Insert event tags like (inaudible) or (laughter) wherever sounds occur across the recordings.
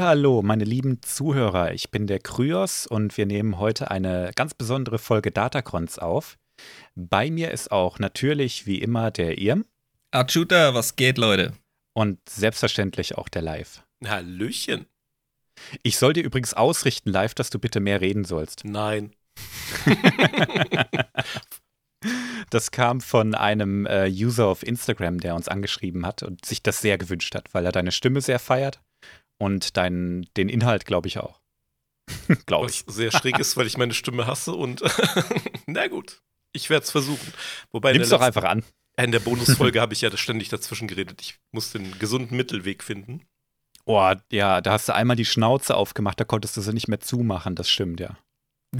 Hallo, meine lieben Zuhörer. Ich bin der Kryos und wir nehmen heute eine ganz besondere Folge Datacrons auf. Bei mir ist auch natürlich wie immer der Irm. Achuta, was geht, Leute? Und selbstverständlich auch der Live. Hallöchen. Ich soll dir übrigens ausrichten, Live, dass du bitte mehr reden sollst. Nein. (laughs) Das kam von einem äh, User auf Instagram, der uns angeschrieben hat und sich das sehr gewünscht hat, weil er deine Stimme sehr feiert und dein, den Inhalt, glaube ich, auch. (laughs) glaube ich. Was sehr schräg ist, weil ich meine Stimme hasse und (laughs) na gut, ich werde es versuchen. Wobei Nimm's doch einfach an. In der Bonusfolge (laughs) habe ich ja ständig dazwischen geredet. Ich muss den gesunden Mittelweg finden. Oh, ja, da hast du einmal die Schnauze aufgemacht, da konntest du sie nicht mehr zumachen, das stimmt, ja. (laughs)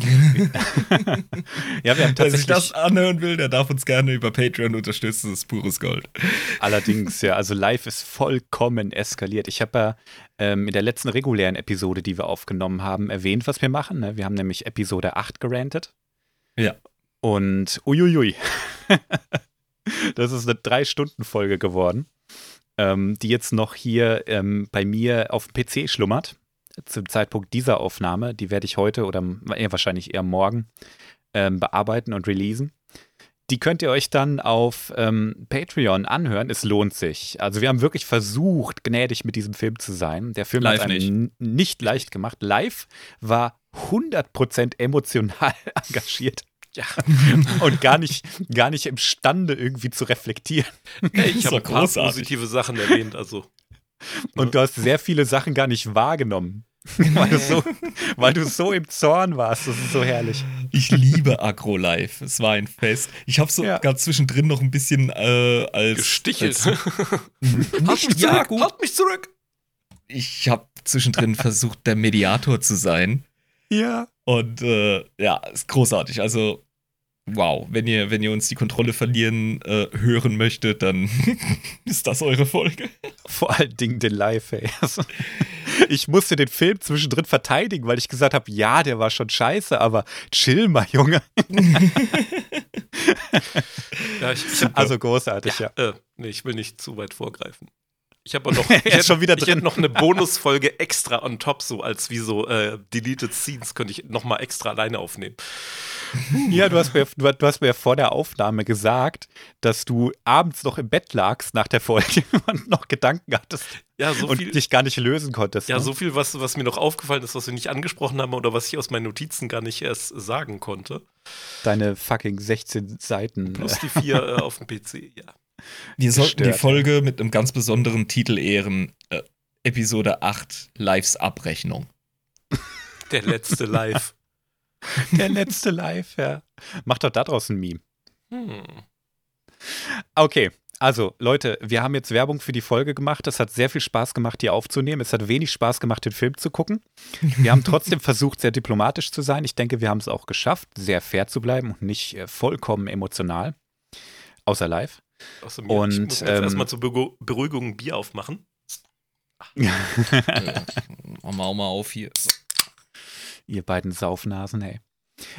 ja, wir haben tatsächlich. Wer sich das anhören will, der darf uns gerne über Patreon unterstützen, das ist pures Gold. Allerdings, ja, also live ist vollkommen eskaliert. Ich habe ja ähm, in der letzten regulären Episode, die wir aufgenommen haben, erwähnt, was wir machen. Ne? Wir haben nämlich Episode 8 gerantet. Ja. Und uiuiui. (laughs) das ist eine Drei-Stunden-Folge geworden, ähm, die jetzt noch hier ähm, bei mir auf dem PC schlummert zum Zeitpunkt dieser Aufnahme, die werde ich heute oder eher wahrscheinlich eher morgen ähm, bearbeiten und releasen. Die könnt ihr euch dann auf ähm, Patreon anhören. Es lohnt sich. Also wir haben wirklich versucht, gnädig mit diesem Film zu sein. Der Film Live hat einem nicht. nicht leicht gemacht. Live war 100% emotional (laughs) engagiert. Ja. (laughs) und gar nicht, gar nicht imstande irgendwie zu reflektieren. Hey, ich (laughs) habe paar positive Sachen erwähnt, also. Und du hast sehr viele Sachen gar nicht wahrgenommen. (laughs) weil, du so, weil du so im Zorn warst. Das ist so herrlich. Ich liebe Agro Live. Es war ein Fest. Ich habe sogar ja. zwischendrin noch ein bisschen äh, als. Gestichelt. Als, (laughs) halt mich ja, zurück, halt mich zurück. Ich habe zwischendrin versucht, der Mediator zu sein. Ja. Und äh, ja, ist großartig. Also, wow, wenn ihr, wenn ihr uns die Kontrolle verlieren äh, hören möchtet, dann (laughs) ist das eure Folge. Vor allen Dingen den Live, ey. Ich musste den Film zwischendrin verteidigen, weil ich gesagt habe, ja, der war schon scheiße, aber chill mal, Junge. (laughs) ja, ich, ich hab, also großartig, ja. ja. Äh, nee, ich will nicht zu weit vorgreifen. Ich habe noch, (laughs) ich hätte, schon wieder drin. Ich hätte noch eine Bonusfolge extra on top, so als wie so äh, Deleted Scenes, könnte ich noch mal extra alleine aufnehmen. (laughs) Ja, du hast, mir, du hast mir vor der Aufnahme gesagt, dass du abends noch im Bett lagst nach der Folge (laughs) und noch Gedanken hattest ja, so und viel, dich gar nicht lösen konntest. Ja, ne? so viel, was, was mir noch aufgefallen ist, was wir nicht angesprochen haben oder was ich aus meinen Notizen gar nicht erst sagen konnte. Deine fucking 16 Seiten. Plus die vier äh, auf dem PC, ja. Wir sollten die Folge mit einem ganz besonderen Titel ehren. Äh, Episode 8, Lives Abrechnung. Der letzte Live. (laughs) Der letzte Live, ja. Mach doch daraus ein Meme. Hm. Okay, also Leute, wir haben jetzt Werbung für die Folge gemacht. Es hat sehr viel Spaß gemacht, die aufzunehmen. Es hat wenig Spaß gemacht, den Film zu gucken. Wir haben trotzdem (laughs) versucht, sehr diplomatisch zu sein. Ich denke, wir haben es auch geschafft, sehr fair zu bleiben und nicht äh, vollkommen emotional. Außer live. Außer mir. Und, ich muss jetzt ähm, erstmal zur Beruhigung ein Bier aufmachen. (laughs) äh, mach mal, mal auf hier. So. Ihr beiden Saufnasen, hey.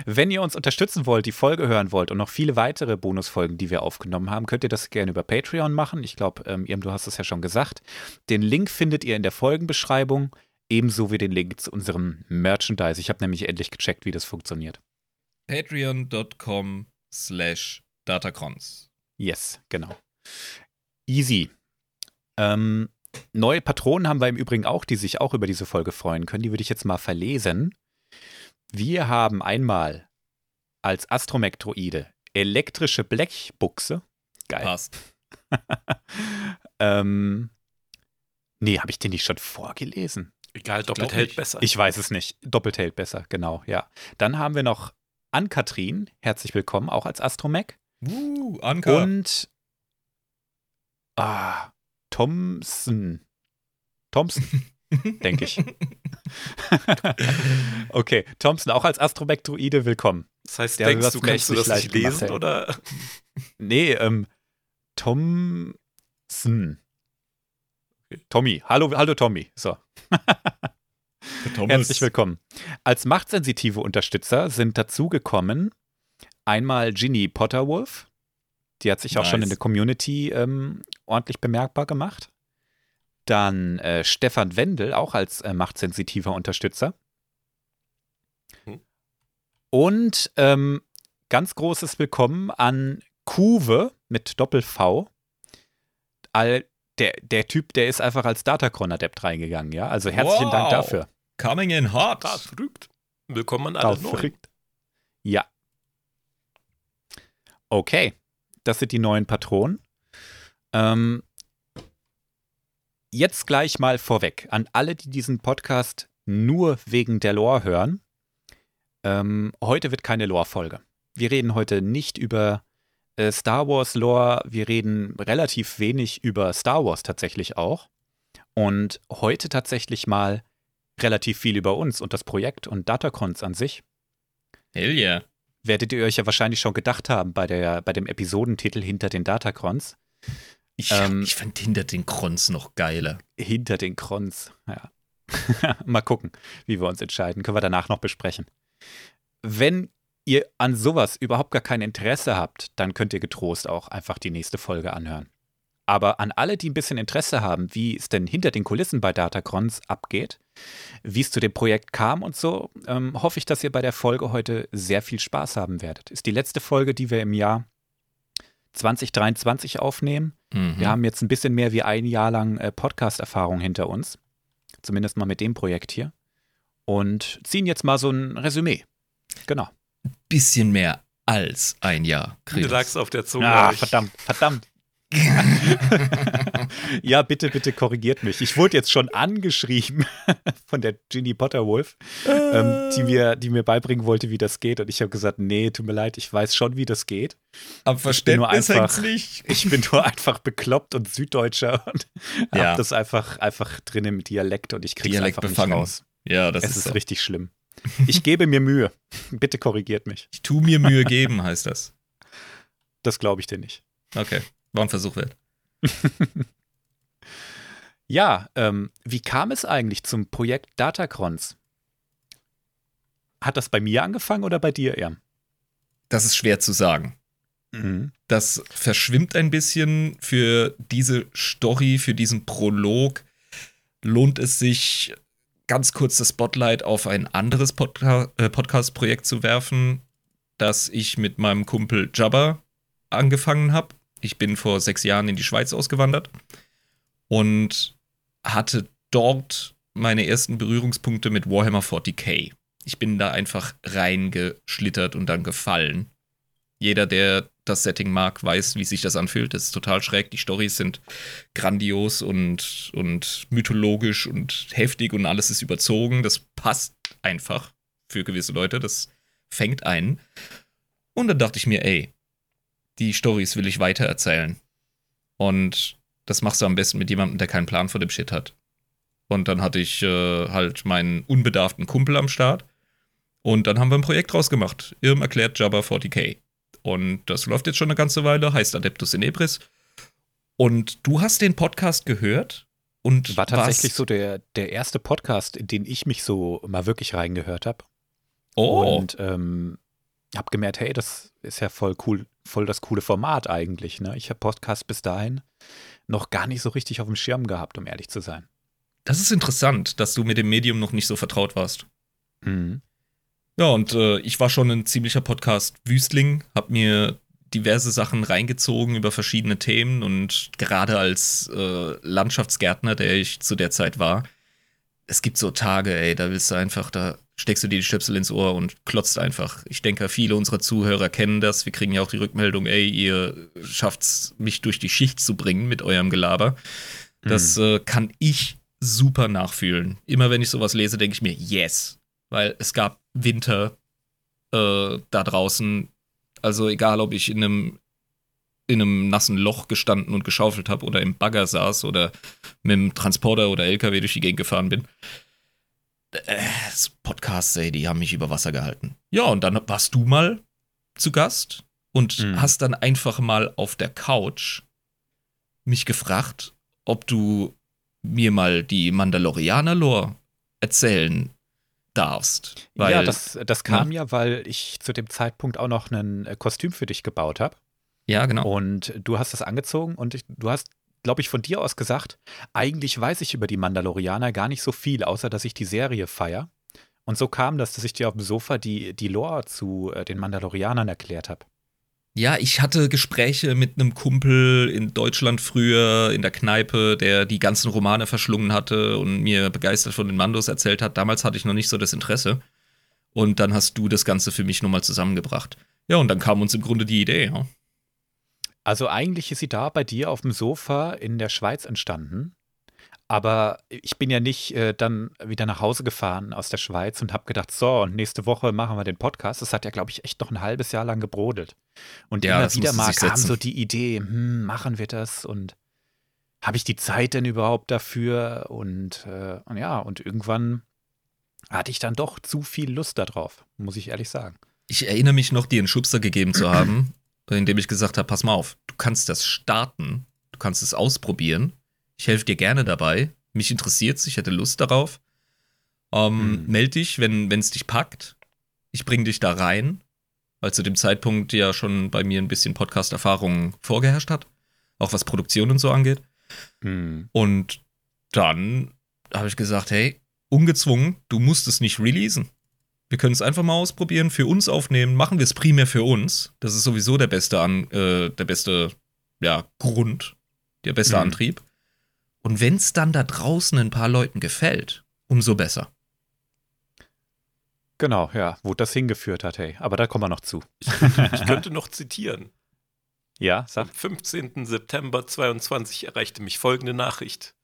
Wenn ihr uns unterstützen wollt, die Folge hören wollt und noch viele weitere Bonusfolgen, die wir aufgenommen haben, könnt ihr das gerne über Patreon machen. Ich glaube, ähm, Irm, du hast es ja schon gesagt. Den Link findet ihr in der Folgenbeschreibung, ebenso wie den Link zu unserem Merchandise. Ich habe nämlich endlich gecheckt, wie das funktioniert. Patreon.com slash Datacrons. Yes, genau. Easy. Ähm, neue Patronen haben wir im Übrigen auch, die sich auch über diese Folge freuen können. Die würde ich jetzt mal verlesen. Wir haben einmal als Astromektroide elektrische Blechbuchse. Geil. Passt. (laughs) ähm, nee, habe ich den nicht schon vorgelesen? Egal, doppelt hält besser. Ich weiß es nicht. Doppelt hält besser, genau, ja. Dann haben wir noch Ann-Kathrin. Herzlich willkommen, auch als Astromech. Uh, Anka. Und ah, Thompson. Thompson, (laughs) denke ich. okay, Thompson auch als Astromektroide willkommen. Das heißt, Der denkst du, kannst du das nicht lesen, oder? Nee, ähm, Thompson. Tommy, hallo, hallo Tommy. So. Herzlich willkommen. Als machtsensitive Unterstützer sind dazugekommen einmal Ginny Potterwolf. Die hat sich nice. auch schon in der Community ähm, ordentlich bemerkbar gemacht. Dann äh, Stefan Wendel, auch als äh, machtsensitiver Unterstützer. Hm. Und ähm, ganz großes Willkommen an Kuwe mit Doppel-V. All, der, der Typ, der ist einfach als Datacron-Adept reingegangen, ja. Also herzlichen Wow. Dank dafür. Coming in hot. Ah, verrückt. Willkommen an alle Drauf Neuen. Ja. Okay, das sind die neuen Patronen. Ähm, jetzt gleich mal vorweg an alle, die diesen Podcast nur wegen der Lore hören. Ähm, heute wird keine Lore-Folge. Wir reden heute nicht über äh, Star Wars Lore. Wir reden relativ wenig über Star Wars tatsächlich auch. Und heute tatsächlich mal relativ viel über uns und das Projekt und Datacons an sich. Hell yeah. Werdet ihr euch ja wahrscheinlich schon gedacht haben bei, der, bei dem Episodentitel hinter den Datacrons. Ich, Ähm, ich fand hinter den Krons noch geiler. Hinter den Krons, ja. (laughs) Mal gucken, wie wir uns entscheiden. Können wir danach noch besprechen. Wenn ihr an sowas überhaupt gar kein Interesse habt, dann könnt ihr getrost auch einfach die nächste Folge anhören. Aber an alle, die ein bisschen Interesse haben, wie es denn hinter den Kulissen bei Datacrons abgeht, wie es zu dem Projekt kam und so, ähm, hoffe ich, dass ihr bei der Folge heute sehr viel Spaß haben werdet. Ist die letzte Folge, die wir im Jahr 2023 aufnehmen. Mhm. Wir haben jetzt ein bisschen mehr wie ein Jahr lang äh, Podcast-Erfahrung hinter uns. Zumindest mal mit dem Projekt hier. Und ziehen jetzt mal so ein Resümee. Genau. bisschen mehr als ein Jahr. Mir Chris. lag's auf der Zunge. Ah, verdammt, verdammt. (laughs) ja, bitte, bitte korrigiert mich. Ich wurde jetzt schon angeschrieben (laughs) von der Ginny Potterwolf, ähm, die, mir, die mir beibringen wollte, wie das geht. Und ich habe gesagt, nee, tut mir leid, ich weiß schon, wie das geht. Am Verständnis einfach- nicht. Ich bin nur einfach bekloppt und Süddeutscher und (laughs) Ja. hab das einfach, einfach drin im Dialekt und ich krieg's Dialekt einfach befangen. nicht raus. Ja, das Es ist, ist so. richtig schlimm. Ich gebe mir Mühe. Bitte korrigiert mich. Ich tu mir Mühe geben, heißt das. Das glaube ich dir nicht. Okay, war ein Versuch wert. (laughs) Ja, ähm, wie kam es eigentlich zum Projekt Datacrons? Hat das bei mir angefangen oder bei dir, Erm? Das ist schwer zu sagen. Mhm. Das verschwimmt ein bisschen für diese Story, für diesen Prolog. Lohnt es sich, ganz kurz das Spotlight auf ein anderes Podca äh, Podcast-Projekt zu werfen, das ich mit meinem Kumpel Jabba angefangen habe. Ich bin vor sechs Jahren in die Schweiz ausgewandert und hatte dort meine ersten Berührungspunkte mit Warhammer 40k. Ich bin da einfach reingeschlittert und dann gefallen. Jeder, der das Setting mag, weiß, wie sich das anfühlt. Das ist total schräg. Die Storys sind grandios und, und mythologisch und heftig und alles ist überzogen. Das passt einfach für gewisse Leute. Das fängt ein. Und dann dachte ich mir, ey, die Storys will ich weitererzählen. Und das machst du am besten mit jemandem, der keinen Plan von dem Shit hat. Und dann hatte ich äh, halt meinen unbedarften Kumpel am Start. Und dann haben wir ein Projekt draus gemacht. Irm erklärt Jabba 40k. Und das läuft jetzt schon eine ganze Weile, heißt Adeptus in Ebris. Und du hast den Podcast gehört und War tatsächlich so der, der erste Podcast, in den ich mich so mal wirklich reingehört habe. Oh, Und ähm, habe gemerkt, hey, das ist ja voll cool, voll das coole Format eigentlich. Ne? Ich habe Podcast bis dahin noch gar nicht so richtig auf dem Schirm gehabt, um ehrlich zu sein. das ist interessant, dass du mit dem Medium noch nicht so vertraut warst. Mhm. Ja, und äh, ich war schon ein ziemlicher Podcast-Wüstling, hab mir diverse Sachen reingezogen über verschiedene Themen und gerade als äh, Landschaftsgärtner, der ich zu der Zeit war, es gibt so Tage, ey, da willst du einfach, da steckst du dir die Stöpsel ins Ohr und klotzt einfach. Ich denke, viele unserer Zuhörer kennen das. Wir kriegen ja auch die Rückmeldung, ey, ihr schafft's, mich durch die Schicht zu bringen mit eurem Gelaber. Das äh, kann ich super nachfühlen. Immer wenn ich sowas lese, denke ich mir, yes. Weil es gab Winter äh, da draußen. Also egal, ob ich in einem, in einem nassen Loch gestanden und geschaufelt habe oder im Bagger saß oder mit dem Transporter oder LKW durch die Gegend gefahren bin. Äh, das Podcasts, ey, die haben mich über Wasser gehalten. Ja, und dann warst du mal zu Gast und Mhm. hast dann einfach mal auf der Couch mich gefragt, ob du mir mal die Mandalorianer-Lore erzählen darfst. Weil, ja, das, das kam ja, weil ich zu dem Zeitpunkt auch noch ein äh, Kostüm für dich gebaut habe. Ja, genau. Und du hast das angezogen und ich, du hast glaube ich, von dir aus gesagt, eigentlich weiß ich über die Mandalorianer gar nicht so viel, außer dass ich die Serie feier. Und so kam das, dass ich dir auf dem Sofa die, die Lore zu äh, den Mandalorianern erklärt habe. Ja, ich hatte Gespräche mit einem Kumpel in Deutschland früher in der Kneipe, der die ganzen Romane verschlungen hatte und mir begeistert von den Mandos erzählt hat. Damals hatte ich noch nicht so das Interesse. Und dann hast du das Ganze für mich nochmal zusammengebracht. Ja, und dann kam uns im Grunde die Idee. Ja. Also eigentlich ist sie da bei dir auf dem Sofa in der Schweiz entstanden. Aber ich bin ja nicht äh, dann wieder nach Hause gefahren aus der Schweiz und habe gedacht, so, und nächste Woche machen wir den Podcast. Das hat ja, glaube ich, echt noch ein halbes Jahr lang gebrodelt. Und Ja, immer wieder mal kam so die Idee, hm, machen wir das? Und habe ich die Zeit denn überhaupt dafür? Und, äh, und ja, und irgendwann hatte ich dann doch zu viel Lust darauf, muss ich ehrlich sagen. Ich erinnere mich noch, dir einen Schubser gegeben zu haben, indem ich gesagt habe: Pass mal auf, du kannst das starten, du kannst es ausprobieren. Ich helfe dir gerne dabei. Mich interessiert's, ich hätte Lust darauf. Ähm, Hm. Meld dich, wenn es dich packt. Ich bringe dich da rein, weil zu dem Zeitpunkt ja schon bei mir ein bisschen Podcast-Erfahrung vorgeherrscht hat, auch was Produktion und so angeht. Hm. Und dann habe ich gesagt, hey, ungezwungen, du musst es nicht releasen. Wir können es einfach mal ausprobieren, für uns aufnehmen, machen wir es primär für uns. Das ist sowieso der beste, An äh, der beste ja, Grund, der beste Mhm. Antrieb. Und wenn es dann da draußen ein paar Leuten gefällt, umso besser. Genau, ja, wo das hingeführt hat, hey. Aber da kommen wir noch zu. Ich könnte noch zitieren. Ja, sag. Am 15. September 22 erreichte mich folgende Nachricht.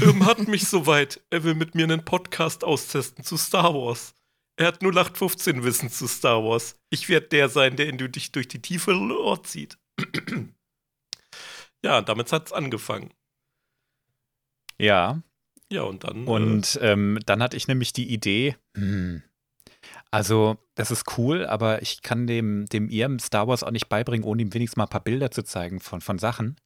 Irm hat mich (laughs) soweit. Er will mit mir einen Podcast austesten zu Star Wars. Er hat 0815 Wissen zu Star Wars. Ich werde der sein, der durch dich durch die tiefe Lore zieht. (clears throat) ja, damit hat's angefangen. Ja, Ja, und dann. Und ähm, dann hatte ich nämlich die Idee, hm, also das ist cool, aber ich kann dem, dem ihrem Star Wars auch nicht beibringen, ohne ihm wenigstens mal ein paar Bilder zu zeigen von, von Sachen.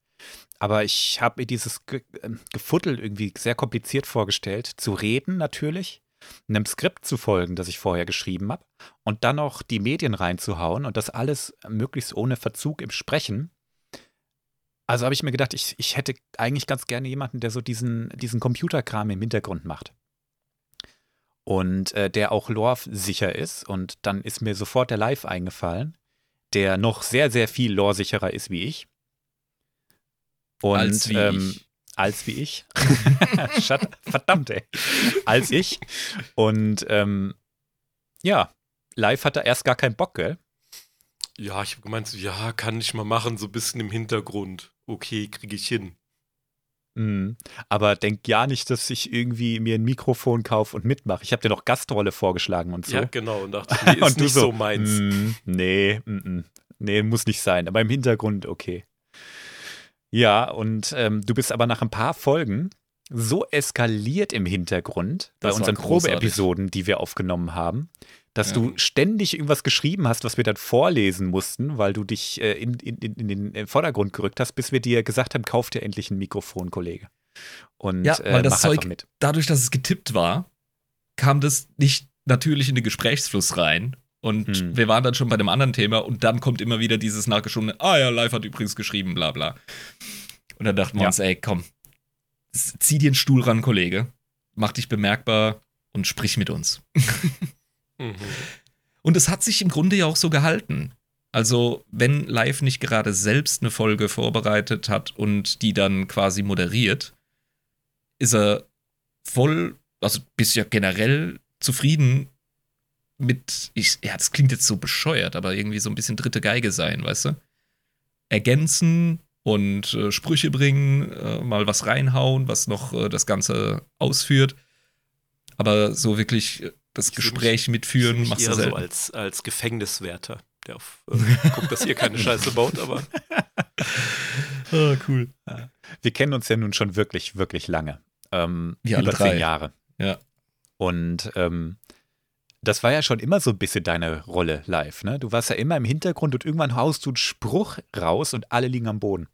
Aber ich habe mir dieses Ge ähm, Gefuttel irgendwie sehr kompliziert vorgestellt, zu reden natürlich, einem Skript zu folgen, das ich vorher geschrieben habe, und dann noch die Medien reinzuhauen und das alles möglichst ohne Verzug im Sprechen. Also habe ich mir gedacht, ich, ich hätte eigentlich ganz gerne jemanden, der so diesen, diesen Computerkram im Hintergrund macht. Und äh, der auch lore-sicher ist. Und dann ist mir sofort der Live eingefallen, der noch sehr, sehr viel lore-sicherer ist wie ich. Und, Als wie ähm, ich. Als wie ich. (laughs) Verdammt, ey. Als ich. Und ähm, ja, Live hatte erst gar keinen Bock, gell? Ja, ich habe gemeint, so, ja, kann ich mal machen, so ein bisschen im Hintergrund. Okay, kriege ich hin. Mhm. Aber denk ja nicht, dass ich irgendwie mir ein Mikrofon kaufe und mitmache. Ich habe dir noch Gastrolle vorgeschlagen und so. Ja, genau. Und dachte, (laughs) nee, ist und du nicht so, meins. "Mm, nee, mm, mm. nee, muss nicht sein. Aber im Hintergrund okay. Ja, und ähm, du bist aber nach ein paar Folgen so eskaliert im Hintergrund bei Das unseren. Probeepisoden, die wir aufgenommen haben, dass Ja. du ständig irgendwas geschrieben hast, was wir dann vorlesen mussten, weil du dich äh, in, in, in den äh, Vordergrund gerückt hast, bis wir dir gesagt haben, kauf dir endlich ein Mikrofon, Kollege. Und Ja, weil äh, das Zeug- mit. Dadurch, dass es getippt war, kam das nicht natürlich in den Gesprächsfluss rein. Und Hm. wir waren dann schon bei dem anderen Thema und dann kommt immer wieder dieses nachgeschobene, ah ja, Live hat übrigens geschrieben, bla bla. Und dann dachten wir Ja. uns, ey, komm, zieh dir einen Stuhl ran, Kollege, mach dich bemerkbar und sprich mit uns. (laughs) Mhm. Und es hat sich im Grunde ja auch so gehalten. Also, wenn Live nicht gerade selbst eine Folge vorbereitet hat und die dann quasi moderiert, ist er voll, also bist ja generell zufrieden mit, ich, ja, das klingt jetzt so bescheuert, aber irgendwie so ein bisschen dritte Geige sein, weißt du? Ergänzen und äh, Sprüche bringen, äh, mal was reinhauen, was noch äh, das Ganze ausführt. Aber so wirklich äh, das Ich fühl mich- Gespräch mitführen, Ich machst eher du so selten. als, als Gefängniswärter, der auf, äh, guckt, dass ihr keine Scheiße baut, aber (laughs) Ah, cool. Wir kennen uns ja nun schon wirklich, wirklich lange. Ähm, Wir alle über zehn drei. Jahre. Ja. Und ähm, das war ja schon immer so ein bisschen deine Rolle live, ne? Du warst ja immer im Hintergrund und irgendwann haust du einen Spruch raus und alle liegen am Boden.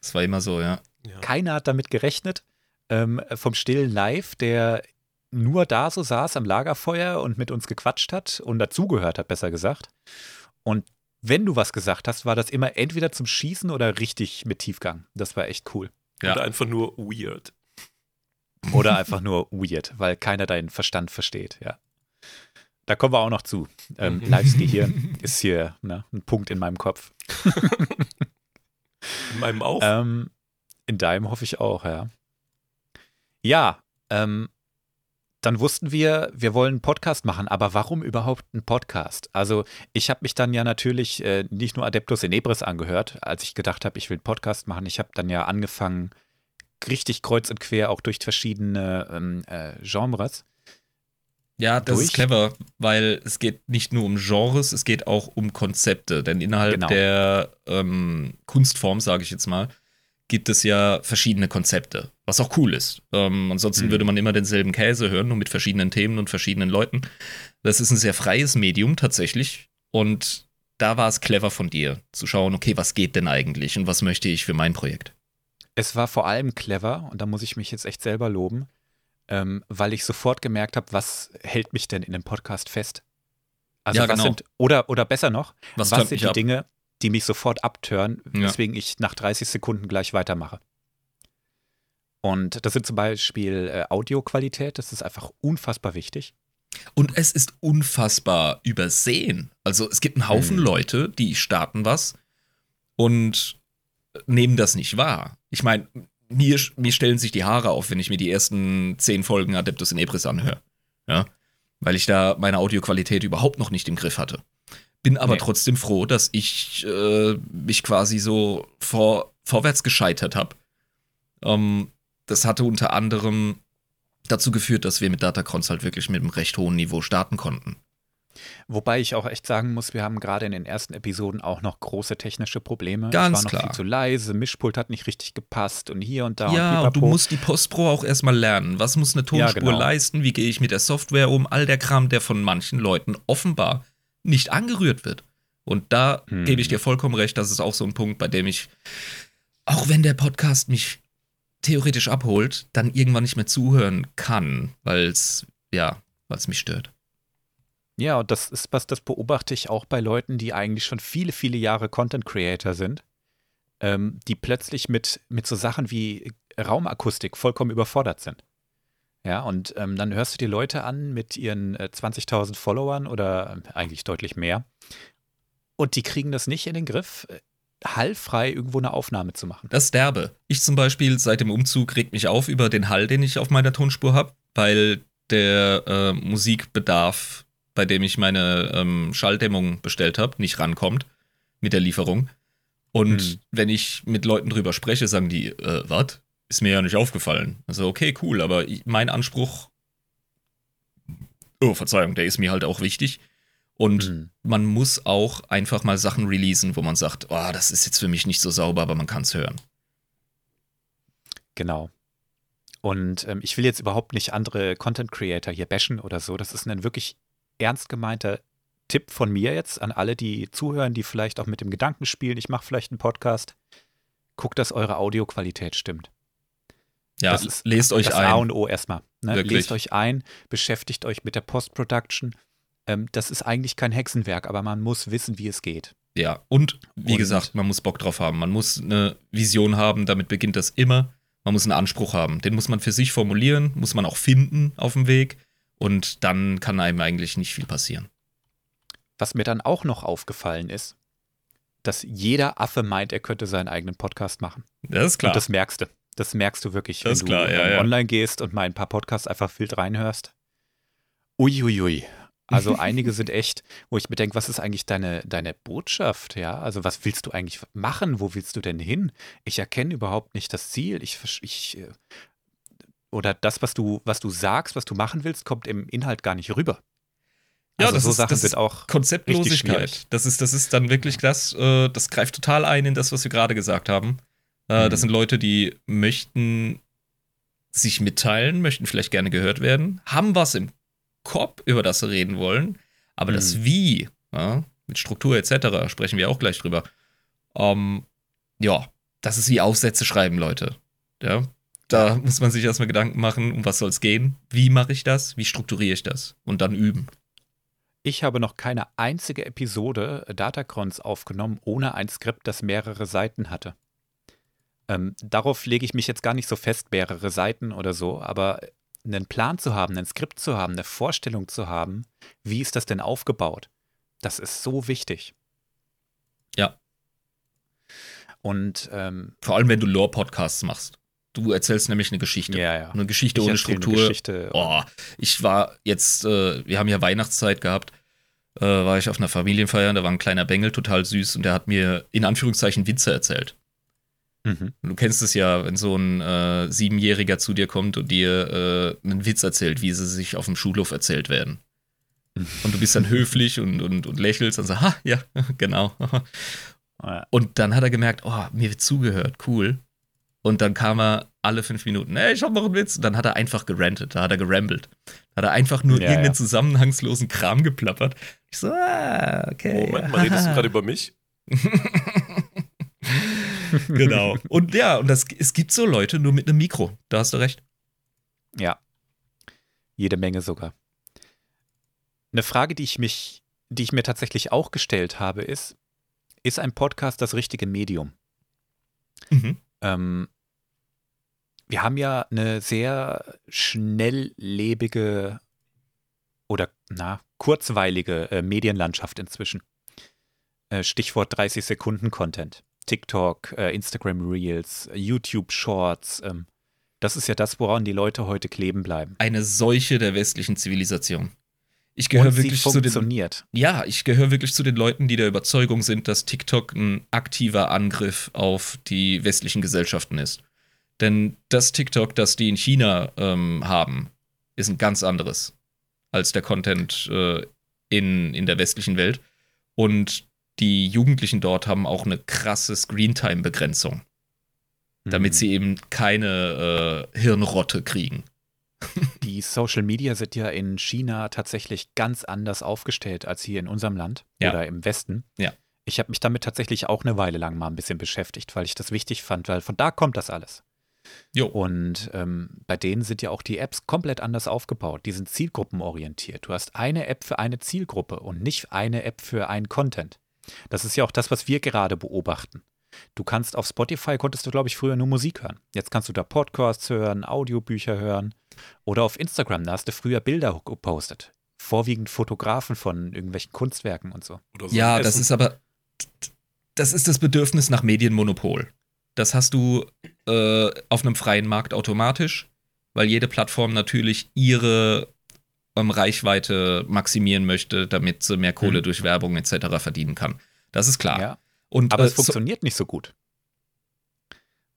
Das war immer so, ja. ja. Keiner hat damit gerechnet. Ähm, vom stillen Live, der nur da so saß am Lagerfeuer und mit uns gequatscht hat und dazugehört hat, besser gesagt. Und wenn du was gesagt hast, war das immer entweder zum Schießen oder richtig mit Tiefgang. Das war echt cool. Ja. Oder einfach nur weird. Oder einfach nur weird, weil keiner deinen Verstand versteht, ja. Da kommen wir auch noch zu. Ähm, Mhm. Lives Gehirn ist hier ne, ein Punkt in meinem Kopf. In meinem auch. Ähm, in deinem hoffe ich auch, ja. Ja, ähm, dann wussten wir, wir wollen einen Podcast machen, aber warum überhaupt einen Podcast? Also ich habe mich dann ja natürlich äh, nicht nur Adeptus Inebris angehört, als ich gedacht habe, ich will einen Podcast machen. Ich habe dann ja angefangen, richtig kreuz und quer auch durch verschiedene ähm, äh, Genres. Ja, das durch. ist clever, weil es geht nicht nur um Genres, es geht auch um Konzepte. Denn innerhalb Genau. der ähm, Kunstform, sage ich jetzt mal, gibt es ja verschiedene Konzepte, was auch cool ist. Ähm, ansonsten Mhm. würde man immer denselben Käse hören, nur mit verschiedenen Themen und verschiedenen Leuten. Das ist ein sehr freies Medium tatsächlich. Und da war es clever von dir, zu schauen, okay, was geht denn eigentlich und was möchte ich für mein Projekt? Es war vor allem clever, und da muss ich mich jetzt echt selber loben, ähm, weil ich sofort gemerkt habe, was hält mich denn in dem Podcast fest? Also Ja, was genau. sind, oder, oder besser noch, Was, was, sind die ab? Dinge, die mich sofort abtören, Ja. weswegen ich nach 30 Sekunden gleich weitermache. Und das sind zum Beispiel äh, Audioqualität, das ist einfach unfassbar wichtig. Und es ist unfassbar übersehen. Also es gibt einen Haufen Mhm. Leute, die starten was und nehmen das nicht wahr. Ich meine, mir, mir stellen sich die Haare auf, wenn ich mir die ersten zehn Folgen Adeptus in Ebris anhöre. Ja? Weil ich da meine Audioqualität überhaupt noch nicht im Griff hatte. Bin aber Nee. trotzdem froh, dass ich äh, mich quasi so vor, vorwärts gescheitert habe. Ähm, das hatte unter anderem dazu geführt, dass wir mit Datacrons halt wirklich mit einem recht hohen Niveau starten konnten. Wobei ich auch echt sagen muss, wir haben gerade in den ersten Episoden auch noch große technische Probleme. Ganz es war noch klar. viel zu leise, Mischpult hat nicht richtig gepasst und hier und da ja, und und du musst die Postpro auch erstmal lernen. Was muss eine Tonspur genau. leisten? Wie gehe ich mit der Software um? All der Kram, der von manchen Leuten offenbar nicht angerührt wird. Und da Hm. gebe ich dir vollkommen recht, das ist auch so ein Punkt, bei dem ich, auch wenn der Podcast mich theoretisch abholt, dann irgendwann nicht mehr zuhören kann, weil es, ja, weil es mich stört. Ja, und das ist was, das beobachte ich auch bei Leuten, die eigentlich schon viele, viele Jahre Content Creator sind, ähm, die plötzlich mit, mit so Sachen wie Raumakustik vollkommen überfordert sind. Ja, und ähm, dann hörst du die Leute an mit ihren äh, 20.000 Followern oder äh, eigentlich deutlich mehr und die kriegen das nicht in den Griff, äh, hallfrei irgendwo eine Aufnahme zu machen. Das derbe. Ich zum Beispiel seit dem Umzug regt mich auf über den Hall, den ich auf meiner Tonspur habe, weil der äh, Musikbedarf, bei dem ich meine ähm, Schalldämmung bestellt habe, nicht rankommt mit der Lieferung. Und Hm. wenn ich mit Leuten drüber spreche, sagen die, äh, was? Ist mir ja nicht aufgefallen. Also, okay, cool, aber ich, mein Anspruch, oh, Verzeihung, der ist mir halt auch wichtig. Und Hm. man muss auch einfach mal Sachen releasen, wo man sagt, oh, das ist jetzt für mich nicht so sauber, aber man kann es hören. Genau. Und ähm, ich will jetzt überhaupt nicht andere Content Creator hier bashen oder so. Das ist ein wirklich ernst gemeinter Tipp von mir jetzt an alle, die zuhören, die vielleicht auch mit dem Gedanken spielen, ich mache vielleicht einen Podcast. Guckt, dass eure Audioqualität stimmt. Ja, Das ist lest euch das A ein. und O erstmal. Ne? Lest euch ein, beschäftigt euch mit der Post-Production. Ähm, das ist eigentlich kein Hexenwerk, aber man muss wissen, wie es geht. Ja, und wie Und- gesagt, man muss Bock drauf haben. Man muss eine Vision haben, damit beginnt das immer. Man muss einen Anspruch haben. Den muss man für sich formulieren, muss man auch finden auf dem Weg. Und dann kann einem eigentlich nicht viel passieren. Was mir dann auch noch aufgefallen ist, dass jeder Affe meint, er könnte seinen eigenen Podcast machen. Das ist klar. Und das merkst du. Das merkst du wirklich, Das wenn ist du klar, ja, ja. online gehst und mal ein paar Podcasts einfach wild reinhörst. Uiuiui. Also (laughs) einige sind echt, wo ich mir denke, was ist eigentlich deine, deine Botschaft? Ja, also was willst du eigentlich machen? Wo willst du denn hin? Ich erkenne überhaupt nicht das Ziel. Ich, ich äh, oder das, was du, was du sagst, was du machen willst, kommt im Inhalt gar nicht rüber. Ja, also das so ist- Sachen das sind ist auch. Konzeptlosigkeit. Das ist, das ist dann wirklich das, äh, das greift total ein in das, was wir gerade gesagt haben. Äh, Mhm. Das sind Leute, die möchten sich mitteilen, möchten vielleicht gerne gehört werden, haben was im Kopf, über das sie reden wollen, aber Mhm. das Wie, ja, mit Struktur etc., sprechen wir auch gleich drüber. Ähm, ja, das ist wie Aufsätze schreiben, Leute. Ja, da muss man sich erstmal Gedanken machen, um was soll es gehen, wie mache ich das, wie strukturiere ich das und dann üben. Ich habe noch keine einzige Episode Datacrons aufgenommen ohne ein Skript, das mehrere Seiten hatte. Ähm, darauf lege ich mich jetzt gar nicht so fest, mehrere Seiten oder so, aber einen Plan zu haben, ein Skript zu haben, eine Vorstellung zu haben, wie ist das denn aufgebaut? Das ist so wichtig. Ja. Und ähm, Vor allem, wenn du Lore-Podcasts machst. Du erzählst nämlich eine Geschichte. ja, ja. Eine Geschichte Ich ohne erzähle eine Struktur. Geschichte. Oh, ich war jetzt, äh, wir haben ja Weihnachtszeit gehabt, äh, war ich auf einer Familienfeier, da war ein kleiner Bengel, total süß, und der hat mir in Anführungszeichen Witze erzählt. Mhm. Und du kennst es ja, wenn so ein äh, Siebenjähriger zu dir kommt und dir äh, einen Witz erzählt, wie sie sich auf dem Schulhof erzählt werden. Und du bist dann (laughs) höflich und, und, und lächelst und sagst, ha, ja, (laughs) genau. Und dann hat er gemerkt, oh, mir wird zugehört, cool. Und dann kam er alle fünf Minuten, ey, ich hab noch einen Witz. Und dann hat er einfach gerantet, da hat er gerambelt. Da hat er einfach nur Ja, irgendeinen ja. zusammenhangslosen Kram geplappert. Ich so, ah, okay. Moment mal, redest du (laughs) gerade über mich? (laughs) (laughs) genau. Und ja, und das, es gibt so Leute nur mit einem Mikro. Da hast du recht. Ja. Jede Menge sogar. Eine Frage, die ich mich, die ich mir tatsächlich auch gestellt habe, ist, ist ein Podcast das richtige Medium? Mhm. Ähm, wir haben ja eine sehr schnelllebige oder na, kurzweilige äh, Medienlandschaft inzwischen. Äh, Stichwort 30 Sekunden Content. TikTok, äh, Instagram Reels, YouTube Shorts. Ähm, das ist ja das, woran die Leute heute kleben bleiben. Eine Seuche der westlichen Zivilisation. Ich gehöre wirklich zu den. Ja, ich gehöre wirklich zu den Leuten, die der Überzeugung sind, dass TikTok ein aktiver Angriff auf die westlichen Gesellschaften ist. Denn das TikTok, das die in China ähm, haben, ist ein ganz anderes als der Content äh, in, in der westlichen Welt. Und die Jugendlichen dort haben auch eine krasse Screentime-Begrenzung, damit Mhm. sie eben keine äh, Hirnrotte kriegen. Die Social Media sind ja in China tatsächlich ganz anders aufgestellt als hier in unserem Land Ja. oder im Westen. Ja. Ich habe mich damit tatsächlich auch eine Weile lang mal ein bisschen beschäftigt, weil ich das wichtig fand, weil von da kommt das alles. Jo. Und ähm, bei denen sind ja auch die Apps komplett anders aufgebaut. Die sind zielgruppenorientiert. Du hast eine App für eine Zielgruppe und nicht eine App für einen Content. Das ist ja auch das, was wir gerade beobachten. Du kannst auf Spotify, konntest du, glaube ich, früher nur Musik hören. Jetzt kannst du da Podcasts hören, Audiobücher hören. Oder auf Instagram, da hast du früher Bilder gepostet. Vorwiegend Fotografen von irgendwelchen Kunstwerken und so. Oder so Ja, das ist aber, das ist das Bedürfnis nach Medienmonopol. Das hast du äh, auf einem freien Markt automatisch, weil jede Plattform natürlich ihre ähm, Reichweite maximieren möchte, damit sie mehr Kohle Mhm. durch Werbung etc. verdienen kann. Das ist klar. Ja. Und, Aber äh, es funktioniert nicht so gut.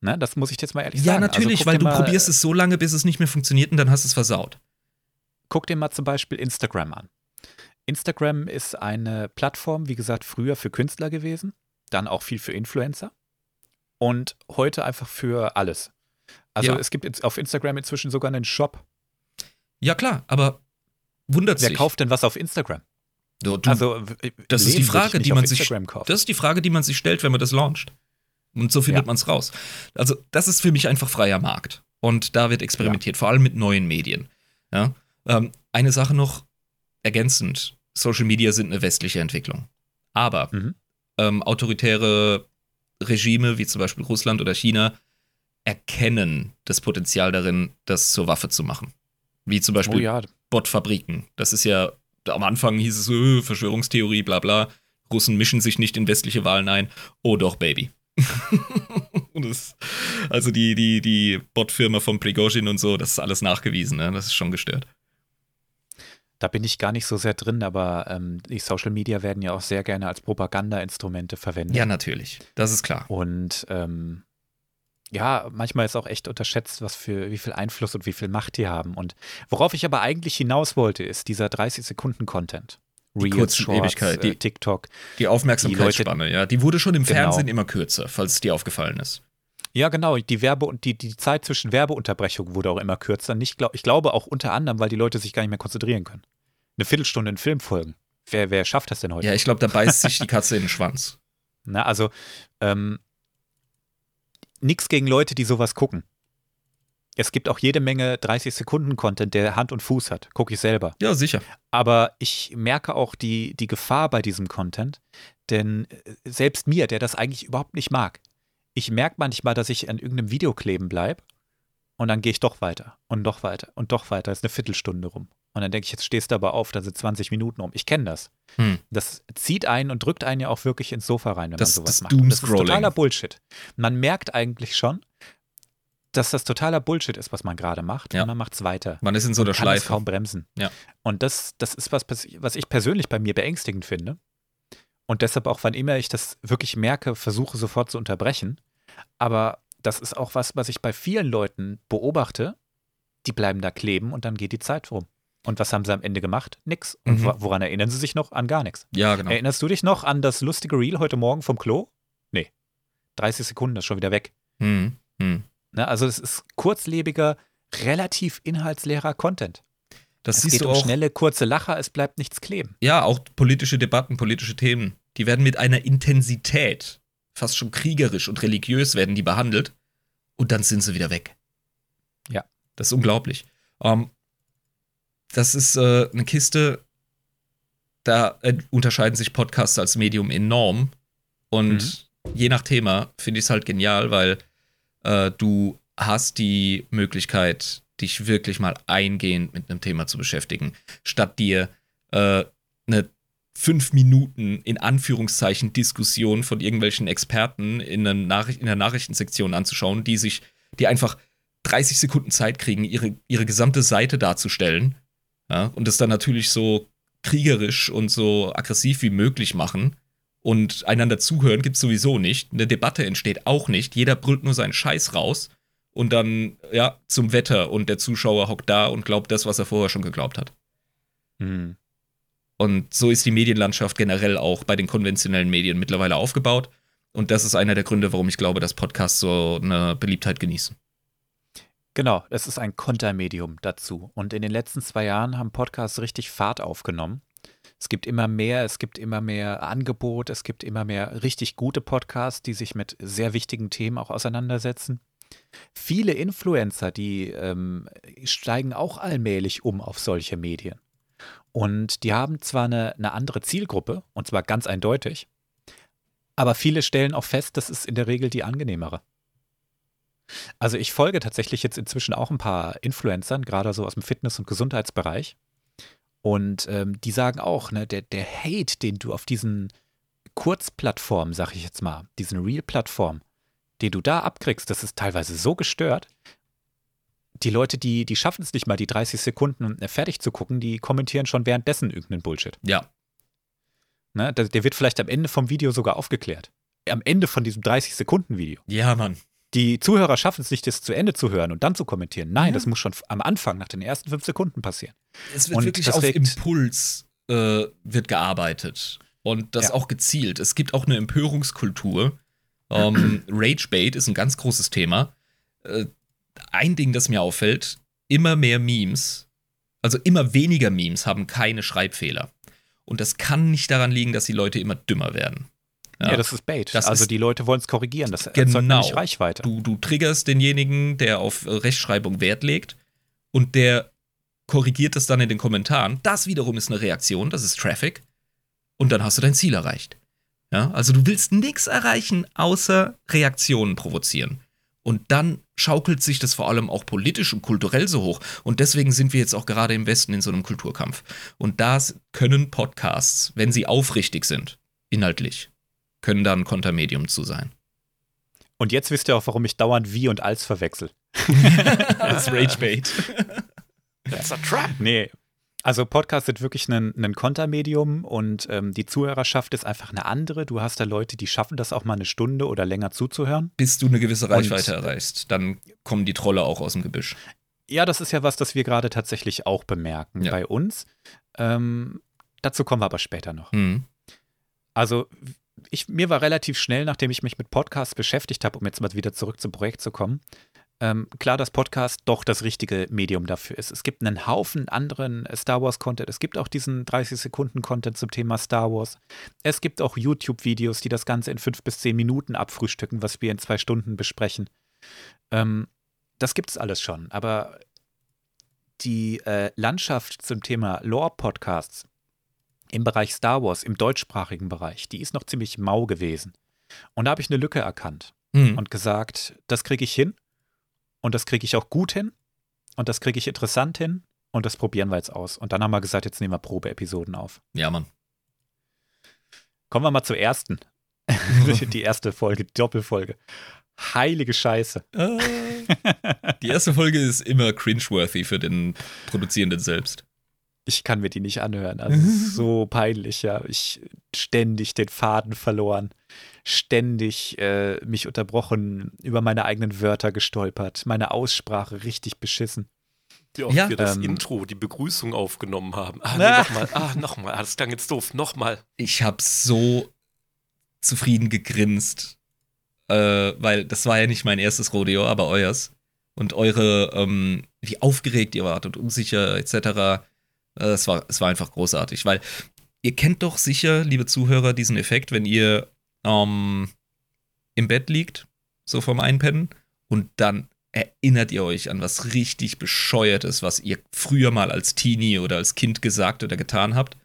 Ne, das muss ich jetzt mal ehrlich So, ja, sagen. natürlich, also, guck weil dir du mal, probierst es so lange, bis es nicht mehr funktioniert und dann hast du es versaut. Guck dir mal zum Beispiel Instagram an. Instagram ist eine Plattform, wie gesagt, früher für Künstler gewesen, dann auch viel für Influencer und heute einfach für alles. Also Ja. es gibt jetzt auf Instagram inzwischen sogar einen Shop. Ja, klar, aber wundert Wer sich. kauft denn was auf Instagram? Du, du, also das ist die Frage, die man sich- kaufen. Das ist die Frage, die man sich stellt, wenn man das launcht. Und so findet Ja. man es raus. Also, das ist für mich einfach freier Markt. Und da wird experimentiert, vor allem mit neuen Medien. Ja? Ähm, eine Sache noch ergänzend: Social Media sind eine westliche Entwicklung. Aber Mhm. ähm, autoritäre Regime, wie zum Beispiel Russland oder China, erkennen das Potenzial darin, das zur Waffe zu machen. Wie zum Beispiel oh ja, Botfabriken. Das ist ja, am Anfang hieß es, äh, Verschwörungstheorie, bla bla. Russen mischen sich nicht in westliche Wahlen ein. Oh doch, Baby. (laughs) das, also die, die, die Bot-Firma von Prigozhin und so, das ist alles nachgewiesen, ne? Das ist schon gestört. Da bin ich gar nicht so sehr drin, aber ähm, die Social Media werden ja auch sehr gerne als Propagandainstrumente verwendet. Ja, natürlich. Das ist klar. Und ähm, ja, manchmal ist auch echt unterschätzt, was für wie viel Einfluss und wie viel Macht die haben. Und worauf ich aber eigentlich hinaus wollte, ist dieser 30-Sekunden-Content. Die kurzen Ewigkeit, äh, die- TikTok. Die Aufmerksamkeitsspanne, ja. Die wurde schon im Genau. Fernsehen immer kürzer, falls es dir aufgefallen ist. Ja, genau. Die Werbe und die, die Zeit zwischen Werbeunterbrechungen wurde auch immer kürzer. Nicht, glaub, ich glaube auch unter anderem, weil die Leute sich gar nicht mehr konzentrieren können. Eine Viertelstunde in Film folgen. Wer, wer schafft das denn heute? Ja, ich glaube, da beißt sich die Katze in den Schwanz. (laughs) Na, also, ähm, nix gegen Leute, die sowas gucken. Es gibt auch jede Menge 30-Sekunden-Content, der Hand und Fuß hat. Gucke ich selber. Ja, sicher. Aber ich merke auch die, die Gefahr bei diesem Content, denn äh, selbst mir, der das eigentlich überhaupt nicht mag, ich merke manchmal, dass ich an irgendeinem Video kleben bleibe und dann gehe ich doch weiter und doch weiter und doch weiter. ist eine Viertelstunde rum. Und dann denke ich, jetzt stehst du aber auf, da sind 20 Minuten um. Ich kenne das. Hm. Das zieht einen und drückt einen ja auch wirklich ins Sofa rein, wenn Das- man sowas das macht. Und Das ist totaler Bullshit. Man merkt eigentlich schon, dass das totaler Bullshit ist, was man gerade macht. Ja. Und man macht es weiter. Man ist in so einer kann es Schleife. kaum bremsen. Ja. Und das, das ist was, was ich persönlich bei mir beängstigend finde. Und deshalb auch, wann immer ich das wirklich merke, versuche sofort zu unterbrechen. Aber das ist auch was, was ich bei vielen Leuten beobachte. Die bleiben da kleben und dann geht die Zeit rum. Und was haben sie am Ende gemacht? Nix. Und Mhm. wo- woran erinnern sie sich noch? An gar nichts. Ja, genau. Erinnerst du dich noch an das lustige Reel heute Morgen vom Klo? Nee. 30 Sekunden, das ist schon wieder weg. Hm. Hm. Ne? Also es ist kurzlebiger, relativ inhaltsleerer Content. Das es geht um auch. schnelle, kurze Lacher, es bleibt nichts kleben. Ja, auch politische Debatten, politische Themen, die werden mit einer Intensität, fast schon kriegerisch und religiös werden die behandelt und dann sind sie wieder weg. Ja. Das ist unglaublich. Ähm, das ist äh, eine Kiste, da äh, unterscheiden sich Podcasts als Medium enorm und je nach Thema finde ich es halt genial, weil äh, du hast die Möglichkeit, dich wirklich mal eingehend mit einem Thema zu beschäftigen, statt dir äh, eine fünf Minuten in Anführungszeichen Diskussion von irgendwelchen Experten in, in der Nachrichtensektion anzuschauen, die sich, die einfach 30 Sekunden Zeit kriegen, ihre, ihre gesamte Seite darzustellen. Ja, und das dann natürlich so kriegerisch und so aggressiv wie möglich machen. Und einander zuhören gibt es sowieso nicht. Eine Debatte entsteht auch nicht. Jeder brüllt nur seinen Scheiß raus. Und dann, ja, zum Wetter. Und der Zuschauer hockt da und glaubt das, was er vorher schon geglaubt hat. Hm. Und so ist die Medienlandschaft generell auch bei den konventionellen Medien mittlerweile aufgebaut. Und das ist einer der Gründe, warum ich glaube, dass Podcasts so eine Beliebtheit genießen. Genau, es ist ein Kontermedium dazu. Und in den letzten zwei Jahren haben Podcasts richtig Fahrt aufgenommen. Es gibt immer mehr, es gibt immer mehr Angebot, es gibt immer mehr richtig gute Podcasts, die sich mit sehr wichtigen Themen auch auseinandersetzen. Viele Influencer, die ähm, steigen auch allmählich um auf solche Medien. Und die haben zwar eine, eine andere Zielgruppe, und zwar ganz eindeutig, aber viele stellen auch fest, das ist in der Regel die angenehmere. Also ich folge tatsächlich jetzt inzwischen auch ein paar Influencern, gerade so aus dem Fitness- und Gesundheitsbereich. Und ähm, die sagen auch, ne, der, der Hate, den du auf diesen Kurzplattformen, sag ich jetzt mal, diesen Real-Plattformen, den du da abkriegst, das ist teilweise so gestört. Die Leute, die, die schaffen es nicht mal, die 30 Sekunden äh, fertig zu gucken, die kommentieren schon währenddessen irgendeinen Bullshit. Ja. Ne? Der, der wird vielleicht am Ende vom Video sogar aufgeklärt. Am Ende von diesem 30-Sekunden-Video. Ja, Mann. Die Zuhörer schaffen es nicht, das zu Ende zu hören und dann zu kommentieren. Nein, Ja. das muss schon am Anfang, nach den ersten fünf Sekunden passieren. Es wird Und wirklich auf Impuls äh, wird gearbeitet. Und das Ja. auch gezielt. Es gibt auch eine Empörungskultur. Ähm, (clears throat) Ragebait ist ein ganz großes Thema. Ein Ding, das mir auffällt, immer mehr Memes, also immer weniger Memes haben keine Schreibfehler. Und das kann nicht daran liegen, dass die Leute immer dümmer werden. Ja, das ist Bait. Das also ist- die Leute wollen es korrigieren. Das erzeugt Genau. nämlich Reichweite. Du, du triggerst denjenigen, der auf Rechtschreibung Wert legt und der korrigiert das dann in den Kommentaren. Das wiederum ist eine Reaktion, das ist Traffic. Und dann hast du dein Ziel erreicht. Ja, also du willst nichts erreichen, außer Reaktionen provozieren. Und dann schaukelt sich das vor allem auch politisch und kulturell so hoch. Und deswegen sind wir jetzt auch gerade im Westen in so einem Kulturkampf. Und das können Podcasts, wenn sie aufrichtig sind, inhaltlich, können da ein Kontermedium zu sein. Und jetzt wisst ihr auch, warum ich dauernd wie und als verwechsel. (laughs) (laughs) das Ragebait. That's a trap. Nee. Also Podcasts sind wirklich ein, ein Kontermedium und ähm, die Zuhörerschaft ist einfach eine andere. Du hast da Leute, die schaffen das auch mal eine Stunde oder länger zuzuhören. Bis du eine gewisse Reichweite Und- erreichst, dann kommen die Trolle auch aus dem Gebüsch. Ja, das ist ja was, das wir gerade tatsächlich auch bemerken Ja. bei uns. Ähm, dazu kommen wir aber später noch. Mhm. Also ich, mir war relativ schnell, nachdem ich mich mit Podcasts beschäftigt habe, um jetzt mal wieder zurück zum Projekt zu kommen, ähm, klar, dass Podcast doch das richtige Medium dafür ist. Es gibt einen Haufen anderen Star Wars-Content. Es gibt auch diesen 30-Sekunden-Content zum Thema Star Wars. Es gibt auch YouTube-Videos, die das Ganze in fünf bis zehn Minuten abfrühstücken, was wir in zwei Stunden besprechen. Ähm, das gibt es alles schon. Aber die äh, Landschaft zum Thema Lore-Podcasts im Bereich Star Wars, im deutschsprachigen Bereich, die ist noch ziemlich mau gewesen. Und da habe ich eine Lücke erkannt. Mhm. und gesagt, das kriege ich hin und das kriege ich auch gut hin und das kriege ich interessant hin und das probieren wir jetzt aus. Und dann haben wir gesagt, jetzt nehmen wir Probeepisoden auf. Ja, Mann. Kommen wir mal zur ersten. (laughs) die erste Folge, die Doppelfolge. Heilige Scheiße. Äh, die erste Folge ist immer cringeworthy für den Produzierenden selbst. Ich kann mir die nicht anhören. Also es ist (laughs) so peinlich, ja. Ich ständig den Faden verloren, ständig äh, mich unterbrochen, über meine eigenen Wörter gestolpert, meine Aussprache richtig beschissen. Wie oft Ja. wir das Ähm. Intro, die Begrüßung aufgenommen haben. Ah, nee, nochmal. Ah, nochmal. Ah, das klang jetzt doof. Nochmal. Ich habe so zufrieden gegrinst, äh, weil das war ja nicht mein erstes Rodeo, aber euers. Und eure, ähm, wie aufgeregt ihr wart und unsicher etc. Äh, es, war, es war einfach großartig, weil ihr kennt doch sicher, liebe Zuhörer, diesen Effekt, wenn ihr ähm, im Bett liegt, so vorm Einpennen, und dann erinnert ihr euch an was richtig bescheuertes, was ihr früher mal als Teenie oder als Kind gesagt oder getan habt.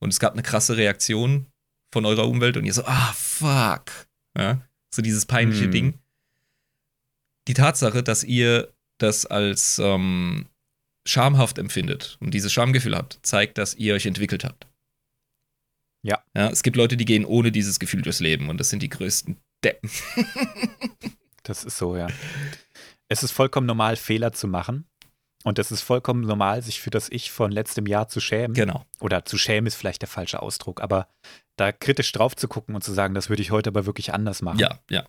Und es gab eine krasse Reaktion von eurer Umwelt und ihr so, ah, fuck. Ja, so dieses peinliche Hm. Ding. Die Tatsache, dass ihr das als ähm, schamhaft empfindet und dieses Schamgefühl habt, zeigt, dass ihr euch entwickelt habt. Ja. ja. Es gibt Leute, die gehen ohne dieses Gefühl durchs Leben und das sind die größten Deppen. (laughs) Das ist so, ja. Es ist vollkommen normal, Fehler zu machen. Und es ist vollkommen normal, sich für das Ich von letztem Jahr zu schämen. genau. Oder zu schämen ist vielleicht der falsche Ausdruck, aber da kritisch drauf zu gucken und zu sagen, das würde ich heute aber wirklich anders machen. Ja, ja.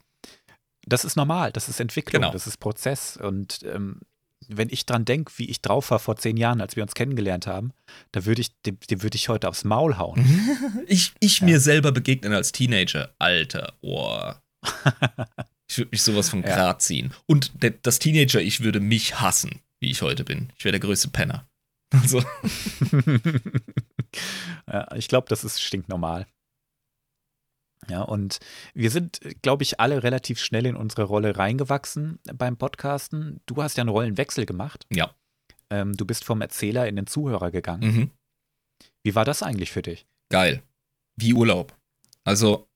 Das ist normal, das ist Entwicklung, Genau. das ist Prozess. Und ähm, wenn ich dran denke, wie ich drauf war vor zehn Jahren, als wir uns kennengelernt haben, da würde ich, dem, dem würde ich heute aufs Maul hauen. (laughs) Ich, ich Ja. mir selber begegnen als Teenager. Alter, oh. (laughs) Ich würde mich sowas von Ja. Grad ziehen. Und das Teenager-Ich würde mich hassen, wie ich heute bin. Ich wäre der größte Penner. (laughs) Also, ja, ich glaube, das ist stinknormal. Ja, und wir sind, glaube ich, alle relativ schnell in unsere Rolle reingewachsen beim Podcasten. Du hast ja einen Rollenwechsel gemacht. Ja. Ähm, du bist vom Erzähler in den Zuhörer gegangen. mhm. Wie war das eigentlich für dich? geil. Wie Urlaub. Also,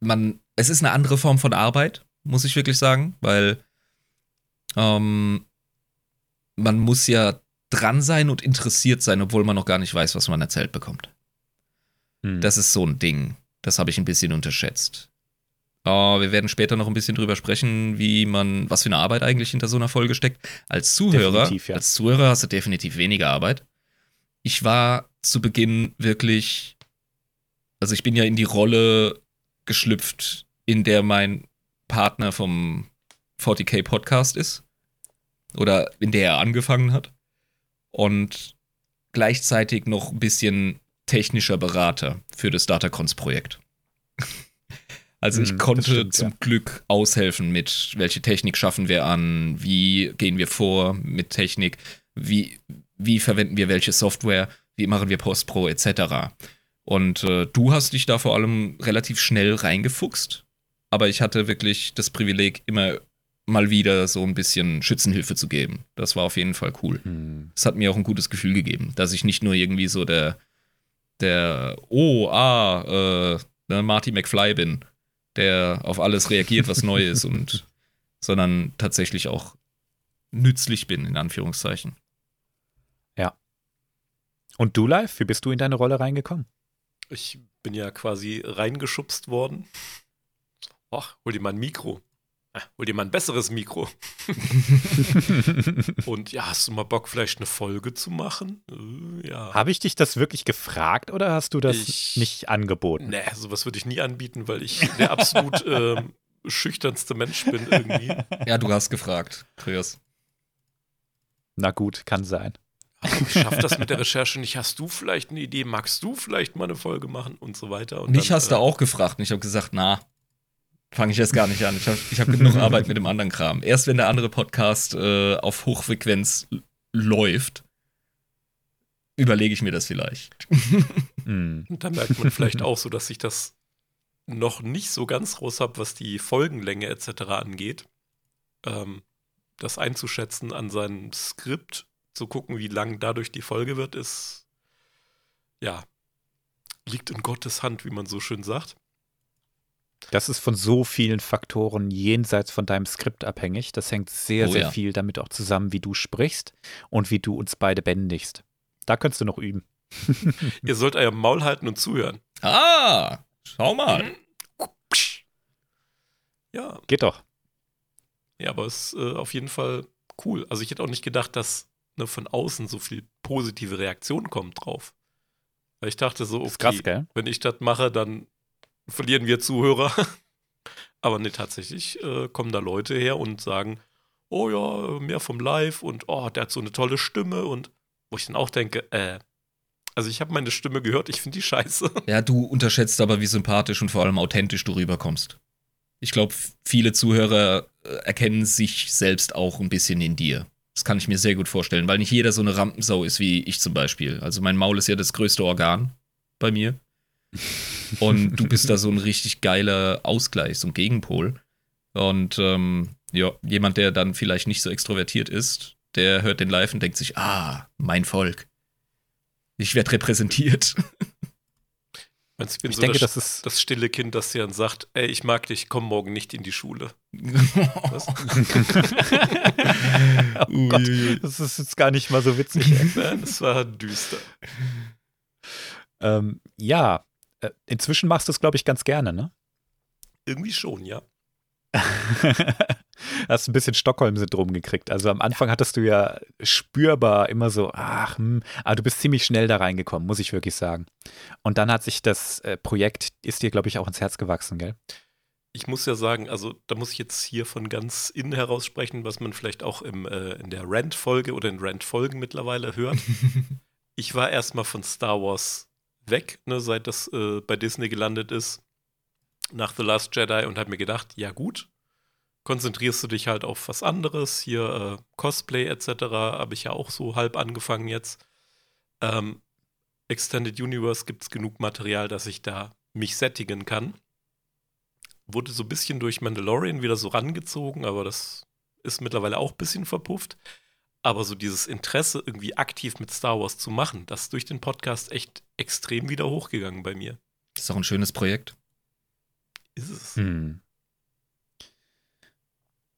man, es ist eine andere Form von Arbeit, muss ich wirklich sagen, weil ähm, man muss ja dran sein und interessiert sein, obwohl man noch gar nicht weiß, was man erzählt bekommt. Hm. Das ist so ein Ding. Das habe ich ein bisschen unterschätzt. Äh, wir werden später noch ein bisschen drüber sprechen, wie man, was für eine Arbeit eigentlich hinter so einer Folge steckt. Als Zuhörer, ja. als Zuhörer hast du definitiv weniger Arbeit. Ich war zu Beginn wirklich, also ich bin ja in die Rolle geschlüpft, in der mein Partner vom 40k Podcast ist. Oder in der er angefangen hat. Und gleichzeitig noch ein bisschen technischer Berater für das Datacons-Projekt. (laughs) Also ich Hm, konnte stimmt, zum ja. Glück aushelfen mit, welche Technik schaffen wir an, wie gehen wir vor mit Technik, wie, wie verwenden wir welche Software, wie machen wir Postpro etc. Und äh, du hast dich da vor allem relativ schnell reingefuchst, aber ich hatte wirklich das Privileg, immer mal wieder so ein bisschen Schützenhilfe zu geben. Das war auf jeden Fall cool Hm. es hat mir auch ein gutes Gefühl gegeben, dass ich nicht nur irgendwie so der, der, oh, ah, äh, ne, Marty McFly bin, der auf alles reagiert, was neu ist und, (laughs) sondern tatsächlich auch nützlich bin, in Anführungszeichen. Und du live, wie bist du in deine Rolle reingekommen? Ich bin ja quasi reingeschubst worden. Ach, hol dir mal ein Mikro. Ah, hol dir mal ein besseres Mikro. (laughs) Und ja, hast du mal Bock, vielleicht eine Folge zu machen? Äh, ja. Habe ich dich das wirklich gefragt oder hast du das Ich- nicht angeboten? Nee, sowas würde ich nie anbieten, weil ich der absolut (laughs) ähm, schüchternste Mensch bin irgendwie. Ja, du hast gefragt, Trios. Na gut, kann sein. Ich schaff das mit der (laughs) Recherche nicht. Hast du vielleicht eine Idee? Magst du vielleicht mal eine Folge machen und so weiter? Und Mich dann, hast du äh, auch gefragt und ich habe gesagt, na, fange ich jetzt gar nicht an. Ich habe ich hab genug (laughs) Arbeit mit dem anderen Kram. Erst wenn der andere Podcast äh, auf Hochfrequenz läuft, überlege ich mir das vielleicht. (laughs) Hm. Und da merkt man vielleicht auch so, dass ich das noch nicht so ganz raus habe, was die Folgenlänge etc. angeht. Ähm, das einzuschätzen an seinem Skript, zu gucken, wie lang dadurch die Folge wird, ist ja liegt in Gottes Hand, wie man so schön sagt. Das ist von so vielen Faktoren jenseits von deinem Skript abhängig. Das hängt sehr, Oh sehr ja. viel damit auch zusammen, wie du sprichst und wie du uns beide bändigst. Da könntest du noch üben. (laughs) Ihr sollt euer Maul halten und zuhören. Ah, schau mal. (clears throat) Ja, Geht doch. ja, aber es ist äh, auf jeden Fall cool. Also ich hätte auch nicht gedacht, dass ne, von außen so viel positive Reaktion kommt drauf. Weil ich dachte so, krass, okay, gell? wenn ich das mache, dann verlieren wir Zuhörer. (laughs) Aber ne, tatsächlich äh, kommen da Leute her und sagen, oh ja, mehr vom Live und oh, der hat so eine tolle Stimme und wo ich dann auch denke, äh, also ich habe meine Stimme gehört, ich finde die scheiße. (laughs) Ja, du unterschätzt aber, wie sympathisch und vor allem authentisch du rüberkommst. Ich glaube, viele Zuhörer äh, erkennen sich selbst auch ein bisschen in dir. Das kann ich mir sehr gut vorstellen, weil nicht jeder so eine Rampensau ist wie ich zum Beispiel. Also mein Maul ist ja das größte Organ bei mir. (laughs) Und du bist da so ein richtig geiler Ausgleich, so ein Gegenpol. Und ähm, ja, jemand, der dann vielleicht nicht so extrovertiert ist, der hört den Live und denkt sich, ah, mein Volk. Ich werde repräsentiert. Ich bin Ich so denke, das, das ist. das stille Kind, das dir dann sagt, ey, ich mag dich, komm morgen nicht in die Schule. Was? (laughs) (laughs) oh Gott, das ist jetzt gar nicht mal so witzig. Nein, (laughs) das war düster. ähm, ja, inzwischen machst du es, glaube ich, ganz gerne, ne? Irgendwie schon, ja. (laughs) Hast ein bisschen Stockholm-Syndrom gekriegt. Also am Anfang hattest du ja spürbar immer so, ach, hm, aber du bist ziemlich schnell da reingekommen, muss ich wirklich sagen. Und dann hat sich das äh, Projekt, ist dir, glaube ich, auch ins Herz gewachsen, gell? Ich muss ja sagen, also da muss ich jetzt hier von ganz innen heraus sprechen, was man vielleicht auch im, äh, in der Rant-Folge oder in Rant-Folgen mittlerweile hört. (laughs) ich war erstmal von Star Wars weg, ne, seit das äh, bei Disney gelandet ist, nach The Last Jedi und habe mir gedacht, ja gut, konzentrierst du dich halt auf was anderes, hier äh, Cosplay etc. habe ich ja auch so halb angefangen jetzt. Ähm, Extended Universe gibt es genug Material, dass ich da mich sättigen kann. Wurde so ein bisschen durch Mandalorian wieder so rangezogen, aber das ist mittlerweile auch ein bisschen verpufft. Aber so dieses Interesse, irgendwie aktiv mit Star Wars zu machen, das durch den Podcast echt extrem wieder hochgegangen bei mir. Das ist auch ein schönes Projekt. Ist es. Hm.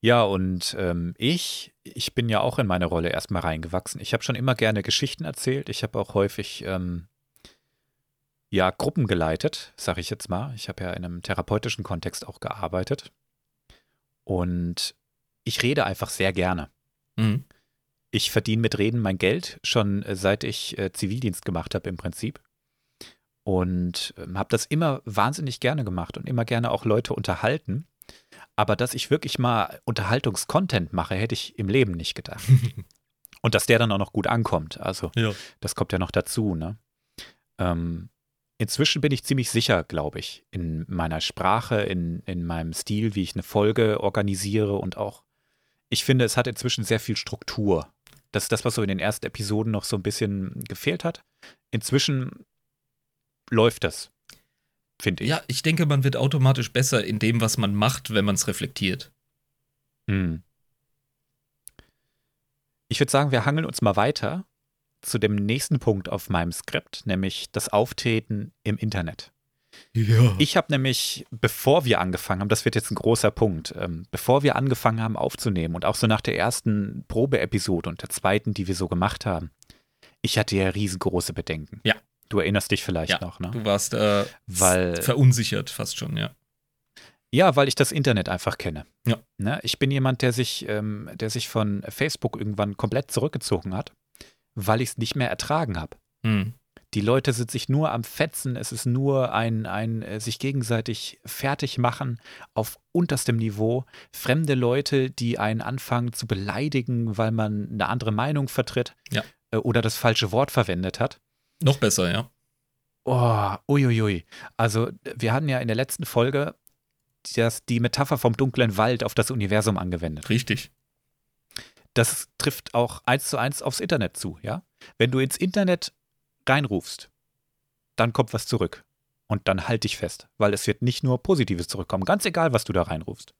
Ja, und ähm, ich, ich bin ja auch in meine Rolle erstmal reingewachsen. Ich habe schon immer gerne Geschichten erzählt. Ich habe auch häufig ähm, ja Gruppen geleitet, sage ich jetzt mal. Ich habe ja in einem therapeutischen Kontext auch gearbeitet. Und ich rede einfach sehr gerne. Mhm. Ich verdiene mit Reden mein Geld, schon äh, seit ich äh, Zivildienst gemacht habe im Prinzip. Und ähm, habe das immer wahnsinnig gerne gemacht und immer gerne auch Leute unterhalten. Aber dass ich wirklich mal Unterhaltungskontent mache, hätte ich im Leben nicht gedacht. (laughs) und dass der dann auch noch gut ankommt. Also Ja. das kommt ja noch dazu, ne? Ähm, inzwischen bin ich ziemlich sicher, glaube ich, in meiner Sprache, in, in meinem Stil, wie ich eine Folge organisiere und auch, ich finde, es hat inzwischen sehr viel Struktur. Das ist das, was so in den ersten Episoden noch so ein bisschen gefehlt hat. Inzwischen läuft das, finde ich. Ja, ich denke, man wird automatisch besser in dem, was man macht, wenn man es reflektiert. Hm. Ich würde sagen, wir hangeln uns mal weiter zu dem nächsten Punkt auf meinem Skript, nämlich das Auftreten im Internet. Ja. Ich habe nämlich, bevor wir angefangen haben, das wird jetzt ein großer Punkt, ähm, bevor wir angefangen haben aufzunehmen und auch so nach der ersten Probeepisode und der zweiten, die wir so gemacht haben, ich hatte ja riesengroße Bedenken. Ja. Du erinnerst dich vielleicht Ja, noch, ne? Du warst äh, Weil- verunsichert fast schon, ja. Ja, weil ich das Internet einfach kenne. Ja. Ne? Ich bin jemand, der sich, ähm, der sich von Facebook irgendwann komplett zurückgezogen hat, weil ich es nicht mehr ertragen habe. Hm. Die Leute sind sich nur am Fetzen, es ist nur ein, ein äh, sich gegenseitig fertig machen auf unterstem Niveau. Fremde Leute, die einen anfangen zu beleidigen, weil man eine andere Meinung vertritt Ja. äh, oder das falsche Wort verwendet hat. Noch besser, ja. Oh, uiuiui. Also, wir hatten ja in der letzten Folge das, die Metapher vom dunklen Wald auf das Universum angewendet. Richtig. Das trifft auch eins zu eins aufs Internet zu, ja? Wenn du ins Internet reinrufst, dann kommt was zurück. Und dann halt dich fest, weil es wird nicht nur Positives zurückkommen, ganz egal, was du da reinrufst.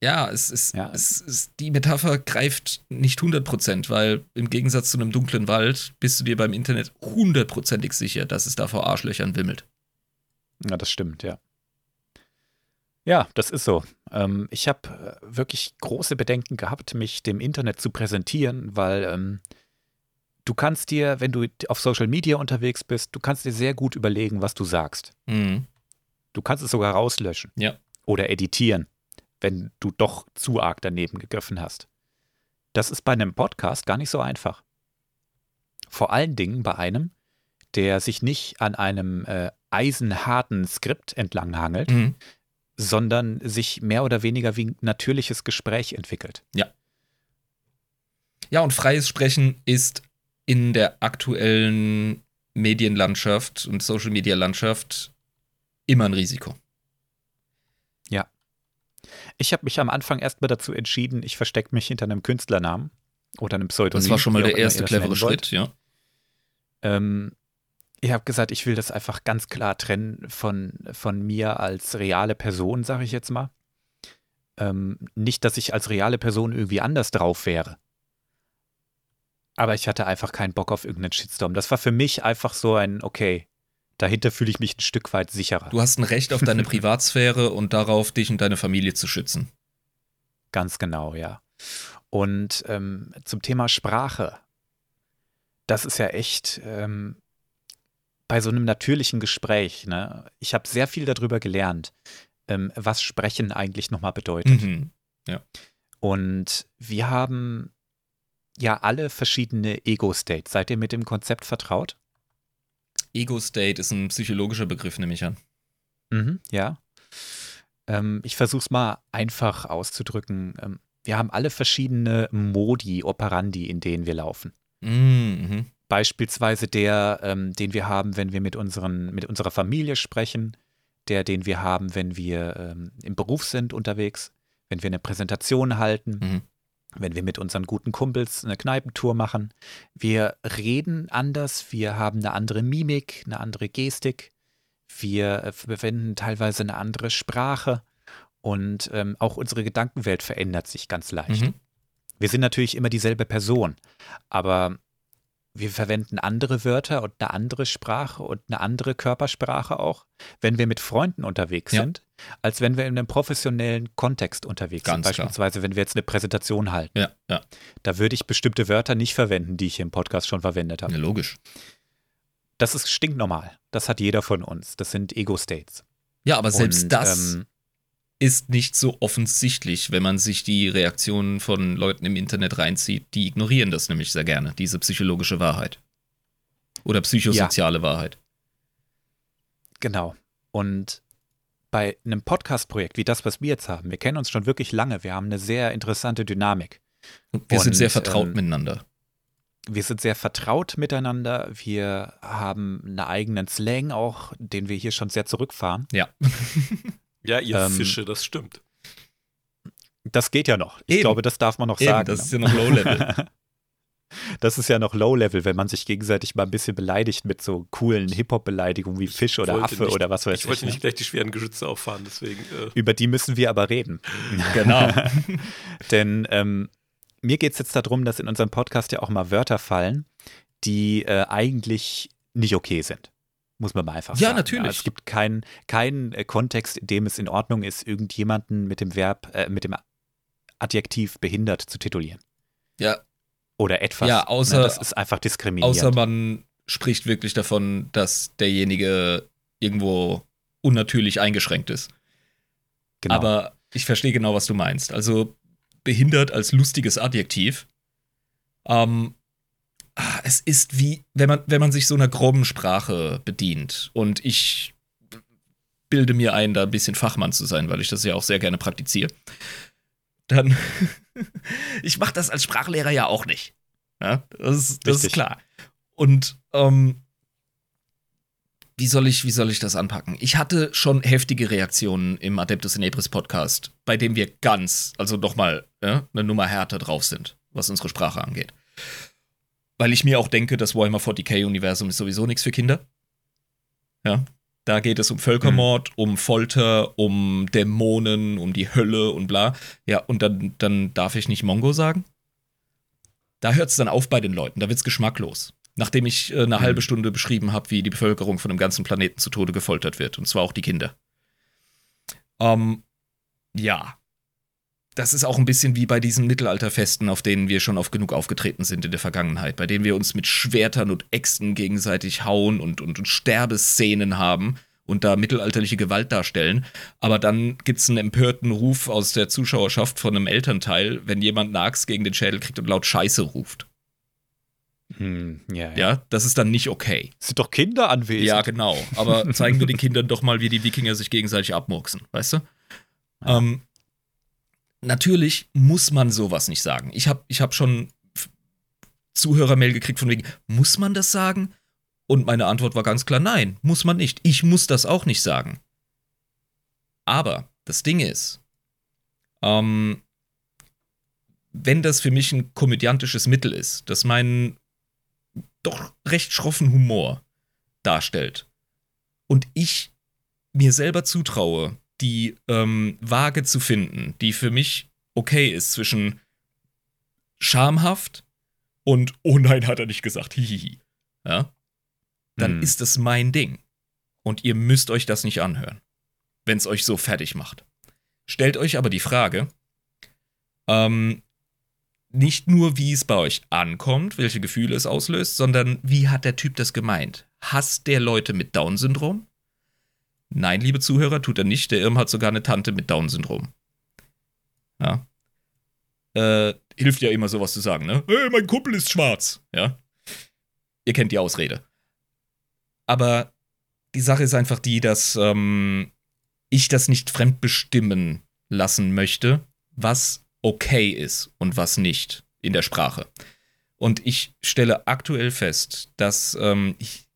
Ja, es ist, Ja. Es ist, die Metapher greift nicht 100%, weil im Gegensatz zu einem dunklen Wald bist du dir beim Internet hundertprozentig sicher, dass es da vor Arschlöchern wimmelt. Ja, das stimmt, ja. Ja, das ist so. Ähm, ich habe äh, wirklich große Bedenken gehabt, mich dem Internet zu präsentieren, weil ähm, du kannst dir, wenn du auf Social Media unterwegs bist, du kannst dir sehr gut überlegen, was du sagst. Mhm. Du kannst es sogar rauslöschen Ja. oder editieren, wenn du doch zu arg daneben gegriffen hast. Das ist bei einem Podcast gar nicht so einfach. Vor allen Dingen bei einem, der sich nicht an einem äh, eisenharten Skript entlanghangelt, Mhm. sondern sich mehr oder weniger wie ein natürliches Gespräch entwickelt. Ja, und freies Sprechen ist in der aktuellen Medienlandschaft und Social Media Landschaft immer ein Risiko. Ich habe mich am Anfang erstmal dazu entschieden, ich verstecke mich hinter einem Künstlernamen oder einem Pseudonym. Das war schon mal der erste clevere. Schritt, ja. Ähm, ich habe gesagt, ich will das einfach ganz klar trennen von, von mir als reale Person, sage ich jetzt mal. Ähm, nicht, dass ich als reale Person irgendwie anders drauf wäre. Aber ich hatte einfach keinen Bock auf irgendeinen Shitstorm. Das war für mich einfach so ein, okay, dahinter fühle ich mich ein Stück weit sicherer. Du hast ein Recht auf deine Privatsphäre und darauf, dich und deine Familie zu schützen. Ganz genau, ja. Und ähm, zum Thema Sprache, das ist ja echt ähm, bei so einem natürlichen Gespräch, ne? Ich habe sehr viel darüber gelernt, ähm, was Sprechen eigentlich nochmal bedeutet. Mhm. Und wir haben ja alle verschiedene Ego-States. Seid ihr mit dem Konzept vertraut? Ego-State ist ein psychologischer Begriff, nehme ich an. Mhm, ja. Ähm, ich versuche es mal einfach auszudrücken. Ähm, wir haben alle verschiedene Modi operandi, in denen wir laufen. Mhm. Beispielsweise der, ähm, den wir haben, wenn wir mit, unseren, mit unserer Familie sprechen, der, den wir haben, wenn wir ähm, im Beruf sind unterwegs, wenn wir eine Präsentation halten, Mhm. Wenn wir mit unseren guten Kumpels eine Kneipentour machen. Wir reden anders, wir haben eine andere Mimik, eine andere Gestik, wir äh, verwenden teilweise eine andere Sprache und ähm, auch unsere Gedankenwelt verändert sich ganz leicht. Mhm. Wir sind natürlich immer dieselbe Person, aber wir verwenden andere Wörter und eine andere Sprache und eine andere Körpersprache auch, wenn wir mit Freunden unterwegs Ja. sind, als wenn wir in einem professionellen Kontext unterwegs Ganz sind. klar. Beispielsweise, wenn wir jetzt eine Präsentation halten. Ja, ja. Da würde ich bestimmte Wörter nicht verwenden, die ich hier im Podcast schon verwendet habe. ja, logisch. Das ist stinknormal. Das hat jeder von uns. Das sind Ego-States. Ja, aber selbst Und, das ähm, ist nicht so offensichtlich, wenn man sich die Reaktionen von Leuten im Internet reinzieht. Die ignorieren das nämlich sehr gerne, diese psychologische Wahrheit. Oder psychosoziale Wahrheit. Genau. Und bei einem Podcast-Projekt wie das, was wir jetzt haben, wir kennen uns schon wirklich lange. Wir haben eine sehr interessante Dynamik. Wir sind Und, sehr vertraut ähm, miteinander. Wir sind sehr vertraut miteinander. Wir haben einen eigenen Slang auch, den wir hier schon sehr zurückfahren. Ja. (laughs) Ja, ihr Ähm, Fische, das stimmt. Das geht ja noch. Ich Eben. glaube, das darf man noch Eben, sagen. das ne? ist ja noch Low-Level. (laughs) Das ist ja noch Low-Level, wenn man sich gegenseitig mal ein bisschen beleidigt mit so coolen Hip-Hop-Beleidigungen wie Fisch oder Affe nicht- oder was weiß ich. Ich wollte ne? nicht gleich die schweren Geschütze auffahren, deswegen. Äh, Über die müssen wir aber reden. (laughs) genau. (laughs) Denn ähm, mir geht es jetzt darum, dass in unserem Podcast ja auch mal Wörter fallen, die äh, eigentlich nicht okay sind. Muss man mal einfach Ja, sagen. natürlich. es gibt keinen keinen äh, Kontext, in dem es in Ordnung ist, irgendjemanden mit dem Verb, äh, mit dem Adjektiv behindert zu titulieren. Ja, Oder etwas. Ja, außer- Ne, das ist einfach diskriminierend. außer man spricht wirklich davon, dass derjenige irgendwo unnatürlich eingeschränkt ist. genau. Aber ich verstehe genau, was du meinst. Also behindert als lustiges Adjektiv. Ähm, ah, es ist wie, wenn man, wenn man sich so einer groben Sprache bedient. Und ich bilde mir ein, da ein bisschen Fachmann zu sein, weil ich das ja auch sehr gerne praktiziere. Dann, (laughs) ich mache das als Sprachlehrer ja auch nicht. Ja, das ist, das ist klar. Und ähm, wie soll ich, wie soll ich das anpacken? Ich hatte schon heftige Reaktionen im Adeptus Inebris Podcast, bei dem wir ganz, also nochmal ja, eine Nummer härter drauf sind, was unsere Sprache angeht. Weil ich mir auch denke, das Warhammer 40k-Universum ist sowieso nichts für Kinder. Ja. Da geht es um Völkermord, um Folter, um Dämonen, um die Hölle und bla. Ja, und dann, dann darf ich nicht Mongo sagen? Da hört es dann auf bei den Leuten, da wird's geschmacklos. Nachdem ich äh, eine Mhm. halbe Stunde beschrieben habe, wie die Bevölkerung von dem ganzen Planeten zu Tode gefoltert wird, und zwar auch die Kinder. Ähm, ja. Das ist auch ein bisschen wie bei diesen Mittelalterfesten, auf denen wir schon oft genug aufgetreten sind in der Vergangenheit, bei denen wir uns mit Schwertern und Äxten gegenseitig hauen und, und, und Sterbeszenen haben und da mittelalterliche Gewalt darstellen. Aber dann gibt es einen empörten Ruf aus der Zuschauerschaft von einem Elternteil, wenn jemand eine Axt gegen den Schädel kriegt und laut Scheiße ruft. Hm, ja, ja. Ja, das ist dann nicht okay. Es sind doch Kinder anwesend. Ja, genau. Aber (laughs) zeigen wir den Kindern doch mal, wie die Wikinger sich gegenseitig abmurksen, weißt du? Ja. Ähm, natürlich muss man sowas nicht sagen. Ich habe ich hab schon Zuhörermail gekriegt von wegen, muss man das sagen? Und meine Antwort war ganz klar, nein, muss man nicht. Ich muss das auch nicht sagen. Aber das Ding ist, ähm, wenn das für mich ein komödiantisches Mittel ist, das meinen doch recht schroffen Humor darstellt und ich mir selber zutraue, die ähm, Waage zu finden, die für mich okay ist zwischen schamhaft und oh nein, hat er nicht gesagt, hihihi. Ja? Dann Hm. ist das mein Ding. Und ihr müsst euch das nicht anhören, wenn es euch so fertig macht. Stellt euch aber die Frage, ähm, nicht nur, wie es bei euch ankommt, welche Gefühle es auslöst, sondern wie hat der Typ das gemeint? Hasst der Leute mit Down-Syndrom? Nein, liebe Zuhörer, tut er nicht. Der Irm hat sogar eine Tante mit Down-Syndrom. Ja. Äh, hilft ja immer sowas zu sagen, ne? Hey, mein Kumpel ist schwarz. Ja. Ihr kennt die Ausrede. Aber die Sache ist einfach die, dass ähm, ich das nicht fremdbestimmen lassen möchte, was okay ist und was nicht in der Sprache. Und ich stelle aktuell fest, dass ähm, ich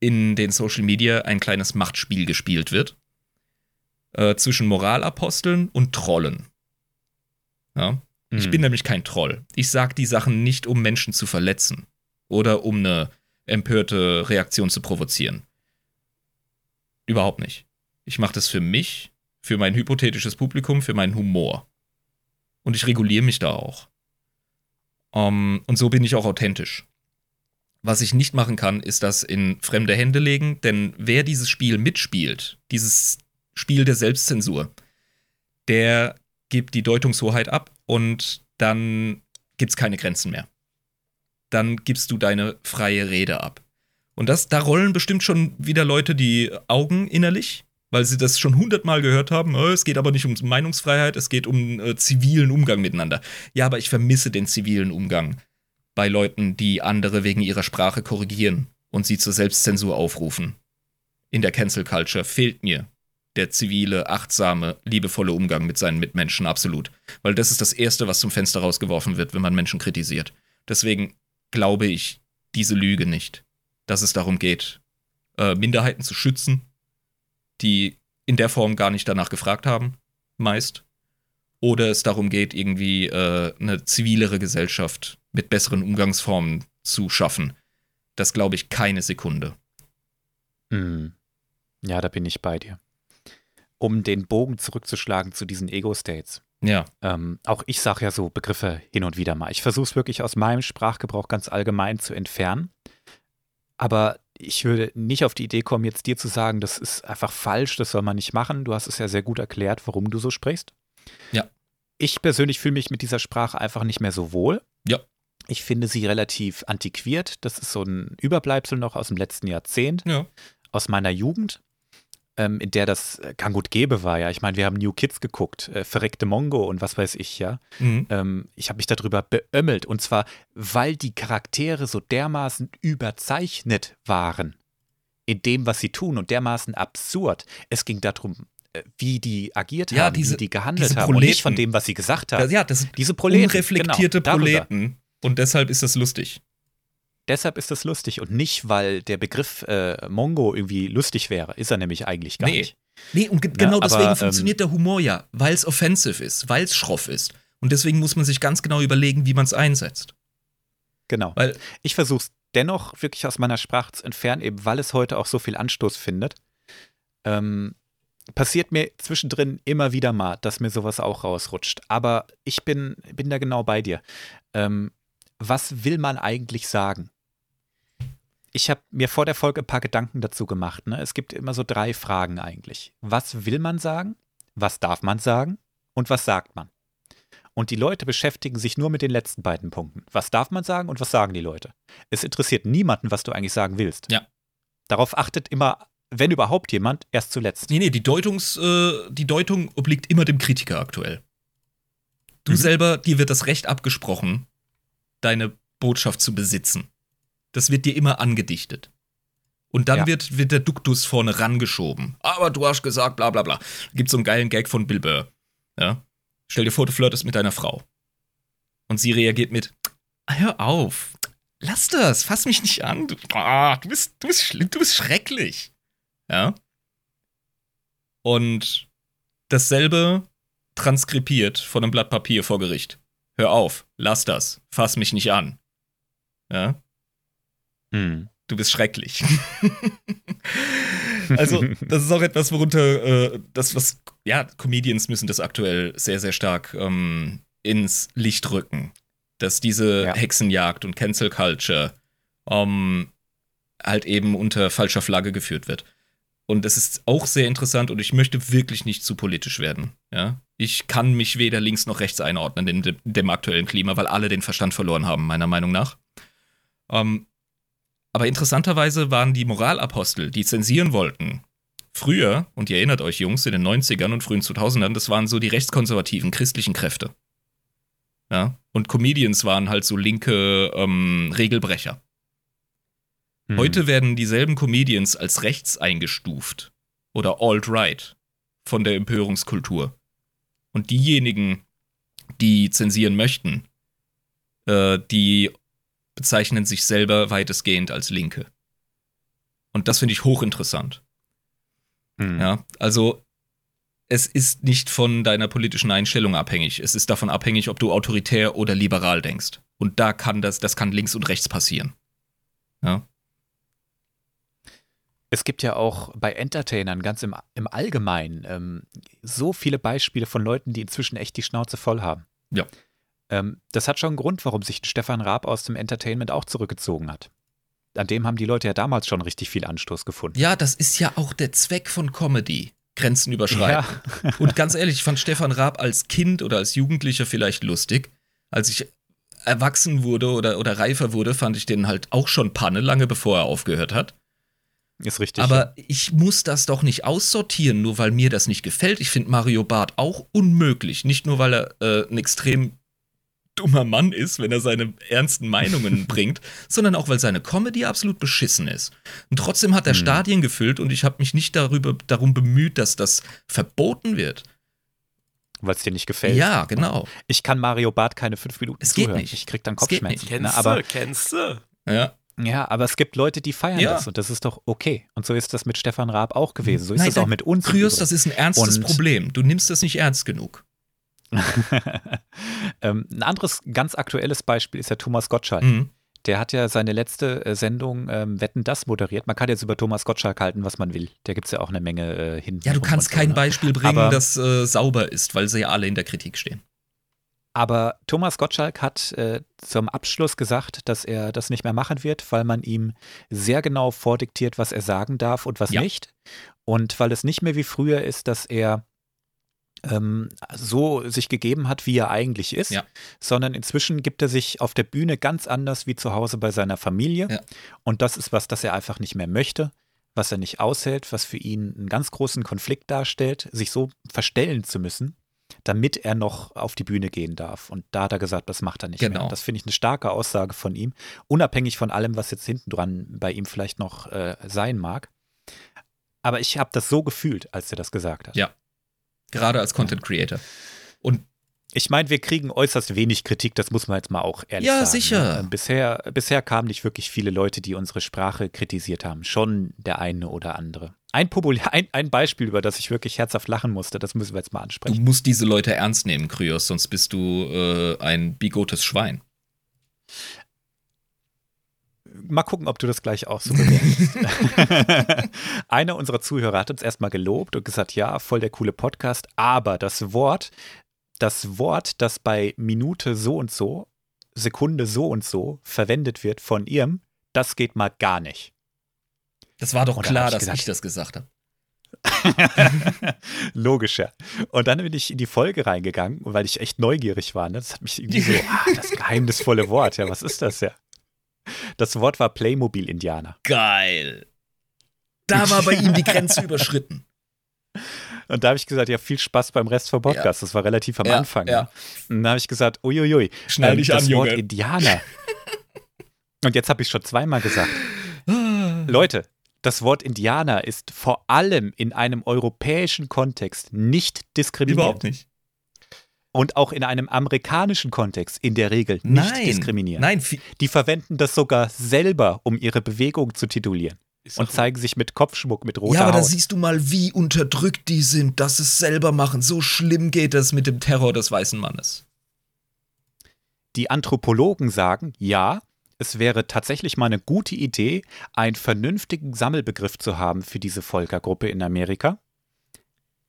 in den Social Media ein kleines Machtspiel gespielt wird äh, zwischen Moralaposteln und Trollen. Ja? Ich Hm. bin nämlich kein Troll. Ich sage die Sachen nicht, um Menschen zu verletzen oder um eine empörte Reaktion zu provozieren. Überhaupt nicht. Ich mache das für mich, für mein hypothetisches Publikum, für meinen Humor. Und ich reguliere mich da auch. Ähm, und so bin ich auch authentisch. Was ich nicht machen kann, ist das in fremde Hände legen, denn wer dieses Spiel mitspielt, dieses Spiel der Selbstzensur, der gibt die Deutungshoheit ab und dann gibt's keine Grenzen mehr. Dann gibst du deine freie Rede ab. Und das, da rollen bestimmt schon wieder Leute die Augen innerlich, weil sie das schon hundertmal gehört haben. "Äh, Es geht aber nicht um Meinungsfreiheit, es geht um äh, zivilen Umgang miteinander. Ja, aber ich vermisse den zivilen Umgang bei Leuten, die andere wegen ihrer Sprache korrigieren und sie zur Selbstzensur aufrufen. In der Cancel Culture fehlt mir der zivile, achtsame, liebevolle Umgang mit seinen Mitmenschen absolut. Weil das ist das Erste, was zum Fenster rausgeworfen wird, wenn man Menschen kritisiert. Deswegen glaube ich diese Lüge nicht, dass es darum geht, äh, Minderheiten zu schützen, die in der Form gar nicht danach gefragt haben, meist. Oder es darum geht, irgendwie äh, eine zivilere Gesellschaft mit besseren Umgangsformen zu schaffen. Das glaube ich keine Sekunde. Hm. Ja, da bin ich bei dir. Um den Bogen zurückzuschlagen zu diesen Ego-States. Ja, Ähm, auch ich sage ja so Begriffe hin und wieder mal. Ich versuche es wirklich aus meinem Sprachgebrauch ganz allgemein zu entfernen. Aber ich würde nicht auf die Idee kommen, jetzt dir zu sagen, das ist einfach falsch, das soll man nicht machen. Du hast es ja sehr gut erklärt, warum du so sprichst. Ja. Ich persönlich fühle mich mit dieser Sprache einfach nicht mehr so wohl. Ja. Ich finde sie relativ antiquiert. Das ist so ein Überbleibsel noch aus dem letzten Jahrzehnt ja. aus meiner Jugend, ähm, in der das äh, gang und gäbe war, ja. Ich meine, wir haben New Kids geguckt, äh, verreckte Mongo und was weiß ich, ja. Mhm. Ähm, ich habe mich darüber beömmelt und zwar, weil die Charaktere so dermaßen überzeichnet waren in dem, was sie tun und dermaßen absurd. Es ging darum, äh, wie die agiert Ja, haben, diese- wie die gehandelt haben und nicht von dem, was sie gesagt haben. Ja, das sind Diese Proleten, unreflektierte genau. Proleten. Und deshalb ist das lustig. Deshalb ist das lustig und nicht, weil der Begriff äh, Mongo irgendwie lustig wäre. Ist er nämlich eigentlich gar Nee. nicht. Nee, und ge genau deswegen aber, ähm, funktioniert der Humor ja, weil es offensiv ist, weil es schroff ist. Und deswegen muss man sich ganz genau überlegen, wie man es einsetzt. Genau. Weil, Ich versuche es dennoch wirklich aus meiner Sprache zu entfernen, eben weil es heute auch so viel Anstoß findet. Ähm, passiert mir zwischendrin immer wieder mal, dass mir sowas auch rausrutscht. Aber ich bin, bin da genau bei dir. Ähm, was will man eigentlich sagen? Ich habe mir vor der Folge ein paar Gedanken dazu gemacht. Ne? Es gibt immer so drei Fragen eigentlich. Was will man sagen? Was darf man sagen? und was sagt man. Und die Leute beschäftigen sich nur mit den letzten beiden Punkten. Was darf man sagen und was sagen die Leute? Es interessiert niemanden, was du eigentlich sagen willst. Ja. Darauf achtet immer, wenn überhaupt jemand, erst zuletzt. Nee, nee, die, Deutungs, äh, die Deutung obliegt immer dem Kritiker aktuell. Du Mhm. selber, dir wird das Recht abgesprochen, deine Botschaft zu besitzen. Das wird dir immer angedichtet. Und dann Ja. wird, wird der Duktus vorne rangeschoben. Aber du hast gesagt, bla bla bla. Gibt so einen geilen Gag von Bill Burr. Ja? Stell dir vor, du flirtest mit deiner Frau. Und sie reagiert mit: Hör auf. Lass das, fass mich nicht an. Du, ah, du, bist, du, bist, schlimm, du bist schrecklich. Ja. Und dasselbe transkribiert von einem Blatt Papier vor Gericht. Hör auf, lass das, fass mich nicht an. Ja, Hm. du bist schrecklich. (laughs) also, das ist auch etwas, worunter äh, das, was, ja, Comedians müssen das aktuell sehr, sehr stark ähm, ins Licht rücken. Dass diese Ja. Hexenjagd und Cancel Culture ähm, halt eben unter falscher Flagge geführt wird. Und es ist auch sehr interessant und ich möchte wirklich nicht zu politisch werden. Ja? Ich kann mich weder links noch rechts einordnen in dem, dem aktuellen Klima, weil alle den Verstand verloren haben, meiner Meinung nach. Ähm, aber interessanterweise waren die Moralapostel, die zensieren wollten, früher, und ihr erinnert euch, Jungs, in den 90ern und frühen 2000ern, das waren so die rechtskonservativen christlichen Kräfte. Ja? Und Comedians waren halt so linke ähm, Regelbrecher. Hm. Heute werden dieselben Comedians als rechts eingestuft oder alt-right von der Empörungskultur. Und diejenigen, die zensieren möchten, äh, die bezeichnen sich selber weitestgehend als Linke. Und das finde ich hochinteressant. Hm. Ja, also es ist nicht von deiner politischen Einstellung abhängig. Es ist davon abhängig, ob du autoritär oder liberal denkst. Und da kann das, das kann links und rechts passieren. Ja. Es gibt ja auch bei Entertainern ganz im, im Allgemeinen ähm, so viele Beispiele von Leuten, die inzwischen echt die Schnauze voll haben. Ja. Ähm, das hat schon einen Grund, warum sich Stefan Raab aus dem Entertainment auch zurückgezogen hat. An dem haben die Leute ja damals schon richtig viel Anstoß gefunden. Ja, das ist ja auch der Zweck von Comedy. Grenzen überschreiten. Ja. Und ganz (laughs) ehrlich, ich fand Stefan Raab als Kind oder als Jugendlicher vielleicht lustig. Als ich erwachsen wurde oder, oder reifer wurde, fand ich den halt auch schon Panne, lange bevor er aufgehört hat. Ist richtig. Aber ich muss das doch nicht aussortieren, nur weil mir das nicht gefällt. Ich finde Mario Barth auch unmöglich. Nicht nur, weil er äh, ein extrem dummer Mann ist, wenn er seine ernsten Meinungen (laughs) bringt, sondern auch, weil seine Comedy absolut beschissen ist. Und trotzdem hat er Hm. Stadien gefüllt und ich habe mich nicht darüber, darum bemüht, dass das verboten wird. Weil es dir nicht gefällt. Ja, genau. Ich kann Mario Barth keine fünf Minuten Es geht zuhören. nicht. Ich krieg dann Kopfschmerzen. Ne, Kennst aber, du, kennst du? Ja. Ja, aber es gibt Leute, die feiern Ja. das und das ist doch okay. Und so ist das mit Stefan Raab auch gewesen. So ist Nein, das auch mit uns. Kryos, das ist ein ernstes Und- Problem. Du nimmst das nicht ernst genug. (laughs) ähm, ein anderes ganz aktuelles Beispiel ist ja Thomas Gottschalk. Mhm. Der hat ja seine letzte äh, Sendung ähm, Wetten das moderiert. Man kann jetzt über Thomas Gottschalk halten, was man will. Da gibt es ja auch eine Menge äh, hin. Ja, du kannst kein Beispiel bringen, Aber- das äh, sauber ist, weil sie ja alle in der Kritik stehen. Aber Thomas Gottschalk hat äh, zum Abschluss gesagt, dass er das nicht mehr machen wird, weil man ihm sehr genau vordiktiert, was er sagen darf und was Ja. nicht. Und weil es nicht mehr wie früher ist, dass er ähm, so sich gegeben hat, wie er eigentlich ist, Ja. sondern inzwischen gibt er sich auf der Bühne ganz anders wie zu Hause bei seiner Familie. Ja. Und das ist was, das er einfach nicht mehr möchte, was er nicht aushält, was für ihn einen ganz großen Konflikt darstellt, sich so verstellen zu müssen, damit er noch auf die Bühne gehen darf. Und da hat er gesagt, das macht er nicht Genau. mehr. Das finde ich eine starke Aussage von ihm, unabhängig von allem, was jetzt hinten dran bei ihm vielleicht noch äh, sein mag. Aber ich habe das so gefühlt, als er das gesagt hat. Ja. Gerade als Content Creator. Und Ich meine, wir kriegen äußerst wenig Kritik, das muss man jetzt mal auch ehrlich Ja, sagen. sicher. Ne? Bisher, bisher kamen nicht wirklich viele Leute, die unsere Sprache kritisiert haben. Schon der eine oder andere. Ein, Popul ein, ein Beispiel, über das ich wirklich herzhaft lachen musste, das müssen wir jetzt mal du ansprechen. musst diese Leute ernst nehmen, Kryos, sonst bist du äh, ein bigotes Schwein. Mal gucken, ob du das gleich auch so bewertest. (laughs) (laughs) Einer unserer Zuhörer hat uns erstmal gelobt und gesagt, ja, voll der coole Podcast, aber das Wort, das Wort, das bei Minute so und so, Sekunde so und so verwendet wird von ihrem, das geht mal gar nicht. Das war doch Und klar, ich dass gesagt- ich das gesagt habe. (laughs) Logischer. Und dann bin ich in die Folge reingegangen, weil ich echt neugierig war. Ne? Das hat mich irgendwie so, (laughs) ah, das geheimnisvolle Wort. Ja, was ist das ja? Das Wort war Playmobil-Indianer. Geil. Da war bei ihm die Grenze (laughs) überschritten. Und da habe ich gesagt, ja, viel Spaß beim Rest vom Podcast. Ja. Das war relativ am ja, Anfang. Ja. Ne? Und da habe ich gesagt, uiuiui, Schnell dich das an, Wort Junge. Indianer. (laughs) Und jetzt habe ich schon zweimal gesagt. Leute, das Wort Indianer ist vor allem in einem europäischen Kontext nicht diskriminierend. Überhaupt nicht. Und auch in einem amerikanischen Kontext in der Regel nicht Nein. diskriminierend. Nein, Die verwenden das sogar selber, um ihre Bewegung zu titulieren. Ist Und zeigen sich mit Kopfschmuck, mit roter ja, aber da siehst du mal, wie unterdrückt die sind, dass sie es selber machen. So schlimm geht das mit dem Terror des weißen Mannes. Die Anthropologen sagen, ja, es wäre tatsächlich mal eine gute Idee, einen vernünftigen Sammelbegriff zu haben für diese Völkergruppe in Amerika.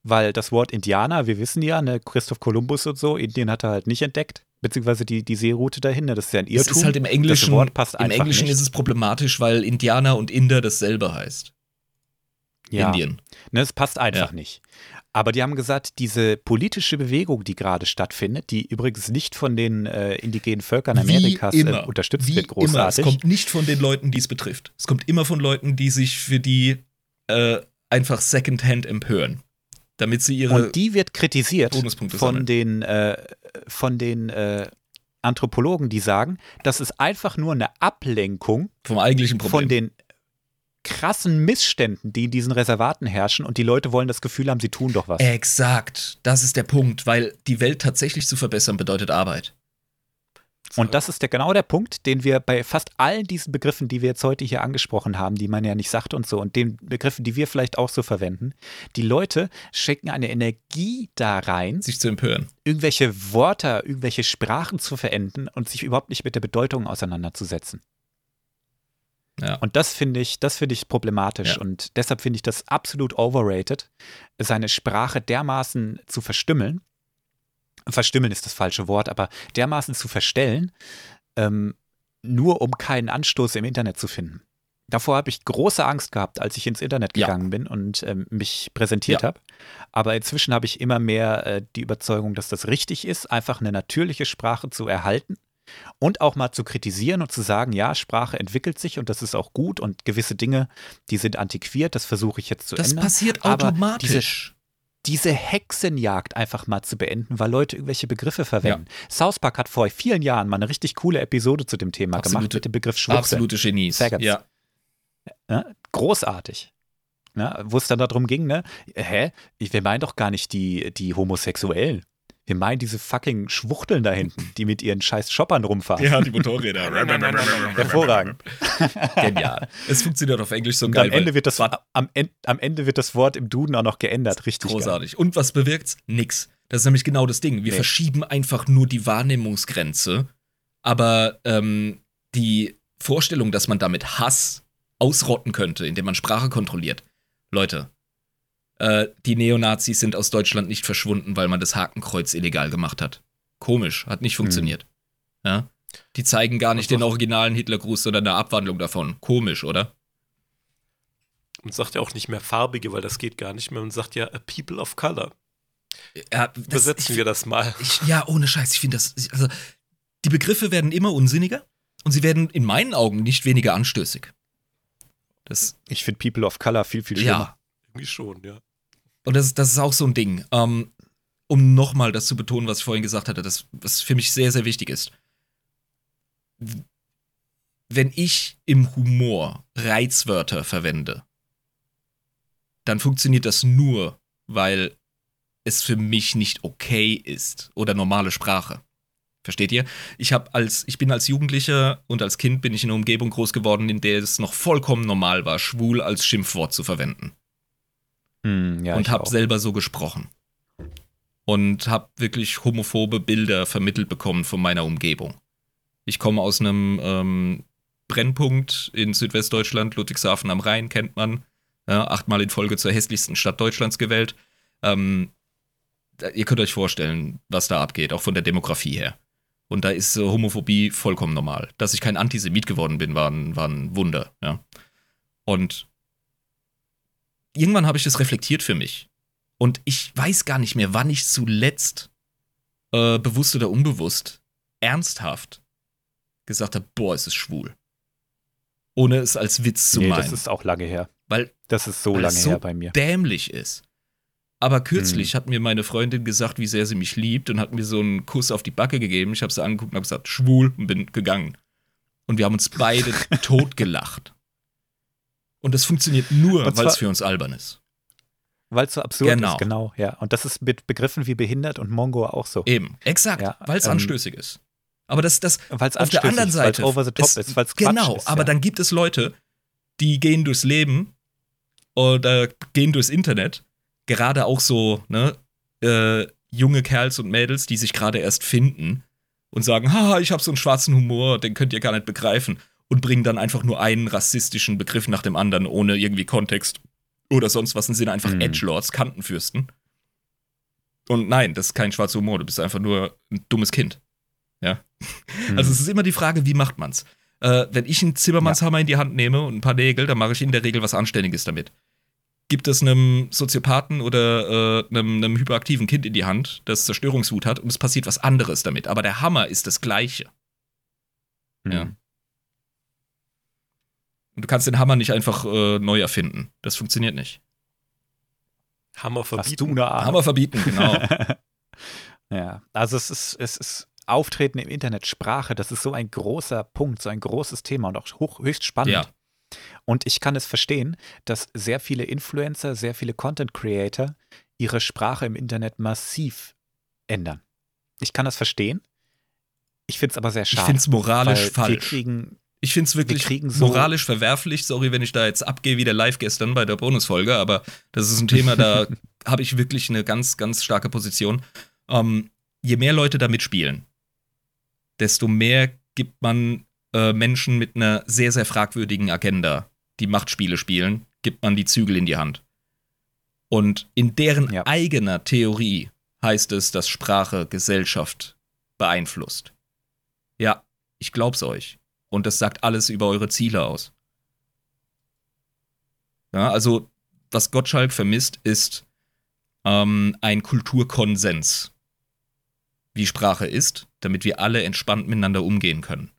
Weil das Wort Indianer, wir wissen ja, ne, Christoph Kolumbus und so, Indien hat er halt nicht entdeckt, beziehungsweise die, die Seeroute dahin, ne, das ist ja ein Irrtum. ist halt im Englischen, das Wort passt im Englischen nicht. ist es problematisch, weil Indianer und Inder dasselbe heißt. ja, Indien. Ne, es passt einfach Ja. nicht. Aber die haben gesagt, diese politische Bewegung, die gerade stattfindet, die übrigens nicht von den äh, indigenen Völkern Amerikas Wie äh, immer. unterstützt Wie wird, immer. Es großartig. kommt nicht von den Leuten, die es betrifft. Es kommt immer von Leuten, die sich für die äh, einfach Secondhand empören. Damit sie ihre. Und die wird kritisiert Bonuspunkte von sammeln. den, äh, von den äh, Anthropologen, die sagen, das ist einfach nur eine Ablenkung vom eigentlichen Problem. von den krassen Missständen, die in diesen Reservaten herrschen und die Leute wollen das Gefühl haben, sie tun doch was. Exakt. Das ist der Punkt, weil die Welt tatsächlich zu verbessern bedeutet Arbeit. Und das ist der, genau der Punkt, den wir bei fast allen diesen Begriffen, die wir jetzt heute hier angesprochen haben, die man ja nicht sagt und so, und den Begriffen, die wir vielleicht auch so verwenden, die Leute schenken eine Energie da rein, Sich zu empören. irgendwelche Wörter, irgendwelche Sprachen zu verenden und sich überhaupt nicht mit der Bedeutung auseinanderzusetzen. Ja. Und das finde ich, das finde ich problematisch. Ja. Und deshalb finde ich das absolut overrated, seine Sprache dermaßen zu verstümmeln. Verstümmeln ist das falsche Wort, aber dermaßen zu verstellen, ähm, nur um keinen Anstoß im Internet zu finden. Davor habe ich große Angst gehabt, als ich ins Internet Ja. gegangen bin und ähm, mich präsentiert Ja. habe. Aber inzwischen habe ich immer mehr äh, die Überzeugung, dass das richtig ist, einfach eine natürliche Sprache zu erhalten und auch mal zu kritisieren und zu sagen, ja, Sprache entwickelt sich und das ist auch gut und gewisse Dinge, die sind antiquiert, das versuche ich jetzt zu Das ändern. passiert Aber automatisch. Diese Hexenjagd einfach mal zu beenden, weil Leute irgendwelche Begriffe verwenden. South Park hat vor vielen Jahren mal eine richtig coole Episode zu dem Thema gemacht Absolute- mit dem Begriff Schwuchsel. Absolute Genies. Faggots. Ja. Großartig. Wo es dann darum ging, ne? Hä? Ich- Wir meinen doch gar nicht die, die Homosexuellen. Wir meinen diese fucking Schwuchteln da hinten, die mit ihren scheiß Shoppern rumfahren. ja, die Motorräder. (laughs) Hervorragend. Genial. Es funktioniert auf Englisch so Und geil. am Ende, wird das, am, Ende, am Ende wird das Wort im Duden auch noch geändert. Richtig. Geil. Großartig. Und was bewirkt's? Nix. Das ist nämlich genau das Ding. Wir Nee. verschieben einfach nur die Wahrnehmungsgrenze. Aber ähm, die Vorstellung, dass man damit Hass ausrotten könnte, indem man Sprache kontrolliert. Leute, äh, die Neonazis sind aus Deutschland nicht verschwunden, weil man das Hakenkreuz illegal gemacht hat. Komisch, hat nicht funktioniert. Ja? Die zeigen gar nicht den originalen Hitlergruß, sondern eine Abwandlung davon. Komisch, oder? Man sagt ja auch nicht mehr farbige, weil das geht gar nicht mehr. Man sagt ja a people of color. Ja, das, Übersetzen ich- wir das mal. Ich, ja, ohne Scheiß, ich finde das. Also, die Begriffe werden immer unsinniger und sie werden in meinen Augen nicht weniger anstößig. Das, Ich finde People of Color viel, viel schlimmer. ja. Irgendwie schon, ja. Und das, das ist auch so ein Ding. Ähm, um nochmal das zu betonen, was ich vorhin gesagt hatte, das, was für mich sehr, sehr wichtig ist. Wenn ich im Humor Reizwörter verwende, dann funktioniert das nur, weil es für mich nicht okay ist oder normale Sprache. Versteht ihr? Ich habe als ich bin als Jugendlicher und als Kind bin ich in einer Umgebung groß geworden, in der es noch vollkommen normal war, schwul als Schimpfwort zu verwenden Hm, ja, und habe selber so gesprochen. Und habe wirklich homophobe Bilder vermittelt bekommen von meiner Umgebung. Ich komme aus einem ähm, Brennpunkt in Südwestdeutschland, Ludwigshafen am Rhein, kennt man. Ja, achtmal in Folge zur hässlichsten Stadt Deutschlands gewählt. Ähm, da, ihr könnt euch vorstellen, was da abgeht, auch von der Demografie her. Und da ist äh, Homophobie vollkommen normal. Dass ich kein Antisemit geworden bin, war ein, war ein Wunder. Ja. Und irgendwann habe ich das reflektiert für mich. Und ich weiß gar nicht mehr, wann ich zuletzt, äh, bewusst oder unbewusst, ernsthaft gesagt habe, boah, es ist schwul. Ohne es als Witz zu nee, meinen. das ist auch lange her. weil Das ist so Weil lange es so her bei mir. dämlich ist. Aber kürzlich hat mir meine Freundin gesagt, wie sehr sie mich liebt und hat mir so einen Kuss auf die Backe gegeben. Ich habe sie angeguckt und habe gesagt, schwul und bin gegangen. Und wir haben uns beide (laughs) totgelacht. Und das funktioniert nur, weil es für uns albern ist. Weil es so absurd Genau. ist, genau, ja. Und das ist mit Begriffen wie behindert und Mongo auch so. Eben, exakt, Ja, weil es ähm, anstößig ist. Aber das, das Weil es auf der anderen Seite. over the top es- ist, weil es Genau, ist. aber ja. dann gibt es Leute, die gehen durchs Leben oder gehen durchs Internet, gerade auch so, ne, äh, junge Kerls und Mädels, die sich gerade erst finden und sagen, haha, ich habe so einen schwarzen Humor, den könnt ihr gar nicht begreifen und bringen dann einfach nur einen rassistischen Begriff nach dem anderen, ohne irgendwie Kontext oder sonst was und sind einfach Mhm. Edgelords, Kantenfürsten. Und nein, das ist kein schwarzer Humor, du bist einfach nur ein dummes Kind. Hm. Also es ist immer die Frage, wie macht man's? Äh, wenn ich einen Zimmermannshammer in die Hand nehme und ein paar Nägel, dann mache ich in der Regel was Anständiges damit. Gibt es einem Soziopathen oder äh, einem, einem hyperaktiven Kind in die Hand, das Zerstörungswut hat und es passiert was anderes damit. Aber der Hammer ist das gleiche. Hm. ja. Und du kannst den Hammer nicht einfach äh, neu erfinden. Das funktioniert nicht. Hammer Hast du verbieten. Hammer verbieten, genau. (laughs) ja, also es ist, es ist Auftreten im Internet, Sprache, das ist so ein großer Punkt, so ein großes Thema und auch hoch, höchst spannend. Ja. Und ich kann es verstehen, dass sehr viele Influencer, sehr viele Content Creator ihre Sprache im Internet massiv ändern. Ich kann das verstehen. Ich finde es aber sehr Ich schade. finde es moralisch weil Wir falsch. kriegen, Ich finde es wirklich kriegen so- moralisch verwerflich. Sorry, wenn ich da jetzt abgehe wie der Live gestern bei der Bonusfolge, aber das ist ein Thema, da (laughs) habe ich wirklich eine ganz, ganz starke Position. Ähm, je mehr Leute da mitspielen, desto mehr gibt man äh, Menschen mit einer sehr, sehr fragwürdigen Agenda, die Machtspiele spielen, gibt man die Zügel in die Hand. Und in deren Ja. eigener Theorie heißt es, dass Sprache Gesellschaft beeinflusst. Ja, ich glaub's euch. Und das sagt alles über eure Ziele aus. Ja, also, was Gottschalk vermisst, ist ähm, ein Kulturkonsens, wie Sprache ist, damit wir alle entspannt miteinander umgehen können.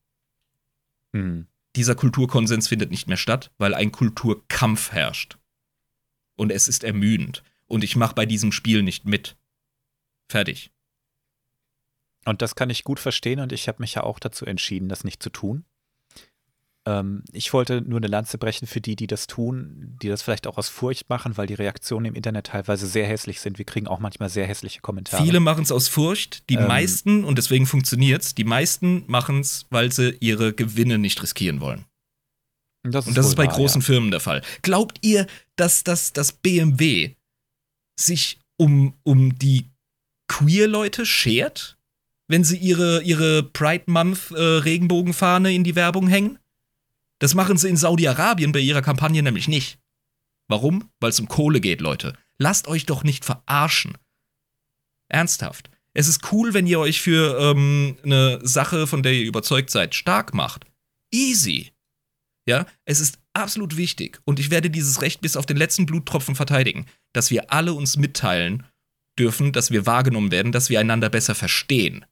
hm, Dieser Kulturkonsens findet nicht mehr statt, weil ein Kulturkampf herrscht. Und es ist ermüdend. Und ich mache bei diesem Spiel nicht mit. Fertig. Und das kann ich gut verstehen und ich habe mich ja auch dazu entschieden, das nicht zu tun. Ähm, ich wollte nur eine Lanze brechen für die, die das tun, die das vielleicht auch aus Furcht machen, weil die Reaktionen im Internet teilweise sehr hässlich sind. Wir kriegen auch manchmal sehr hässliche Kommentare. Viele machen es aus Furcht, die Ähm. meisten, und deswegen funktioniert's, die meisten machen es, weil sie ihre Gewinne nicht riskieren wollen. das Und das ist bei wahr, großen ja. Firmen der Fall. Glaubt ihr, dass das dass BMW sich um, um die Queer-Leute schert, wenn sie ihre, ihre Pride Month äh, Regenbogenfahne in die Werbung hängen? Das machen sie in Saudi-Arabien bei ihrer Kampagne nämlich nicht. Warum? Weil es um Kohle geht, Leute. Lasst euch doch nicht verarschen. Ernsthaft. Es ist cool, wenn ihr euch für ähm, eine Sache, von der ihr überzeugt seid, stark macht. Easy. Ja, es ist absolut wichtig und ich werde dieses Recht bis auf den letzten Bluttropfen verteidigen, dass wir alle uns mitteilen dürfen, dass wir wahrgenommen werden, dass wir einander besser verstehen.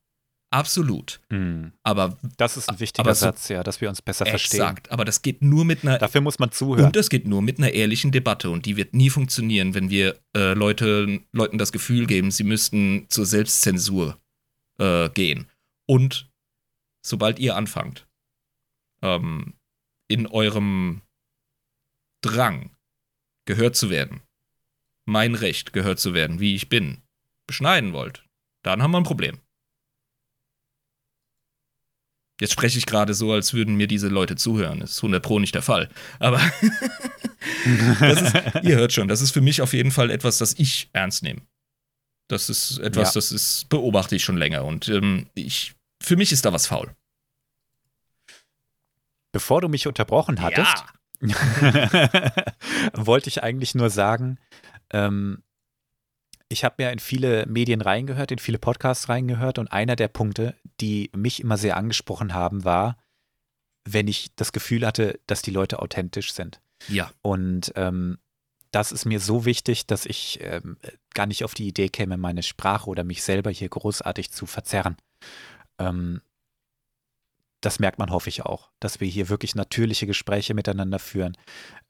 Absolut. Hm, Aber Das ist ein wichtiger so- Satz, ja, dass wir uns besser verstehen. exakt. Aber das geht nur mit einer Dafür muss man zuhören. und das geht nur mit einer ehrlichen Debatte und die wird nie funktionieren, wenn wir äh, Leute, Leuten das Gefühl geben, sie müssten zur Selbstzensur äh, gehen. Und sobald ihr anfangt, ähm, in eurem Drang gehört zu werden, mein Recht gehört zu werden, wie ich bin, beschneiden wollt, dann haben wir ein Problem. Jetzt spreche ich gerade so, als würden mir diese Leute zuhören. Das ist 100 Pro nicht der Fall. Aber (laughs) ist, ihr hört schon, das ist für mich auf jeden Fall etwas, das ich ernst nehme. Das ist etwas, Ja. das ist, beobachte ich schon länger. Und ähm, ich, für mich ist da was faul. Bevor du mich unterbrochen hattest, (laughs) wollte ich eigentlich nur sagen, ähm, ich habe ja in viele Medien reingehört, in viele Podcasts reingehört und einer der Punkte, die mich immer sehr angesprochen haben, war, wenn ich das Gefühl hatte, dass die Leute authentisch sind. Ja. Und ähm, das ist mir so wichtig, dass ich ähm, gar nicht auf die Idee käme, meine Sprache oder mich selber hier großartig zu verzerren. Ähm, das merkt man, hoffe ich auch, dass wir hier wirklich natürliche Gespräche miteinander führen.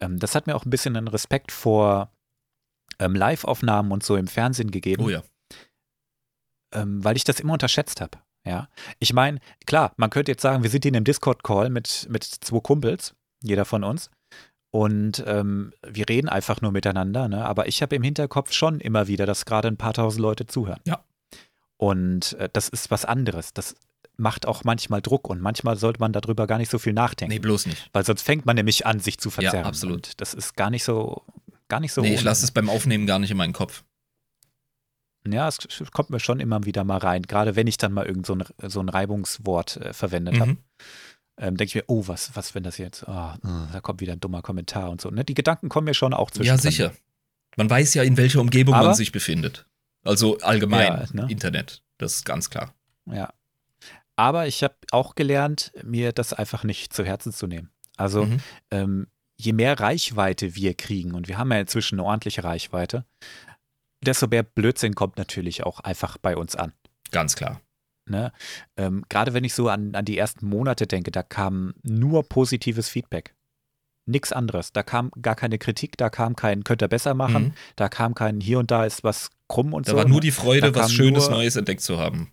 Ähm, das hat mir auch ein bisschen einen Respekt vor ähm, Live-Aufnahmen und so im Fernsehen gegeben. Oh ja. ähm, weil ich das immer unterschätzt habe. Ja, ich meine, klar, man könnte jetzt sagen, wir sind in einem Discord-Call mit, mit zwei Kumpels, jeder von uns, und ähm, wir reden einfach nur miteinander, ne? aber ich habe im Hinterkopf schon immer wieder, dass gerade ein paar tausend Leute zuhören. Ja. Und äh, das ist was anderes. Das macht auch manchmal Druck und manchmal sollte man darüber gar nicht so viel nachdenken. Nee, bloß nicht. Weil sonst fängt man nämlich an, sich zu verzerren. absolut. Und das ist gar nicht so, gar nicht so. nee, ich lasse es beim Aufnehmen gar nicht in meinen Kopf. Ja, es kommt mir schon immer wieder mal rein, gerade wenn ich dann mal irgend so ein, so ein Reibungswort äh, verwendet habe. Mhm. Ähm, denke ich mir, oh, was, was, wenn das jetzt, ah, da kommt wieder ein dummer Kommentar und so. Ne? Die Gedanken kommen mir schon auch zwischen. Ja, sicher. Man weiß ja, in welcher Umgebung Aber- man sich befindet. Also allgemein, Ja, ne? Internet. Das ist ganz klar. Ja. Aber ich habe auch gelernt, mir das einfach nicht zu Herzen zu nehmen. Also, Mhm. ähm, je mehr Reichweite wir kriegen, und wir haben ja inzwischen eine ordentliche Reichweite, desto mehr Blödsinn kommt natürlich auch einfach bei uns an. Ganz klar. Ne? Ähm, Gerade wenn ich so an, an die ersten Monate denke, da kam nur positives Feedback. Nix anderes. Da kam gar keine Kritik, da kam kein, könnt ihr besser machen, Mhm. da kam kein, hier und da ist was krumm und Da so. war nur die Freude, Da was Schönes nur- Neues entdeckt zu haben.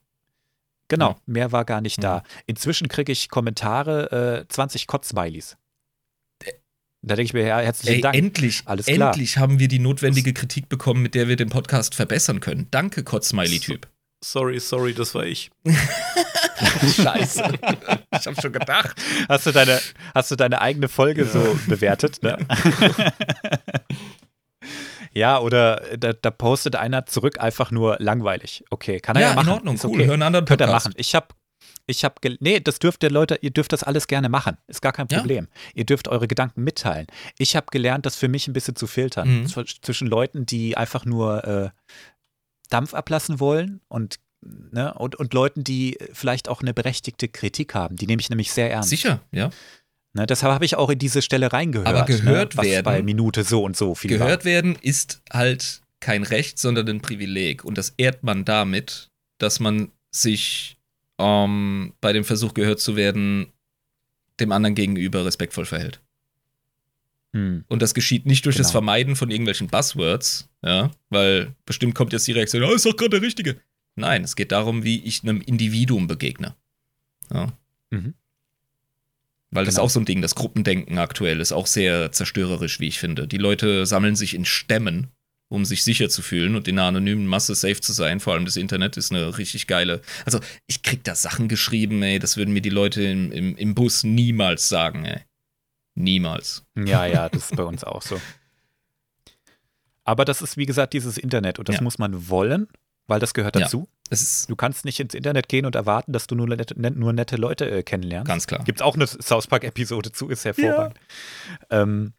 Genau, mehr war gar nicht Mhm. da. Inzwischen kriege ich Kommentare, äh, 20 Kotz-Smileys. Da denke ich mir, ja, herzlichen Ey, Dank. endlich, Alles klar. endlich haben wir die notwendige Kritik bekommen, mit der wir den Podcast verbessern können. Danke, Kotz-Smiley-Typ. Sorry, sorry, das war ich. (laughs) Scheiße. ich hab schon gedacht. Hast du deine, hast du deine eigene Folge so bewertet? Ne? (laughs) ja, oder da, da postet einer zurück einfach nur langweilig. Okay, kann er ja, Ja, machen. in Ordnung, Ist cool. okay. Hör einen anderen Könnt ihr Podcast. machen. Ich habe ich habe nee, das dürft ihr Leute, ihr dürft das alles gerne machen. Ist gar kein Ja. Problem. Ihr dürft eure Gedanken mitteilen. Ich habe gelernt, das für mich ein bisschen zu filtern Mhm. Zw- zwischen Leuten, die einfach nur äh, Dampf ablassen wollen und ne, und, und Leuten, die vielleicht auch eine berechtigte Kritik haben. Die nehme ich nämlich sehr ernst. Sicher, ja. Ne, deshalb habe ich auch in diese Stelle reingehört. Aber gehört ne, was werden- bei Minute so und so viel Gehört werden ist halt kein Recht, sondern ein Privileg. Und das ehrt man damit, dass man sich ähm, bei dem Versuch gehört zu werden, dem anderen gegenüber respektvoll verhält. Hm. Und das geschieht nicht durch das Genau. Vermeiden von irgendwelchen Buzzwords, ja, weil bestimmt kommt jetzt die Reaktion, oh, ist doch gerade der Richtige. Nein, es geht darum, wie ich einem Individuum begegne. Ja. Mhm. Weil das ist Genau. auch so ein Ding, das Gruppendenken aktuell ist auch sehr zerstörerisch, wie ich finde. Die Leute sammeln sich in Stämmen, um sich sicher zu fühlen und in einer anonymen Masse safe zu sein. Vor allem das Internet ist eine richtig geile. Also, ich krieg da Sachen geschrieben, ey, das würden mir die Leute im, im, im Bus niemals sagen, ey. Niemals. Ja, ja, das ist bei uns auch so. Aber das ist, wie gesagt, dieses Internet und das Ja. muss man wollen, weil das gehört Ja. dazu. Ist Du kannst nicht ins Internet gehen und erwarten, dass du nur nette, net- nur nette Leute äh, kennenlernst. ganz klar. Gibt es auch eine South Park-Episode zu, ist hervorragend. Ähm,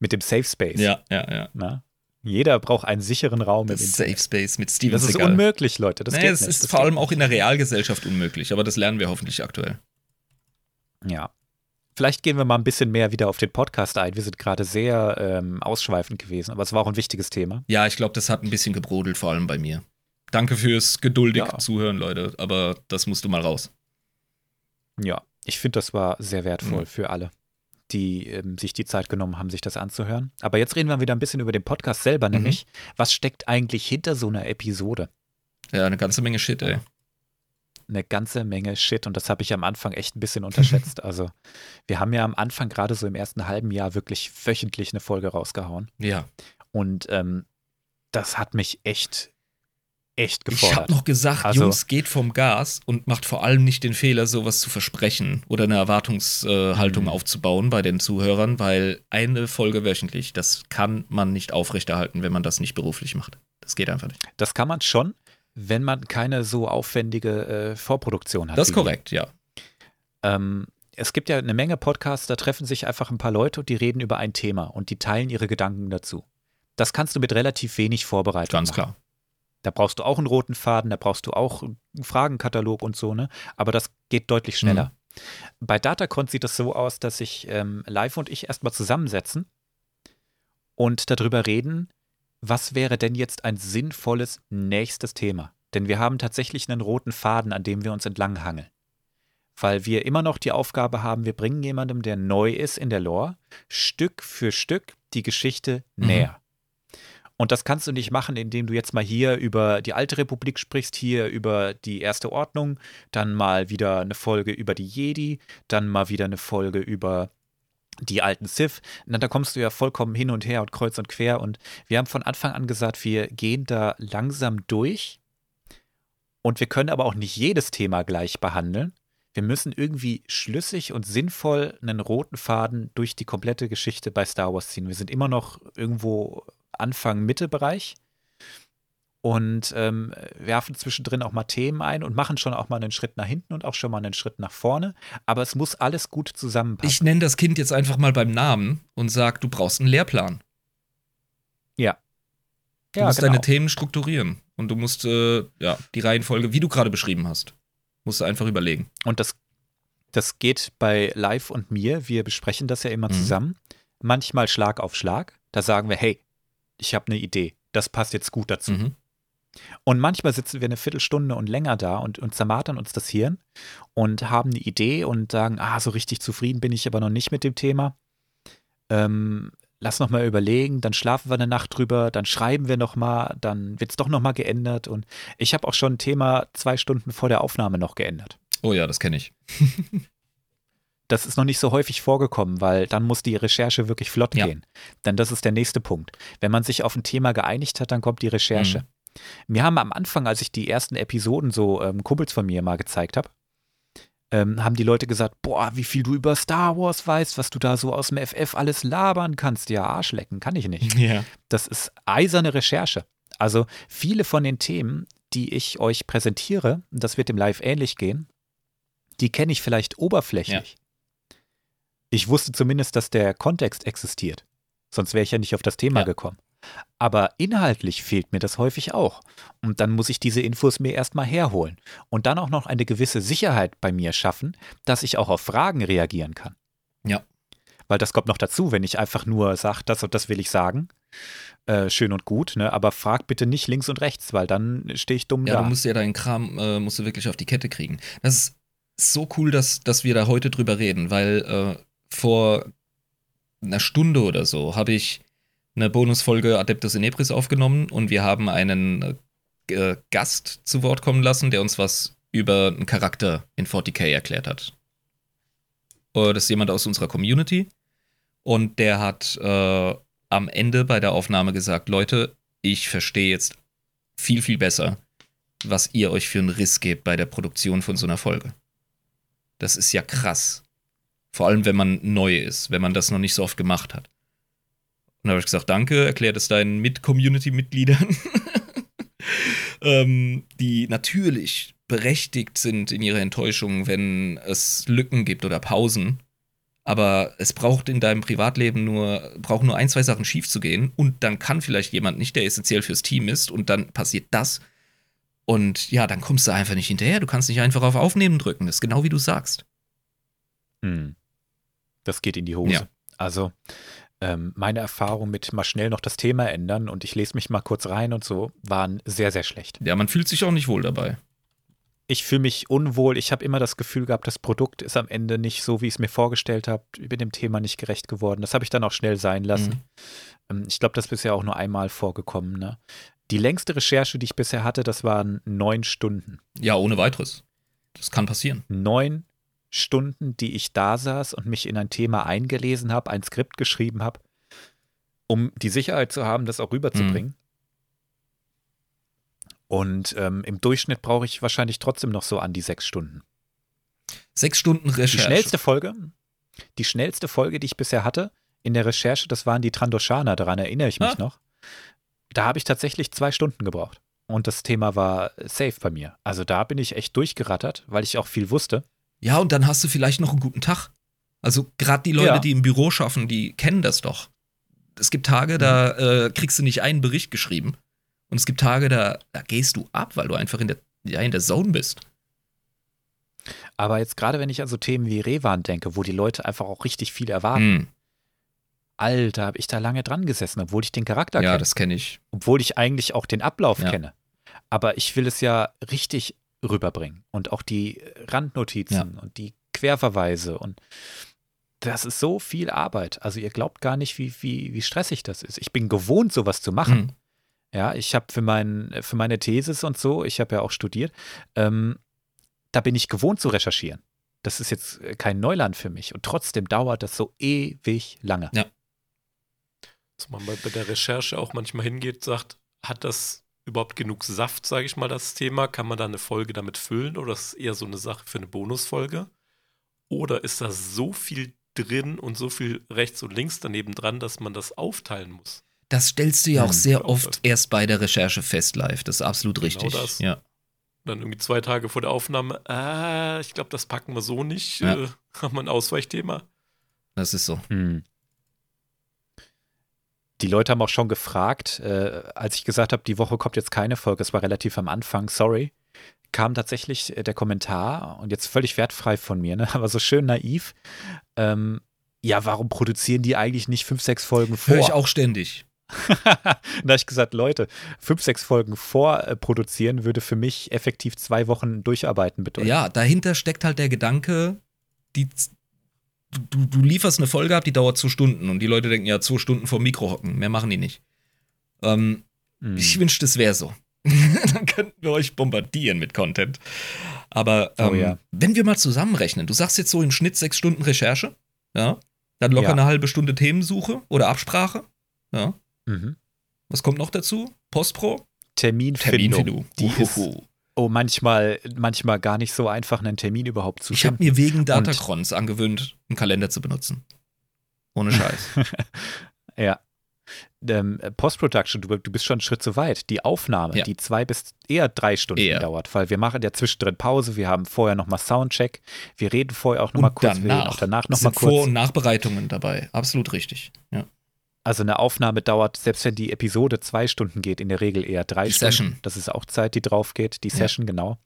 mit dem Safe Space. Ja, ja, ja. Na? Jeder braucht einen sicheren Raum Das Internet. Safe Space mit Steven Das ist Seagal. unmöglich, Leute. Das es nicht. ist Das vor allem auch in der Realgesellschaft unmöglich, aber das lernen wir hoffentlich aktuell. Ja. Vielleicht gehen wir mal ein bisschen mehr wieder auf den Podcast ein. Wir sind gerade sehr ähm, ausschweifend gewesen, aber es war auch ein wichtiges Thema. Ja, ich glaube, das hat ein bisschen gebrodelt, vor allem bei mir. Danke fürs geduldig Ja. Zuhören, Leute, aber das musst du mal raus. Ja, ich finde, das war sehr wertvoll Mhm. für alle, die ähm, sich die Zeit genommen haben, sich das anzuhören. Aber jetzt reden wir wieder ein bisschen über den Podcast selber, Mhm. nämlich, was steckt eigentlich hinter so einer Episode? Ja, eine ganze Menge Shit, ey. Eine ganze Menge Shit und das habe ich am Anfang echt ein bisschen unterschätzt. (laughs) also, wir haben ja am Anfang gerade so im ersten halben Jahr wirklich wöchentlich eine Folge rausgehauen. Ja. Und ähm, das hat mich echt, echt Ich gefordert. habe noch gesagt, Also- Jungs, geht vom Gas und macht vor allem nicht den Fehler, sowas zu versprechen oder eine Erwartungshaltung Mhm. aufzubauen bei den Zuhörern, weil eine Folge wöchentlich, das kann man nicht aufrechterhalten, wenn man das nicht beruflich macht. Das geht einfach nicht. Das kann man schon, wenn man keine so aufwendige äh, Vorproduktion hat. Das ist korrekt, ja. Ähm, es gibt ja eine Menge Podcasts, da treffen sich einfach ein paar Leute und die reden über ein Thema und die teilen ihre Gedanken dazu. Das kannst du mit relativ wenig Vorbereitung Ganz machen. klar. Da brauchst du auch einen roten Faden, da brauchst du auch einen Fragenkatalog und so, ne? Aber das geht deutlich schneller. Bei Datacon sieht das so aus, dass sich ähm, Live und ich erstmal zusammensetzen und darüber reden, was wäre denn jetzt ein sinnvolles nächstes Thema? Denn wir haben tatsächlich einen roten Faden, an dem wir uns entlanghangeln. Weil wir immer noch die Aufgabe haben, wir bringen jemandem, der neu ist in der Lore, Stück für Stück die Geschichte Mhm. näher. Und das kannst du nicht machen, indem du jetzt mal hier über die alte Republik sprichst, hier über die erste Ordnung, dann mal wieder eine Folge über die Jedi, dann mal wieder eine Folge über die alten Sith. Na, da kommst du ja vollkommen hin und her und kreuz und quer. Und wir haben von Anfang an gesagt, wir gehen da langsam durch. Und wir können aber auch nicht jedes Thema gleich behandeln. Wir müssen irgendwie schlüssig und sinnvoll einen roten Faden durch die komplette Geschichte bei Star Wars ziehen. Wir sind immer noch irgendwo Anfang, Mitte-Bereich und ähm, werfen zwischendrin auch mal Themen ein und machen schon auch mal einen Schritt nach hinten und auch schon mal einen Schritt nach vorne. Aber es muss alles gut zusammenpassen. Ich nenne das Kind jetzt einfach mal beim Namen und sag, du brauchst einen Lehrplan. ja. Du ja, musst genau. deine Themen strukturieren. Und du musst, äh, ja, die Reihenfolge, wie du gerade beschrieben hast, musst du einfach überlegen. Und das, das geht bei Live und mir. Wir besprechen das ja immer Mhm. zusammen. Manchmal Schlag auf Schlag. Da sagen wir, hey, ich habe eine Idee. Das passt jetzt gut dazu. Mhm. Und manchmal sitzen wir eine Viertelstunde und länger da und, und zermartern uns das Hirn und haben eine Idee und sagen, ah, so richtig zufrieden bin ich aber noch nicht mit dem Thema. Ähm, lass noch mal überlegen, dann schlafen wir eine Nacht drüber, dann schreiben wir noch mal, dann wird es doch noch mal geändert. Und ich habe auch schon ein Thema zwei Stunden vor der Aufnahme noch geändert. Oh ja, das kenne ich. (laughs) Das ist noch nicht so häufig vorgekommen, weil dann muss die Recherche wirklich flott Ja. gehen. Denn das ist der nächste Punkt. Wenn man sich auf ein Thema geeinigt hat, dann kommt die Recherche. Mhm. Mir haben am Anfang, als ich die ersten Episoden so ähm, Kumpels von mir mal gezeigt habe, ähm, haben die Leute gesagt, boah, wie viel du über Star Wars weißt, was du da so aus dem FF alles labern kannst. Ja, Arschlecken, kann ich nicht. Ja. Das ist eiserne Recherche. Also viele von den Themen, die ich euch präsentiere, und das wird im Live ähnlich gehen, die kenne ich vielleicht oberflächlich. Ich wusste zumindest, dass der Kontext existiert. Sonst wäre ich ja nicht auf das Thema Ja. gekommen. Aber inhaltlich fehlt mir das häufig auch. Und dann muss ich diese Infos mir erstmal herholen. Und dann auch noch eine gewisse Sicherheit bei mir schaffen, dass ich auch auf Fragen reagieren kann. Ja. Weil das kommt noch dazu, wenn ich einfach nur sage, das und das will ich sagen. Äh, schön und gut, ne? aber frag bitte nicht links und rechts, weil dann stehe ich dumm Ja, da. du musst ja deinen Kram äh, musst du wirklich auf die Kette kriegen. Das ist so cool, dass, dass wir da heute drüber reden, weil äh, vor einer Stunde oder so habe ich eine Bonusfolge Adeptus Inebris aufgenommen und wir haben einen äh, Gast zu Wort kommen lassen, der uns was über einen Charakter in 40k erklärt hat. Äh, das ist jemand aus unserer Community und der hat äh, am Ende bei der Aufnahme gesagt, Leute, ich verstehe jetzt viel, viel besser, was ihr euch für einen Riss gebt bei der Produktion von so einer Folge. Das ist ja krass. Vor allem, wenn man neu ist, wenn man das noch nicht so oft gemacht hat. Und habe ich gesagt, danke, erklärt es deinen Mit-Community-Mitgliedern, (laughs) ähm, die natürlich berechtigt sind in ihrer Enttäuschung, wenn es Lücken gibt oder Pausen. Aber es braucht in deinem Privatleben nur, braucht nur ein, zwei Sachen schief zu gehen und dann kann vielleicht jemand nicht, der essentiell fürs Team ist und dann passiert das. Und ja, dann kommst du einfach nicht hinterher. Du kannst nicht einfach auf Aufnehmen drücken. Das ist genau wie du sagst. Hm. Das geht in die Hose. Ja. Also ähm, meine Erfahrung mit mal schnell noch das Thema ändern und ich lese mich mal kurz rein und so, waren sehr, sehr schlecht. Ja, man fühlt sich auch nicht wohl dabei. Ich fühle mich unwohl. Ich habe immer das Gefühl gehabt, das Produkt ist am Ende nicht so, wie ich es mir vorgestellt habe. Ich bin dem Thema nicht gerecht geworden. Das habe ich dann auch schnell sein lassen. Ähm, Ich glaube, das ist bisher auch nur einmal vorgekommen. Ne? Die längste Recherche, die ich bisher hatte, das waren neun Stunden. Ja, ohne weiteres. Das kann passieren. Neun Stunden, die ich da saß und mich in ein Thema eingelesen habe, ein Skript geschrieben habe, um die Sicherheit zu haben, das auch rüberzubringen. Und ähm, im Durchschnitt brauche ich wahrscheinlich trotzdem noch so an die sechs Stunden. Sechs Stunden Die Recherche. schnellste Folge, die schnellste Folge, die ich bisher hatte in der Recherche, das waren die Trandoshaner, daran erinnere ich mich Ah. noch. Da habe ich tatsächlich zwei Stunden gebraucht. Und das Thema war safe bei mir. Also da bin ich echt durchgerattert, weil ich auch viel wusste. Ja, und dann hast du vielleicht noch einen guten Tag. Also gerade die Leute, Ja. die im Büro schaffen, die kennen das doch. Es gibt Tage, da äh, kriegst du nicht einen Bericht geschrieben. Und es gibt Tage, da, da gehst du ab, weil du einfach in der, ja, in der Zone bist. Aber jetzt gerade, wenn ich an so Themen wie Revan denke, wo die Leute einfach auch richtig viel erwarten, Hm. Alter, habe ich da lange dran gesessen, obwohl ich den Charakter Ja, kenne. das kenne ich. obwohl ich eigentlich auch den Ablauf Ja. kenne. Aber ich will es ja richtig rüberbringen und auch die Randnotizen und die Querverweise und das ist so viel Arbeit. Also ihr glaubt gar nicht, wie, wie, wie stressig das ist. Ich bin gewohnt, sowas zu machen. Hm. Ja, ich habe für, mein, für meine Thesis und so, ich habe ja auch studiert, ähm, da bin ich gewohnt zu recherchieren. Das ist jetzt äh, kein Neuland für mich und trotzdem dauert das so ewig lange. Dass man bei bei der Recherche auch manchmal hingeht, sagt, hat das überhaupt genug Saft, sage ich mal, das Thema? Kann man da eine Folge damit füllen oder ist es eher so eine Sache für eine Bonusfolge? Oder ist da so viel drin und so viel rechts und links daneben dran, dass man das aufteilen muss? Das stellst du ja auch Hm. sehr Genau oft das. erst bei der Recherche fest live. Das ist absolut Genau richtig. das. Ja. Dann irgendwie zwei Tage vor der Aufnahme, äh, ich glaube, das packen wir so nicht. Ja. Äh, (laughs) haben wir ein Ausweichthema? Das ist so. Hm. Die Leute haben auch schon gefragt, äh, als ich gesagt habe, die Woche kommt jetzt keine Folge, es war relativ am Anfang, sorry, kam tatsächlich äh, der Kommentar und jetzt völlig wertfrei von mir, ne, (laughs) aber so schön naiv. Ähm, ja, warum produzieren die eigentlich nicht fünf, sechs Folgen vor? Höre ich auch ständig. (laughs) da habe ich gesagt, Leute, fünf, sechs Folgen vorproduzieren würde für mich effektiv zwei Wochen durcharbeiten bedeuten. Ja, dahinter steckt halt der Gedanke, die, du, du lieferst eine Folge ab, die dauert zwei Stunden und die Leute denken, ja, zwei Stunden vor Mikro hocken. Mehr machen die nicht. Ähm, Hm. Ich wünschte, es wäre so. (laughs) Dann könnten wir euch bombardieren mit Content. Aber ähm, Oh ja. wenn wir mal zusammenrechnen, du sagst jetzt so im Schnitt sechs Stunden Recherche, ja, dann locker Ja. eine halbe Stunde Themensuche oder Absprache, ja. Mhm. Was kommt noch dazu? Postpro? Terminfindung. Die ist. Oh, manchmal, manchmal gar nicht so einfach, einen Termin überhaupt zu Ich habe finden. mir wegen Datacrons angewöhnt, einen Kalender zu benutzen. Ohne Scheiß. (laughs) Ja. Ähm, Post-Production, du, du bist schon einen Schritt zu weit. Die Aufnahme, Ja. die zwei bis eher drei Stunden Eher. dauert, weil wir machen ja zwischendrin Pause, wir haben vorher nochmal Soundcheck, wir reden vorher auch nochmal kurz, wir reden danach, auch danach nochmal sind Vor- kurz. und Nachbereitungen dabei. Absolut richtig. Ja. Also eine Aufnahme dauert, selbst wenn die Episode zwei Stunden geht, in der Regel eher drei Die Stunden. Session. Das ist auch Zeit, die drauf geht, die Ja. Session, genau.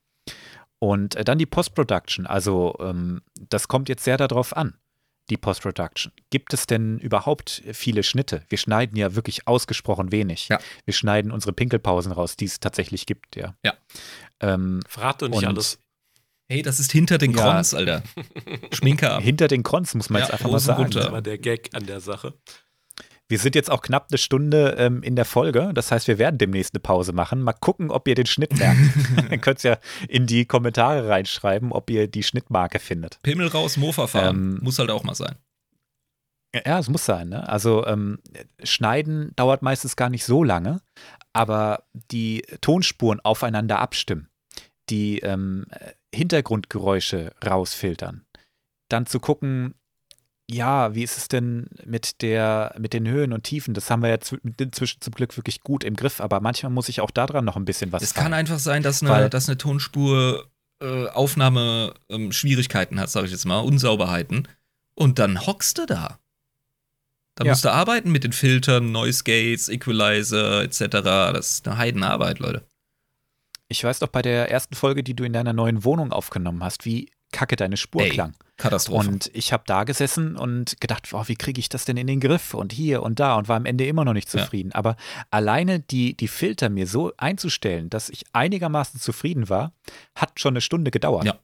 Und äh, dann die Post-Production. Also ähm, das kommt jetzt sehr darauf an, die Post-Production. Gibt es denn überhaupt viele Schnitte? Wir schneiden ja wirklich ausgesprochen wenig. Ja. Wir schneiden unsere Pinkelpausen raus, die es tatsächlich gibt, ja. Ja. Ähm, Verrat doch nicht Und- alles. Hey, das ist hinter den Ja. Krons, Alter. Schminke ab. hinter den Krons muss man Ja, jetzt einfach mal Hosen sagen. runter. Das war der Gag an der Sache. Wir sind jetzt auch knapp eine Stunde ähm, in der Folge. Das heißt, wir werden demnächst eine Pause machen. Mal gucken, ob ihr den Schnitt merkt. (laughs) ihr könnt es ja in die Kommentare reinschreiben, ob ihr die Schnittmarke findet. Pimmel raus, Mofa fahren. Ähm, Muss halt auch mal sein. Ja, es muss sein. Ne? Also ähm, Schneiden dauert meistens gar nicht so lange, aber die Tonspuren aufeinander abstimmen, die ähm, Hintergrundgeräusche rausfiltern, dann zu gucken, ja, wie ist es denn mit der, mit den Höhen und Tiefen? Das haben wir ja zw- inzwischen zum Glück wirklich gut im Griff, aber manchmal muss ich auch daran noch ein bisschen was Es kann einfach sein, dass eine, dass eine Tonspur äh, Aufnahme ähm, Schwierigkeiten hat, sage ich jetzt mal, Unsauberheiten. Und dann hockst du da. Da Ja. musst du arbeiten mit den Filtern, Noise Gates, Equalizer etc. Das ist eine Heidenarbeit, Leute. Ich weiß doch bei der ersten Folge, die du in deiner neuen Wohnung aufgenommen hast, wie kacke deine Spur Ey, klang. Katastrophe. Und ich habe da gesessen und gedacht, boah, wie kriege ich das denn in den Griff und hier und da und war am Ende immer noch nicht Ja. zufrieden. Aber alleine die, die Filter mir so einzustellen, dass ich einigermaßen zufrieden war, hat schon eine Stunde gedauert. Ja.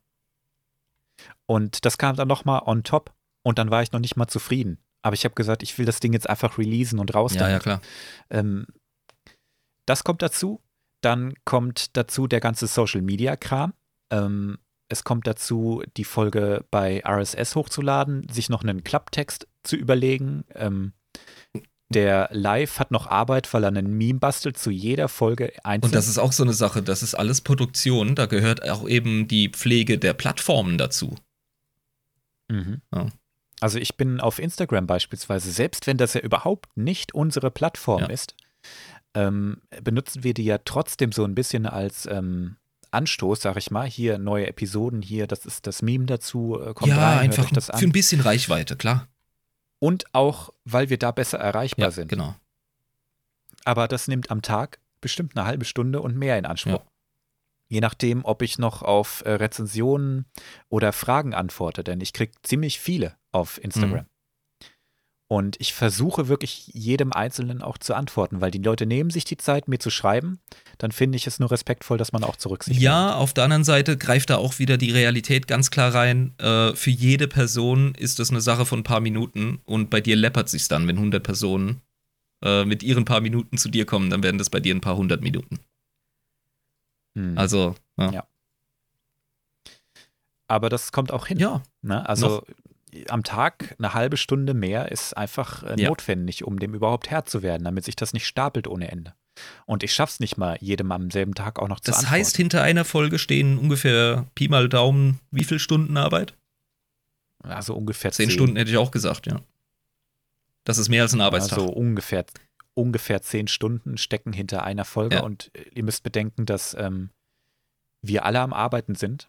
Und das kam dann nochmal on top und dann war ich noch nicht mal zufrieden. Aber ich habe gesagt, ich will das Ding jetzt einfach releasen und raus ja, damit. ja, klar. Ähm, das kommt dazu. Dann kommt dazu der ganze Social Media Kram. Ähm, es kommt dazu, die Folge bei RSS hochzuladen, sich noch einen Klapptext zu überlegen. Ähm, der Live hat noch Arbeit, weil er einen Meme bastelt zu jeder Folge einzeln. Und das ist auch so eine Sache, das ist alles Produktion, da gehört auch eben die Pflege der Plattformen dazu. Mhm. Ja. Also ich bin auf Instagram beispielsweise, selbst wenn das ja überhaupt nicht unsere Plattform Ja. ist, ähm, benutzen wir die ja trotzdem so ein bisschen als ähm, Anstoß, sag ich mal. Hier neue Episoden, hier, das ist das Meme dazu, äh, kommt ja, rein, einfach das für an. ein bisschen Reichweite, klar. Und auch, weil wir da besser erreichbar Ja, sind. genau. Aber das nimmt am Tag bestimmt eine halbe Stunde und mehr in Anspruch. Ja. Je nachdem, ob ich noch auf äh, Rezensionen oder Fragen antworte, denn ich kriege ziemlich viele auf Instagram. Mhm. Und ich versuche wirklich jedem Einzelnen auch zu antworten, weil die Leute nehmen sich die Zeit, mir zu schreiben. Dann finde ich es nur respektvoll, dass man auch zurücksicht Ja, auf der anderen Seite greift da auch wieder die Realität ganz klar rein. Äh, für jede Person ist das eine Sache von ein paar Minuten und bei dir läppert sich's dann, wenn 100 Personen äh, mit ihren paar Minuten zu dir kommen, dann werden das bei dir ein paar hundert Minuten. Hm. Also, ja. Ja. Aber das kommt auch hin. Ja, Ne? Also am Tag eine halbe Stunde mehr ist einfach äh, Ja. notwendig, um dem überhaupt Herr zu werden, damit sich das nicht stapelt ohne Ende. Und ich schaff's nicht mal, jedem am selben Tag auch noch zu das antworten. heißt, hinter einer Folge stehen ungefähr Pi mal Daumen, wie viel Stunden Arbeit? also ungefähr Zehn Stunden hätte ich auch gesagt, ja. Das ist mehr als ein Arbeitstag. Also ungefähr, ungefähr zehn Stunden stecken hinter einer Folge Ja. und äh, ihr müsst bedenken, dass ähm, wir alle am Arbeiten sind.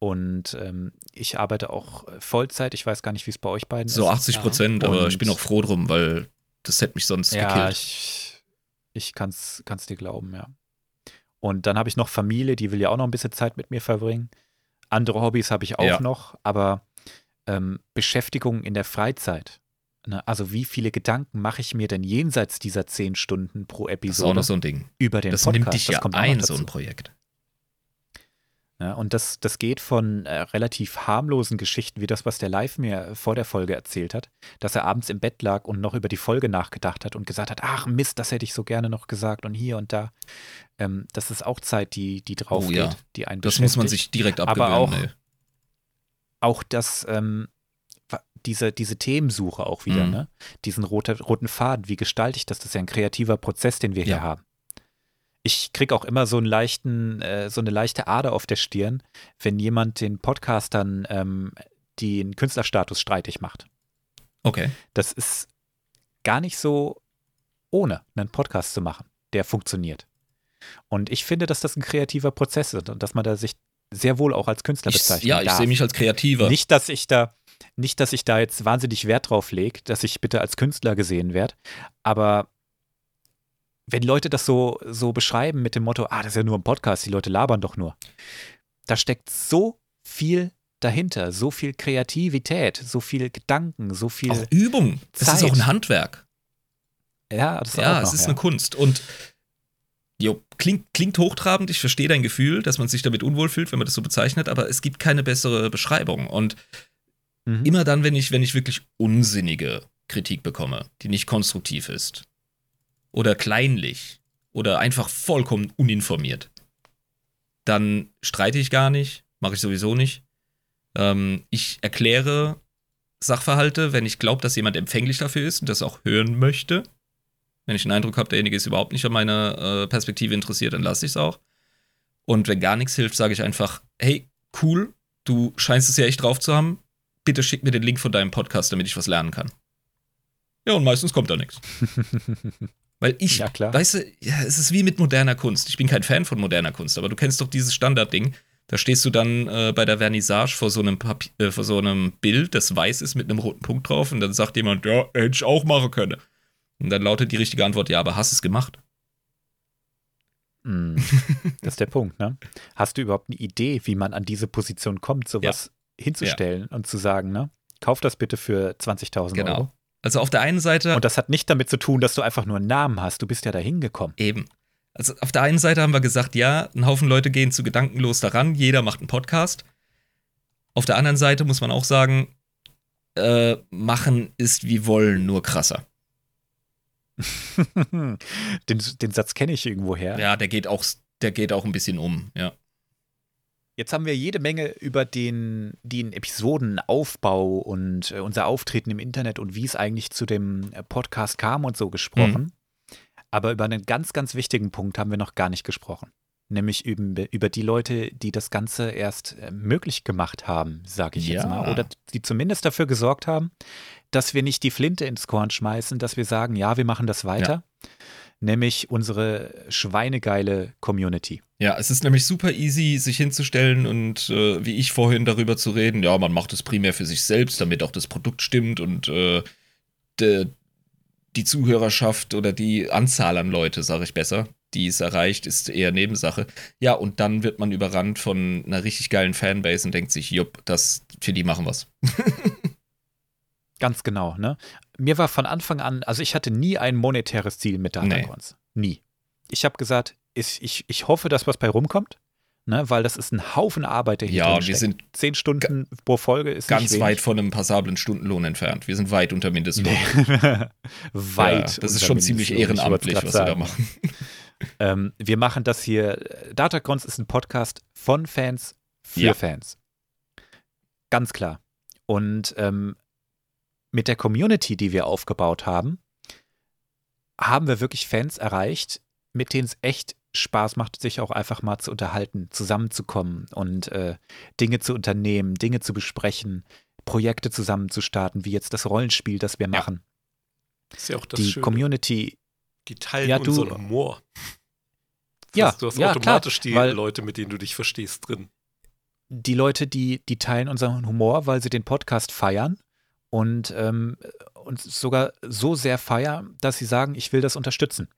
Und ähm, ich arbeite auch äh, Vollzeit. Ich weiß gar nicht, wie es bei euch beiden so ist. 80 Prozent, aber Und- ich bin auch froh drum, weil das hätte mich sonst Ja, gekillt. ich, ich kann es dir glauben, ja. Und dann habe ich noch Familie, die will ja auch noch ein bisschen Zeit mit mir verbringen. Andere Hobbys habe ich auch Ja. noch, aber ähm, Beschäftigung in der Freizeit. Ne? Also wie viele Gedanken mache ich mir denn jenseits dieser zehn Stunden pro das ist auch Episode noch so ein Ding. über den Das Podcast? nimmt dich Das ja kommt ein, so ein Projekt. Ja, und das, das geht von äh, relativ harmlosen Geschichten, wie das, was der Live mir vor der Folge erzählt hat, dass er abends im Bett lag und noch über die Folge nachgedacht hat und gesagt hat, ach Mist, das hätte ich so gerne noch gesagt und hier und da. Ähm, das ist auch Zeit, die, die drauf Oh ja. geht, die einen Das muss man sich direkt Aber abgewöhnen. auch- ey. Auch das, ähm, diese, diese Themensuche auch wieder, Mhm. ne? Diesen rote, roten Faden, wie gestalte ich das? Das ist ja ein kreativer Prozess, den wir Ja. hier haben. Ich kriege auch immer so einen leichten, äh, so eine leichte Ader auf der Stirn, wenn jemand den Podcastern ähm, den Künstlerstatus streitig macht. Okay. Das ist gar nicht so ohne einen Podcast zu machen, der funktioniert. Und ich finde, dass das ein kreativer Prozess ist und dass man da sich sehr wohl auch als Künstler Ich, bezeichnen ja, ich sehe mich als Kreativer. Nicht, dass ich da, nicht, dass ich da jetzt wahnsinnig Wert drauf lege, dass ich bitte als Künstler gesehen werde, aber wenn Leute das so, so beschreiben mit dem Motto, ah, das ist ja nur ein Podcast, die Leute labern doch nur, da steckt so viel dahinter, so viel Kreativität, so viel Gedanken, so viel. auch Übung. Es ist Zeit. auch ein Handwerk. ja, das Ja, auch es noch, ist ja. eine Kunst. Und jo, klingt, klingt hochtrabend, ich verstehe dein Gefühl, dass man sich damit unwohl fühlt, wenn man das so bezeichnet, aber es gibt keine bessere Beschreibung. Und Mhm. immer dann, wenn ich, wenn ich wirklich unsinnige Kritik bekomme, die nicht konstruktiv ist, oder kleinlich, oder einfach vollkommen uninformiert, dann streite ich gar nicht, mache ich sowieso nicht. Ähm, ich erkläre Sachverhalte, wenn ich glaube, dass jemand empfänglich dafür ist und das auch hören möchte. Wenn ich den Eindruck habe, derjenige ist überhaupt nicht an meiner äh, Perspektive interessiert, dann lasse ich es auch. Und wenn gar nichts hilft, sage ich einfach, hey, cool, du scheinst es ja echt drauf zu haben. Bitte schick mir den Link von deinem Podcast, damit ich was lernen kann. Ja, und meistens kommt da nichts. (laughs) Weil ich, Ja, klar. weißt du, ja, es ist wie mit moderner Kunst. Ich bin kein Fan von moderner Kunst, aber du kennst doch dieses Standardding. Da stehst du dann äh, bei der Vernissage vor so, einem Papi äh, vor so einem Bild, das weiß ist mit einem roten Punkt drauf und dann sagt jemand, ja, hätte ich auch machen können. Und dann lautet die richtige Antwort, ja, aber hast du es gemacht? Mm, (laughs) Das ist der Punkt, ne? Hast du überhaupt eine Idee, wie man an diese Position kommt, sowas hinzustellen und zu sagen, ne? Kauf das bitte für 20.000 Genau. Euro. Also auf der einen Seite Und das hat nicht damit zu tun, dass du einfach nur einen Namen hast. Du bist ja da hingekommen. Eben. Also auf der einen Seite haben wir gesagt, ja, ein Haufen Leute gehen zu gedankenlos daran, jeder macht einen Podcast. Auf der anderen Seite muss man auch sagen, äh, machen ist wie wollen, nur krasser. (laughs) den, den Satz kenne ich irgendwoher. Ja, der geht auch, der geht auch ein bisschen um, ja. Jetzt haben wir jede Menge über den, den Episodenaufbau und äh, unser Auftreten im Internet und wie es eigentlich zu dem äh, Podcast kam und so gesprochen. Aber über einen ganz, ganz wichtigen Punkt haben wir noch gar nicht gesprochen. Nämlich über, über die Leute, die das Ganze erst äh, möglich gemacht haben, sage ich jetzt Ja. mal. Oder die zumindest dafür gesorgt haben, dass wir nicht die Flinte ins Korn schmeißen, dass wir sagen, ja, wir machen das weiter. Nämlich unsere schweinegeile Community. Ja, es ist nämlich super easy, sich hinzustellen und äh, wie ich vorhin darüber zu reden, ja, man macht es primär für sich selbst, damit auch das Produkt stimmt und äh, de, die Zuhörerschaft oder die Anzahl an Leute, sage ich besser, die es erreicht, ist eher Nebensache. Ja, und dann wird man überrannt von einer richtig geilen Fanbase und denkt sich, jupp, das, für die machen wir's. (laughs) Ganz genau, ne? Mir war von Anfang an, also ich hatte nie ein monetäres Ziel mit Datacons. Nee. Nie. Ich habe gesagt, ich, ich, ich hoffe, dass was bei rumkommt, ne, weil das ist ein Haufen Arbeit, der hier Ja, wir sind zehn Stunden pro Folge ist ganz weit von einem passablen Stundenlohn entfernt. Wir sind weit unter Mindestlohn. (laughs) weit. Ja, das ist schon ziemlich ehrenamtlich, was wir da sagen. machen. (laughs) Ähm, wir machen das hier. Datacons ist ein Podcast von Fans für Ja. Fans. Ganz klar. Und ähm, mit der Community, die wir aufgebaut haben, haben wir wirklich Fans erreicht, mit denen es echt Spaß macht, sich auch einfach mal zu unterhalten, zusammenzukommen und äh, Dinge zu unternehmen, Dinge zu besprechen, Projekte zusammen zu starten, wie jetzt das Rollenspiel, das wir machen. ist ja auch das die Schöne. Community die teilen Ja, du- unseren Humor. Das Ja, heißt, du hast ja, automatisch klar, die weil- Leute, mit denen du dich verstehst, drin. die Leute, die, die teilen unseren Humor, weil sie den Podcast feiern und ähm, uns sogar so sehr feiern, dass sie sagen, ich will das unterstützen.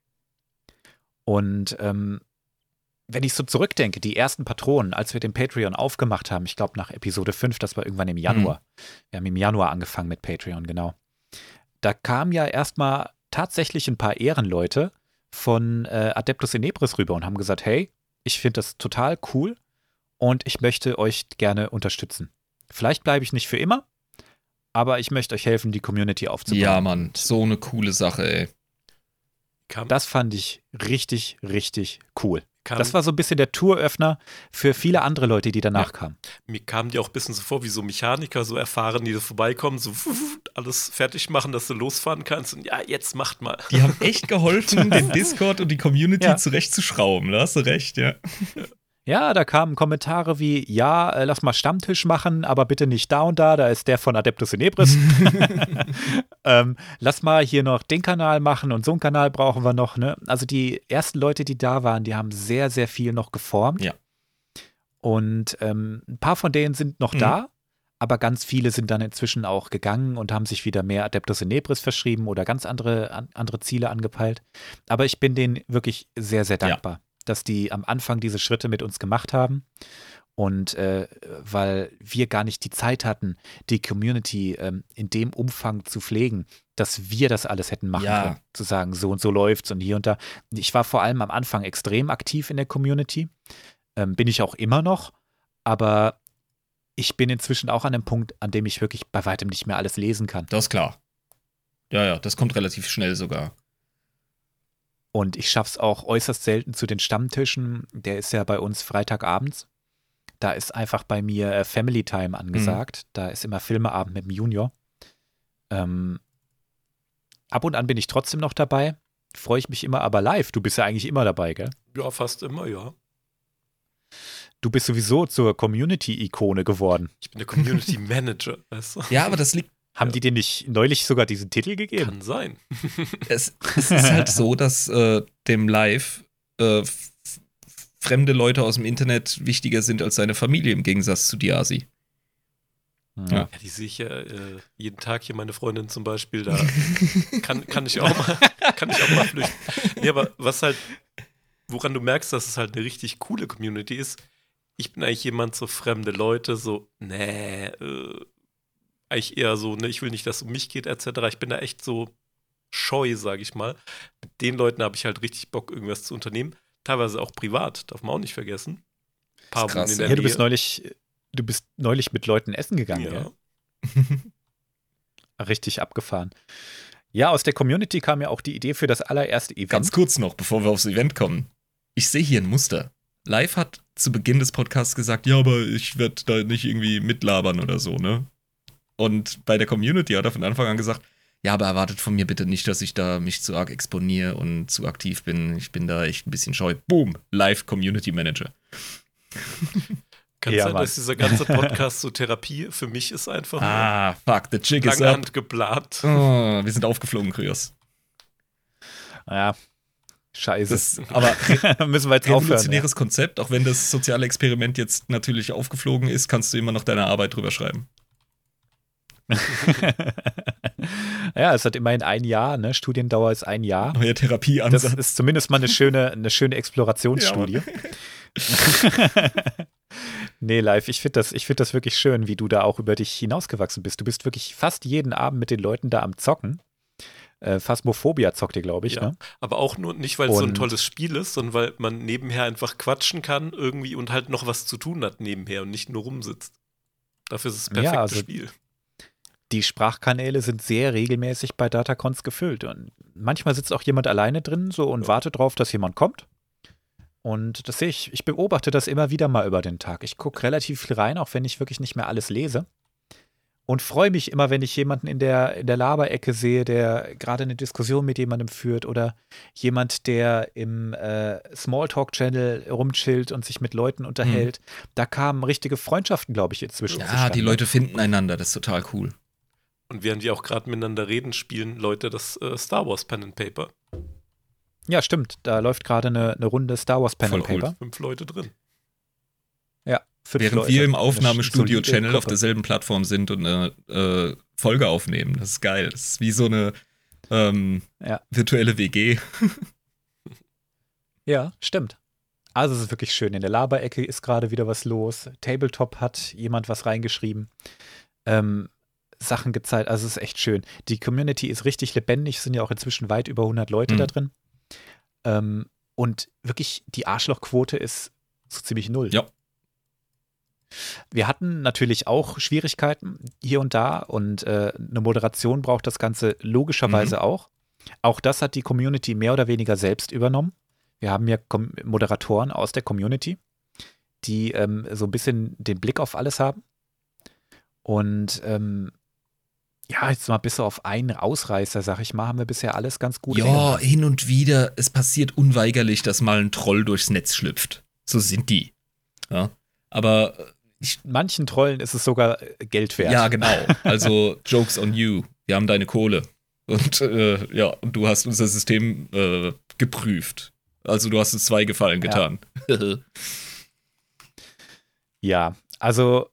Und ähm, wenn ich so zurückdenke, die ersten Patronen, als wir den Patreon aufgemacht haben, ich glaube nach Episode 5, das war irgendwann im Januar. Wir haben im Januar angefangen mit Patreon, genau. Da kamen ja erstmal tatsächlich ein paar Ehrenleute von äh, Adeptus Inebris rüber und haben gesagt, hey, ich finde das total cool und ich möchte euch gerne unterstützen. Vielleicht bleibe ich nicht für immer, aber ich möchte euch helfen, die Community aufzubauen. Ja, Mann, so eine coole Sache, ey. Kam, Das fand ich richtig, richtig cool. kam, Das war so ein bisschen der Touröffner für viele andere Leute, die danach kamen. mir kamen die auch ein bisschen so vor wie so Mechaniker, so erfahren, die so vorbeikommen, so alles fertig machen, dass du losfahren kannst. Und ja, jetzt macht mal. Die haben echt geholfen, (laughs) den Discord und die Community Ja. zurechtzuschrauben. Da hast du recht, ja. Ja, da kamen Kommentare wie, ja, äh, lass mal Stammtisch machen, aber bitte nicht da und da, da ist der von Adeptus Inebris. (laughs) ähm, lass mal hier noch den Kanal machen und so einen Kanal brauchen wir noch. Ne? Also die ersten Leute, die da waren, die haben sehr, sehr viel noch geformt. Ja. Und ähm, ein paar von denen sind noch Mhm. da, aber ganz viele sind dann inzwischen auch gegangen und haben sich wieder mehr Adeptus Inebris verschrieben oder ganz andere, an, andere Ziele angepeilt. Aber ich bin denen wirklich sehr, sehr Ja. Dass die am Anfang diese Schritte mit uns gemacht haben. Und äh, weil wir gar nicht die Zeit hatten, die Community ähm, in dem Umfang zu pflegen, dass wir das alles hätten machen Ja. können. Zu sagen, so und so läuft's und hier und da. Ich war vor allem am Anfang extrem aktiv in der Community. Ähm, bin ich auch immer noch. Aber ich bin inzwischen auch an einem Punkt, an dem ich wirklich bei weitem nicht mehr alles lesen kann. Das ist klar. Ja, ja, das kommt relativ schnell sogar. Und ich schaff's auch äußerst selten zu den Stammtischen. Der ist ja bei uns Freitagabends. Da ist einfach bei mir äh, Family Time angesagt. Da ist immer Filmeabend mit dem Junior. Ähm, ab und an bin ich trotzdem noch dabei. Freue ich mich immer aber live. Du bist ja eigentlich immer dabei, gell? Ja, fast immer, ja. Du bist sowieso zur Community-Ikone geworden. Ich bin der Community Manager, weißt du? Ja, aber das liegt. Haben die dir nicht neulich sogar diesen Titel gegeben? Kann sein. (laughs) Es, es ist halt so, dass äh, dem Live äh, fremde Leute aus dem Internet wichtiger sind als seine Familie im Gegensatz zu Diasi. Ja. Ja, die sehe ich ja äh, jeden Tag hier, meine Freundin zum Beispiel, da (laughs) kann, kann ich auch mal, kann ich auch mal flüchten. Nee, aber was halt, woran du merkst, dass es halt eine richtig coole Community ist, ich bin eigentlich jemand, so fremde Leute, so, nee, äh, eigentlich eher so, ne, ich will nicht, dass es um mich geht, etc. Ich bin da echt so scheu, sage ich mal. Mit den Leuten habe ich halt richtig Bock, irgendwas zu unternehmen. Teilweise auch privat, darf man auch nicht vergessen. Ein paar Ist krass, in der Ja, du bist neulich, du bist neulich mit Leuten essen gegangen, Ja. gell? (laughs) Richtig abgefahren. Ja, aus der Community kam ja auch die Idee für das allererste Event. Ganz kurz noch, bevor wir aufs Event kommen. Ich sehe hier ein Muster. Live hat zu Beginn des Podcasts gesagt, ja, aber ich werde da nicht irgendwie mitlabern oder so, ne? Und bei der Community hat er von Anfang an gesagt, ja, aber erwartet von mir bitte nicht, dass ich da mich zu arg exponiere und zu aktiv bin. Ich bin da echt ein bisschen scheu. Boom, Live Community Manager. Kann Ja, sein, Mann. dass dieser ganze Podcast so Therapie für mich ist einfach Ah, fuck, the jig is lange up. Hand geplant. Oh, wir sind aufgeflogen, Kryos. Ja, scheiße. Das, aber (laughs) müssen wir jetzt aufhören. revolutionäres Konzept, auch wenn das soziale Experiment jetzt natürlich aufgeflogen ist, kannst du immer noch deine Arbeit drüber schreiben. Ja. (laughs) ja, es hat immerhin ein Jahr, ne? Studiendauer ist ein Jahr. Neuer Das Therapieansatz. ist zumindest mal eine schöne, eine schöne Explorationsstudie. (laughs) nee, live, ich finde das, ich find das wirklich schön, wie du da auch über dich hinausgewachsen bist. Du bist wirklich fast jeden Abend mit den Leuten da am Zocken. Äh, Phasmophobia zockt ihr, glaube ich. Ja. Ne? Aber auch nur nicht, weil es so ein tolles Spiel ist, sondern weil man nebenher einfach quatschen kann irgendwie und halt noch was zu tun hat nebenher und nicht nur rumsitzt. Dafür ist es das Ja, perfekte also- Spiel. Die Sprachkanäle sind sehr regelmäßig bei Datacons gefüllt. Und manchmal sitzt auch jemand alleine drin so und wartet drauf, dass jemand kommt. Und das sehe ich, ich beobachte das immer wieder mal über den Tag. Ich gucke relativ viel rein, auch wenn ich wirklich nicht mehr alles lese. Und freue mich immer, wenn ich jemanden in der, in der Laberecke sehe, der gerade eine Diskussion mit jemandem führt oder jemand, der im äh, Smalltalk-Channel rumchillt und sich mit Leuten unterhält. Da kamen richtige Freundschaften, glaube ich, inzwischen. Ja, die Leute finden einander, das ist total cool. Und während die auch gerade miteinander reden, spielen Leute das äh, Star Wars Pen and Paper. Ja, stimmt. Da läuft gerade eine, eine Runde Star Wars Pen Voll and cool. Paper. Fünf Leute drin. Ja, fünf Während Leute. wir im Aufnahmestudio-Channel auf derselben Plattform sind und eine äh, Folge aufnehmen. Das ist geil. Das ist wie so eine ähm, Ja. virtuelle WG. (laughs) Ja, stimmt. Also es ist wirklich schön. In der Laberecke ist gerade wieder was los. Tabletop hat jemand was reingeschrieben. Ähm, Sachen gezeigt. Also es ist echt schön. Die Community ist richtig lebendig. Es sind ja auch inzwischen weit über 100 Leute Mhm. da drin. Ähm, und wirklich, die Arschlochquote ist so ziemlich null. Ja. Wir hatten natürlich auch Schwierigkeiten hier und da und äh, eine Moderation braucht das Ganze logischerweise auch. Auch das hat die Community mehr oder weniger selbst übernommen. Wir haben ja Kom Moderatoren aus der Community, die ähm, so ein bisschen den Blick auf alles haben. Und ähm, ja, jetzt mal bis auf einen Ausreißer, sag ich mal, haben wir bisher alles ganz gut Ja, hingekriegt. hin und wieder, es passiert unweigerlich, dass mal ein Troll durchs Netz schlüpft. So sind die. Ja. Aber äh, Manchen Trollen ist es sogar äh, Geld wert. ja, genau. Also (laughs) Jokes on you. Wir haben deine Kohle. Und äh, ja, und du hast unser System äh, geprüft. Also du hast uns zwei Gefallen Ja. getan. (laughs) Ja, also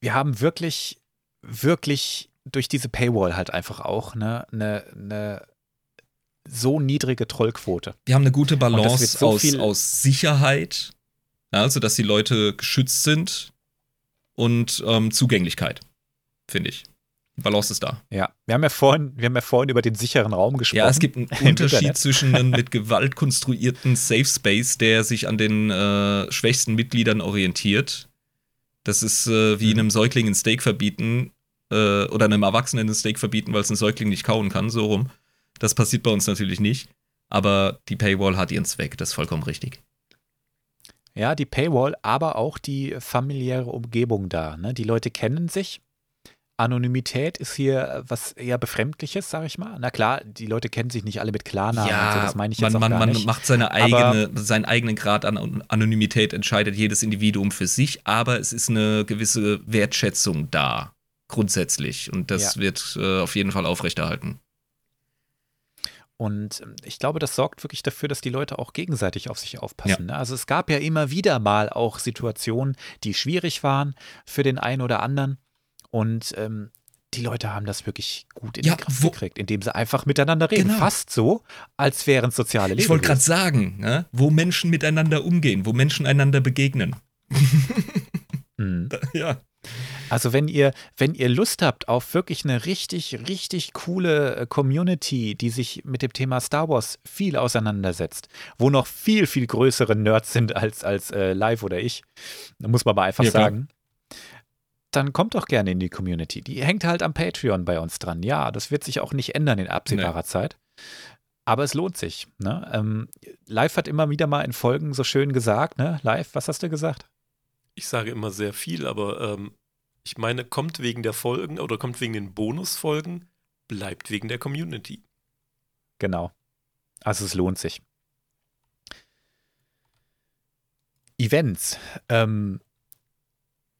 wir haben wirklich, wirklich durch diese Paywall halt einfach auch ne, eine ne so niedrige Trollquote. Wir haben eine gute Balance so aus, viel- aus Sicherheit, ja, also dass die Leute geschützt sind und ähm, Zugänglichkeit, finde ich. Balance ist da. Ja, wir haben ja vorhin, wir haben ja vorhin über den sicheren Raum gesprochen. Ja, es gibt einen (laughs) Unterschied zwischen einem mit Gewalt konstruierten Safe Space, der sich an den äh, schwächsten Mitgliedern orientiert. Das ist äh, wie Mhm. einem Säugling ein Steak verbieten äh, oder einem Erwachsenen ein Steak verbieten, weil es ein Säugling nicht kauen kann, so rum. Das passiert bei uns natürlich nicht. Aber die Paywall hat ihren Zweck, das ist vollkommen richtig. Ja, die Paywall, aber auch die familiäre Umgebung da. Ne? Die Leute kennen sich. Anonymität ist hier was eher Befremdliches, sag ich mal. Na klar, die Leute kennen sich nicht alle mit Klarnamen und so, das meine ich man, jetzt auch man, man nicht. macht seine Aber- eigene, seinen eigenen Grad an Anonymität, entscheidet jedes Individuum für sich, aber es ist eine gewisse Wertschätzung da, grundsätzlich. Und das Ja. wird äh, auf jeden Fall aufrechterhalten. Und ähm, ich glaube, das sorgt wirklich dafür, dass die Leute auch gegenseitig auf sich aufpassen. Ne? Also es gab ja immer wieder mal auch Situationen, die schwierig waren für den einen oder anderen. Und ähm, die Leute haben das wirklich gut in Ja, den Griff gekriegt, indem sie einfach miteinander reden. Genau. Fast so, als wären es soziale Ich wollte gerade sagen, ne, wo Menschen miteinander umgehen, wo Menschen einander begegnen. Mhm. (laughs) Ja. Also wenn ihr, wenn ihr Lust habt auf wirklich eine richtig, richtig coole äh, Community, die sich mit dem Thema Star Wars viel auseinandersetzt, wo noch viel, viel größere Nerds sind als, als äh, Live oder ich, muss man aber einfach Ja, klar. sagen, dann kommt doch gerne in die Community. Die hängt halt am Patreon bei uns dran. Ja, das wird sich auch nicht ändern in absehbarer Zeit. Aber es lohnt sich. Ne? Ähm, Live hat immer wieder mal in Folgen so schön gesagt, ne? Live, was hast du gesagt? Ich sage immer sehr viel, aber ähm, ich meine, kommt wegen der Folgen oder kommt wegen den Bonusfolgen, bleibt wegen der Community. Genau. Also es lohnt sich. Events. Ähm,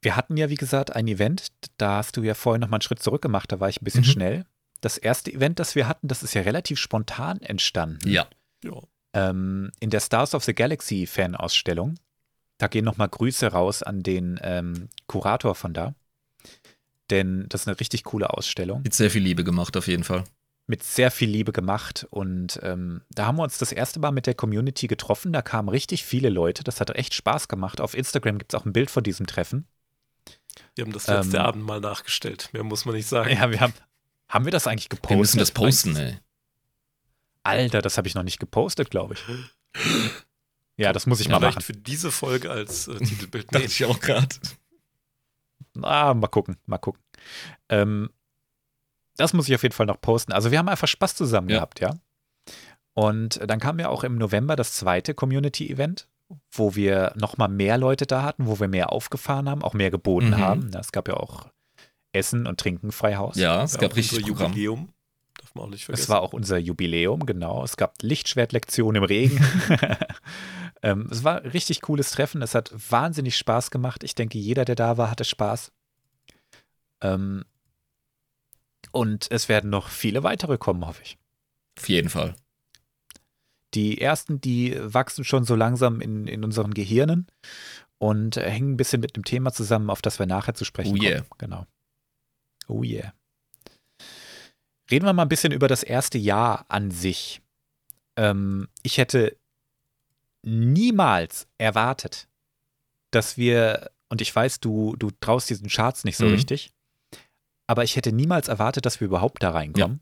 wir hatten ja, wie gesagt, ein Event. Da hast du ja vorhin noch mal einen Schritt zurück gemacht. Da war ich ein bisschen Mhm. schnell. Das erste Event, das wir hatten, das ist ja relativ spontan entstanden. Ja. Ja. Ähm, in der Stars of the Galaxy Fanausstellung. Da gehen noch mal Grüße raus an den ähm, Kurator von da. Denn das ist eine richtig coole Ausstellung Mit sehr viel Liebe gemacht, auf jeden Fall. mit sehr viel Liebe gemacht. Und ähm, da haben wir uns das erste Mal mit der Community getroffen. Da kamen richtig viele Leute. Das hat echt Spaß gemacht. Auf Instagram gibt es auch ein Bild von diesem Treffen. Wir haben das letzte Ähm, Abend mal nachgestellt. Mehr muss man nicht sagen. Ja, wir haben. Haben wir das eigentlich gepostet? Wir müssen das posten, ey. Alter, das habe ich noch nicht gepostet, glaube ich. Ja, das muss ich Ja, mal Vielleicht machen. für diese Folge als äh, (laughs) Titelbild. Dachte ich auch gerade. Ah, mal gucken, mal gucken. Ähm, das muss ich auf jeden Fall noch posten. Also wir haben einfach Spaß zusammen Ja. gehabt, ja. Und dann kam ja auch im November das zweite Community-Event, wo wir noch mal mehr Leute da hatten, wo wir mehr aufgefahren haben, auch mehr geboten Mhm. haben. Es gab ja auch Essen und Trinken frei Haus. Ja, es gab richtig Programm. Jubiläum. Darf man auch nicht vergessen. Es war auch unser Jubiläum, genau. Es gab Lichtschwertlektionen im Regen. (laughs) ähm, es war ein richtig cooles Treffen. Es hat wahnsinnig Spaß gemacht. Ich denke, jeder, der da war, hatte Spaß. Ähm, und es werden noch viele weitere kommen, hoffe ich. Auf jeden Fall. Die ersten, die wachsen schon so langsam in, in unseren Gehirnen und hängen ein bisschen mit dem Thema zusammen, auf das wir nachher zu sprechen Oh yeah. kommen. Genau. Oh yeah. Reden wir mal ein bisschen über das erste Jahr an sich. Ähm, ich hätte niemals erwartet, dass wir, und ich weiß, du, du traust diesen Charts nicht so Mhm. richtig, aber ich hätte niemals erwartet, dass wir überhaupt da reinkommen.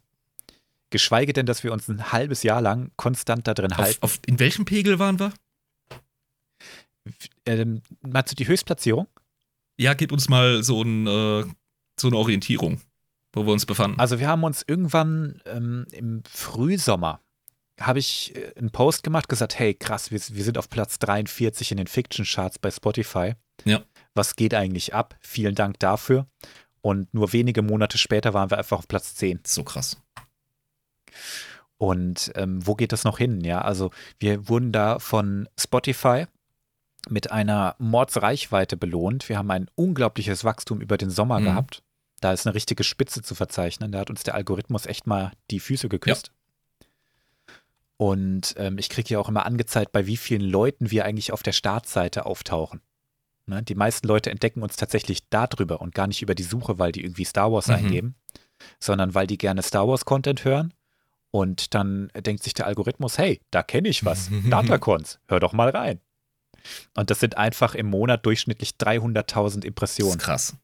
Geschweige denn, dass wir uns ein halbes Jahr lang konstant da drin Auf, halten. auf, in welchem Pegel waren wir? Ähm, meinst du die Höchstplatzierung? Ja, gib uns mal so, ein, äh, so eine Orientierung, wo wir uns befanden. Also wir haben uns irgendwann ähm, im Frühsommer habe ich äh, einen Post gemacht, gesagt, hey krass, wir, wir sind auf Platz 43 in den Fiction Charts bei Spotify. Ja. Was geht eigentlich ab? Vielen Dank dafür. Und nur wenige Monate später waren wir einfach auf Platz 10. so krass. Und ähm, wo geht das noch hin? Ja, also wir wurden da von Spotify mit einer Mordsreichweite belohnt. Wir haben ein unglaubliches Wachstum über den Sommer Mhm. gehabt. Da ist eine richtige Spitze zu verzeichnen. Da hat uns der Algorithmus echt mal die Füße geküsst. Und ähm, ich kriege ja auch immer angezeigt, bei wie vielen Leuten wir eigentlich auf der Startseite auftauchen. Ne? Die meisten Leute entdecken uns tatsächlich darüber und gar nicht über die Suche, weil die irgendwie Star Wars Mhm. eingeben, sondern weil die gerne Star Wars Content hören. Und dann denkt sich der Algorithmus, hey, da kenne ich was. (laughs) Datacons, hör doch mal rein. Und das sind einfach im Monat durchschnittlich 300.000 Das ist Impressionen, krass.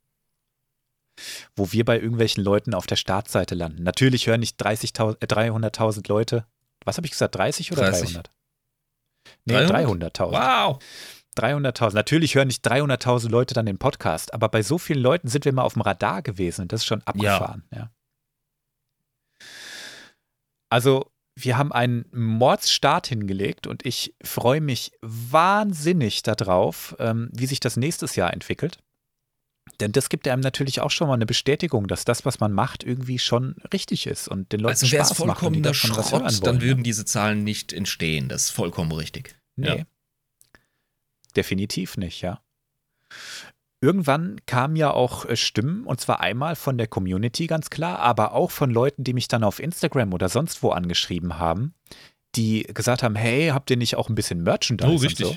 Wo wir bei irgendwelchen Leuten auf der Startseite landen. Natürlich hören nicht 30.000 äh, 300.000 Leute. Was habe ich gesagt, 30 oder 30. 300? Nee, 300? 300.000. Wow. 300.000. Natürlich hören nicht 300.000 Leute dann den Podcast, aber bei so vielen Leuten sind wir mal auf dem Radar gewesen und das ist schon abgefahren. Ja. Also, wir haben einen Mordsstart hingelegt und ich freue mich wahnsinnig darauf, ähm, wie sich das nächstes Jahr entwickelt. Denn das gibt einem natürlich auch schon mal eine Bestätigung, dass das, was man macht, irgendwie schon richtig ist und den Leuten Also wäre es Spaß macht und die vollkommener davon was hören Schrott, dann wollen. würden diese Zahlen nicht entstehen. Das ist vollkommen richtig. Nee. Ja. Definitiv nicht, ja. Irgendwann kamen ja auch äh, Stimmen, und zwar einmal von der Community ganz klar, aber auch von Leuten, die mich dann auf Instagram oder sonst wo angeschrieben haben, die gesagt haben, hey, habt ihr nicht auch ein bisschen Merchandise? Oh, richtig. So?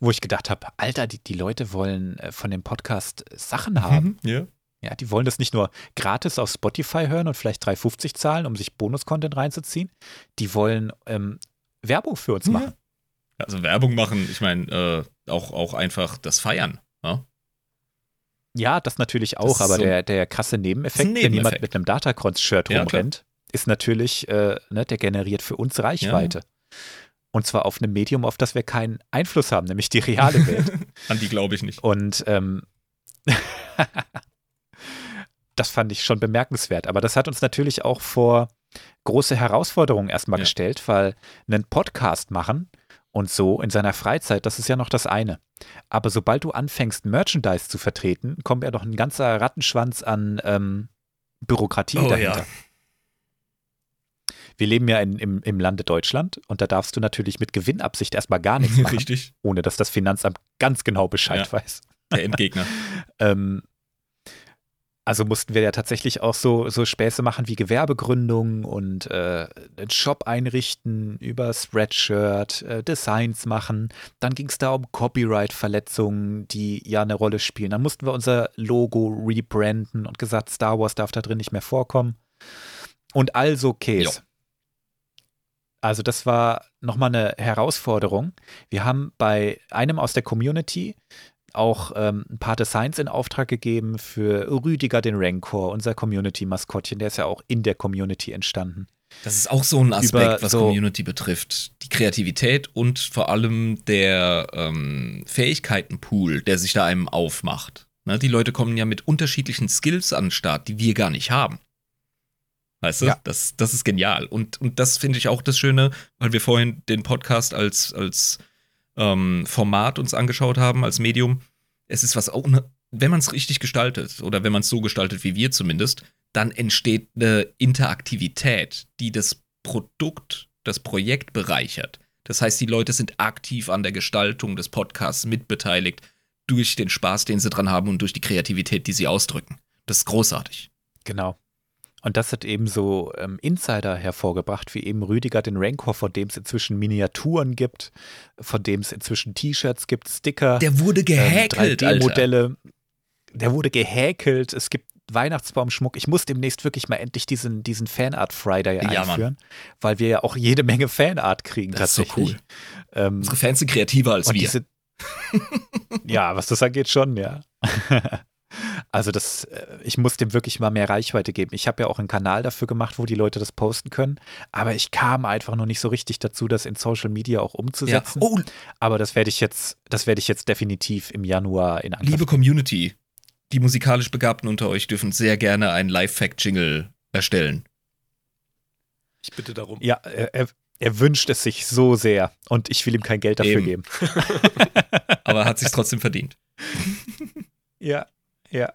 Wo ich gedacht habe, Alter, die, die Leute wollen äh, von dem Podcast äh, Sachen haben. Mhm, ja. Ja, die wollen das nicht nur gratis auf Spotify hören und vielleicht 3,50 zahlen, um sich Bonus-Content reinzuziehen. Die wollen ähm, Werbung für uns Ja. machen. Also Werbung machen, ich meine, äh, auch, auch einfach das Feiern. Ja? Ja, das natürlich Das auch, ist aber so- der, der krasse Nebeneffekt, ein wenn jemand Nebeneffekt. mit einem Datacrons-Shirt Ja, rumrennt, ist natürlich, äh, ne, der generiert für uns Reichweite. Und zwar auf einem Medium, auf das wir keinen Einfluss haben, nämlich die reale Welt. (laughs) An die glaube ich nicht. Und ähm, (laughs) das fand ich schon bemerkenswert. Aber das hat uns natürlich auch vor große Herausforderungen erstmal Ja. gestellt, weil einen Podcast machen und so in seiner Freizeit, das ist ja noch das eine. Aber sobald du anfängst, Merchandise zu vertreten, kommt ja noch ein ganzer Rattenschwanz an ähm, Bürokratie Oh, dahinter. ja. Wir leben ja in, im, im Lande Deutschland und da darfst du natürlich mit Gewinnabsicht erstmal gar nichts (laughs) machen, Richtig. ohne dass das Finanzamt ganz genau Bescheid Ja. weiß. Der Endgegner. (laughs) Ähm, also mussten wir ja tatsächlich auch so, so Späße machen wie Gewerbegründung und äh, einen Shop einrichten über Spreadshirt, äh, Designs machen. Dann ging es da um Copyright-Verletzungen, die ja eine Rolle spielen. Dann mussten wir unser Logo rebranden und gesagt, Star Wars darf da drin nicht mehr vorkommen. Und also Käse. Also das war nochmal eine Herausforderung. Wir haben bei einem aus der Community auch ähm, ein paar Designs in Auftrag gegeben für Rüdiger den Rancor, unser Community-Maskottchen. Der ist ja auch in der Community entstanden. Das ist auch so ein Aspekt, Über was so- Community betrifft. Die Kreativität und vor allem der ähm, Fähigkeitenpool, der sich da einem aufmacht. Ne, die Leute kommen ja mit unterschiedlichen Skills an den Start, die wir gar nicht haben. Weißt du? Ja. Das, das ist genial. Und, und das finde ich auch das Schöne, weil wir vorhin den Podcast als, als ähm, Format uns angeschaut haben, als Medium. Es ist was auch, ne, wenn man es richtig gestaltet oder wenn man es so gestaltet wie wir zumindest, dann entsteht eine Interaktivität, die das Produkt, das Projekt bereichert. Das heißt, die Leute sind aktiv an der Gestaltung des Podcasts mitbeteiligt durch den Spaß, den sie dran haben und durch die Kreativität, die sie ausdrücken. Das ist großartig. Genau. Und das hat eben so ähm, Insider hervorgebracht, wie eben Rüdiger den Rancor, von dem es inzwischen Miniaturen gibt, von dem es inzwischen T-Shirts gibt, Sticker, Der wurde ähm, gehäkelt, Alter. 3D-Modelle. Der wurde gehäkelt. Es gibt Weihnachtsbaumschmuck. Ich muss demnächst wirklich mal endlich diesen, diesen Fanart Friday Ja, Mann. einführen, weil wir ja auch jede Menge Fanart kriegen Das ist so tatsächlich. cool. Ähm, Unsere Fans sind kreativer als wir. diese, (laughs) ja, was das angeht, schon, ja. (laughs) Also das, äh, ich muss dem wirklich mal mehr Reichweite geben. Ich habe ja auch einen Kanal dafür gemacht, wo die Leute das posten können, aber ich kam einfach noch nicht so richtig dazu, das in Social Media auch ja. umzusetzen. Oh, Aber das werde ich jetzt, das werde ich jetzt definitiv im Januar in Angriff. liebe Community, die musikalisch Begabten unter euch dürfen sehr gerne einen Live-Fact-Jingle erstellen. Ich bitte darum. Ja, er, er, er wünscht es sich so sehr und ich will ihm kein Geld dafür Eben. geben. (laughs) Aber hat sich (laughs) trotzdem verdient. Ja, ja.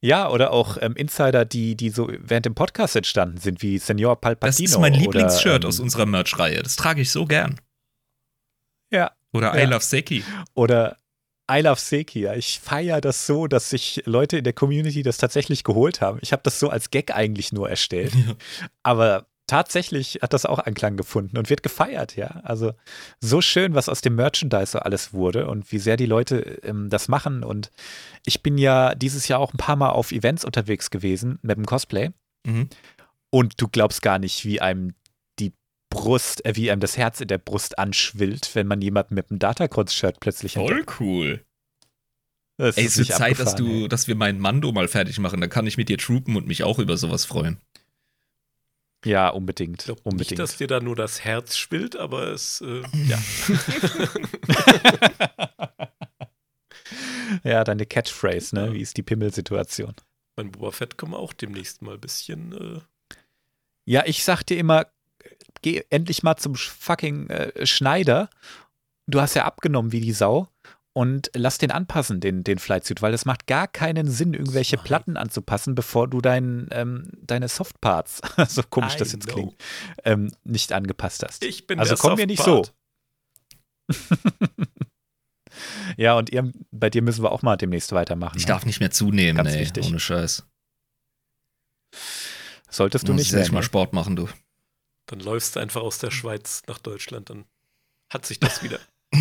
Ja, oder auch ähm, Insider, die, die so während dem Podcast entstanden sind, wie Senor Palpatino. Das ist mein Lieblingsshirt oder, aus ähm, unserer Merch-Reihe. Das trage ich so gern. Ja. Oder I Ja. Love Seki. Oder I Love Seki. Ja. Ich feiere das so, dass sich Leute in der Community das tatsächlich geholt haben. Ich habe das so als Gag eigentlich nur erstellt. (laughs) Ja. Aber tatsächlich hat das auch Anklang gefunden und wird gefeiert, ja. Also so schön, was aus dem Merchandise so alles wurde und wie sehr die Leute ähm, das machen. Und ich bin ja dieses Jahr auch ein paar Mal auf Events unterwegs gewesen mit dem Cosplay. Mhm. Und du glaubst gar nicht, wie einem die Brust, äh, wie einem das Herz in der Brust anschwillt, wenn man jemanden mit einem Datacrons-Shirt plötzlich entdeckt. Voll cool. Das Ey, es wird Zeit, dass, du, ey. dass wir meinen Mando mal fertig machen. Dann kann ich mit dir troopen und mich auch über sowas freuen. Ja, unbedingt. Ich glaube unbedingt. nicht, dass dir da nur das Herz schwillt, aber es, äh, ja. (laughs) ja, deine Catchphrase, ne? Wie ist die Pimmelsituation? Mein Boba Fett kann man auch demnächst mal ein bisschen. Äh, Ja, ich sag dir immer, geh endlich mal zum fucking äh, Schneider. Du hast ja abgenommen wie die Sau. Und lass den anpassen, den, den Flightsuit, weil es macht gar keinen Sinn, irgendwelche Nein. Platten anzupassen, bevor du dein, ähm, deine Softparts, (laughs) so komisch I das jetzt know. klingt, ähm, nicht angepasst hast. ich bin Also der komm mir nicht so. (laughs) Ja, und ihr, bei dir müssen wir auch mal demnächst weitermachen. Ich ne? darf nicht mehr zunehmen, Ganz ey. wichtig. Ohne Scheiß. Solltest du Muss nicht mehr. mal ne? Sport machen, du. Dann läufst du einfach aus der Schweiz nach Deutschland, dann hat sich das wieder. (laughs)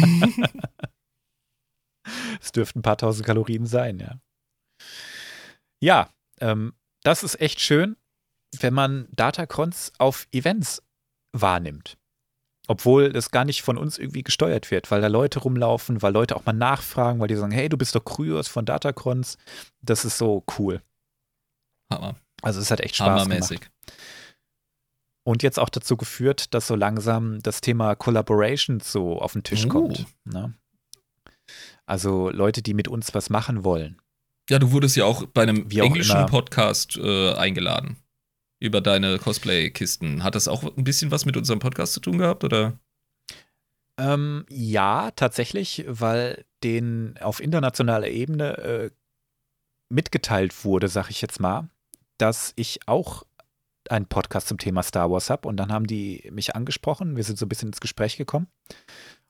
Es dürften ein paar tausend Kalorien sein, ja. Ja, ähm, das ist echt schön, wenn man Datacrons auf Events wahrnimmt. Obwohl das gar nicht von uns irgendwie gesteuert wird, weil da Leute rumlaufen, weil Leute auch mal nachfragen, weil die sagen, hey, du bist doch Kryos von Datacrons. Das ist so cool. Hammer. Also es hat echt Spaß gemacht. Und jetzt auch dazu geführt, dass so langsam das Thema Collaborations so auf den Tisch Uh. kommt. Ne? Also Leute, die mit uns was machen wollen. Ja, du wurdest ja auch bei einem Wie englischen. Podcast äh, eingeladen. Über deine Cosplay-Kisten. Hat das auch ein bisschen was mit unserem Podcast zu tun gehabt, oder? Ähm, ja, tatsächlich, weil denen auf internationaler Ebene äh, mitgeteilt wurde, sag ich jetzt mal, dass ich auch einen Podcast zum Thema Star Wars habe. Und dann haben die mich angesprochen, wir sind so ein bisschen ins Gespräch gekommen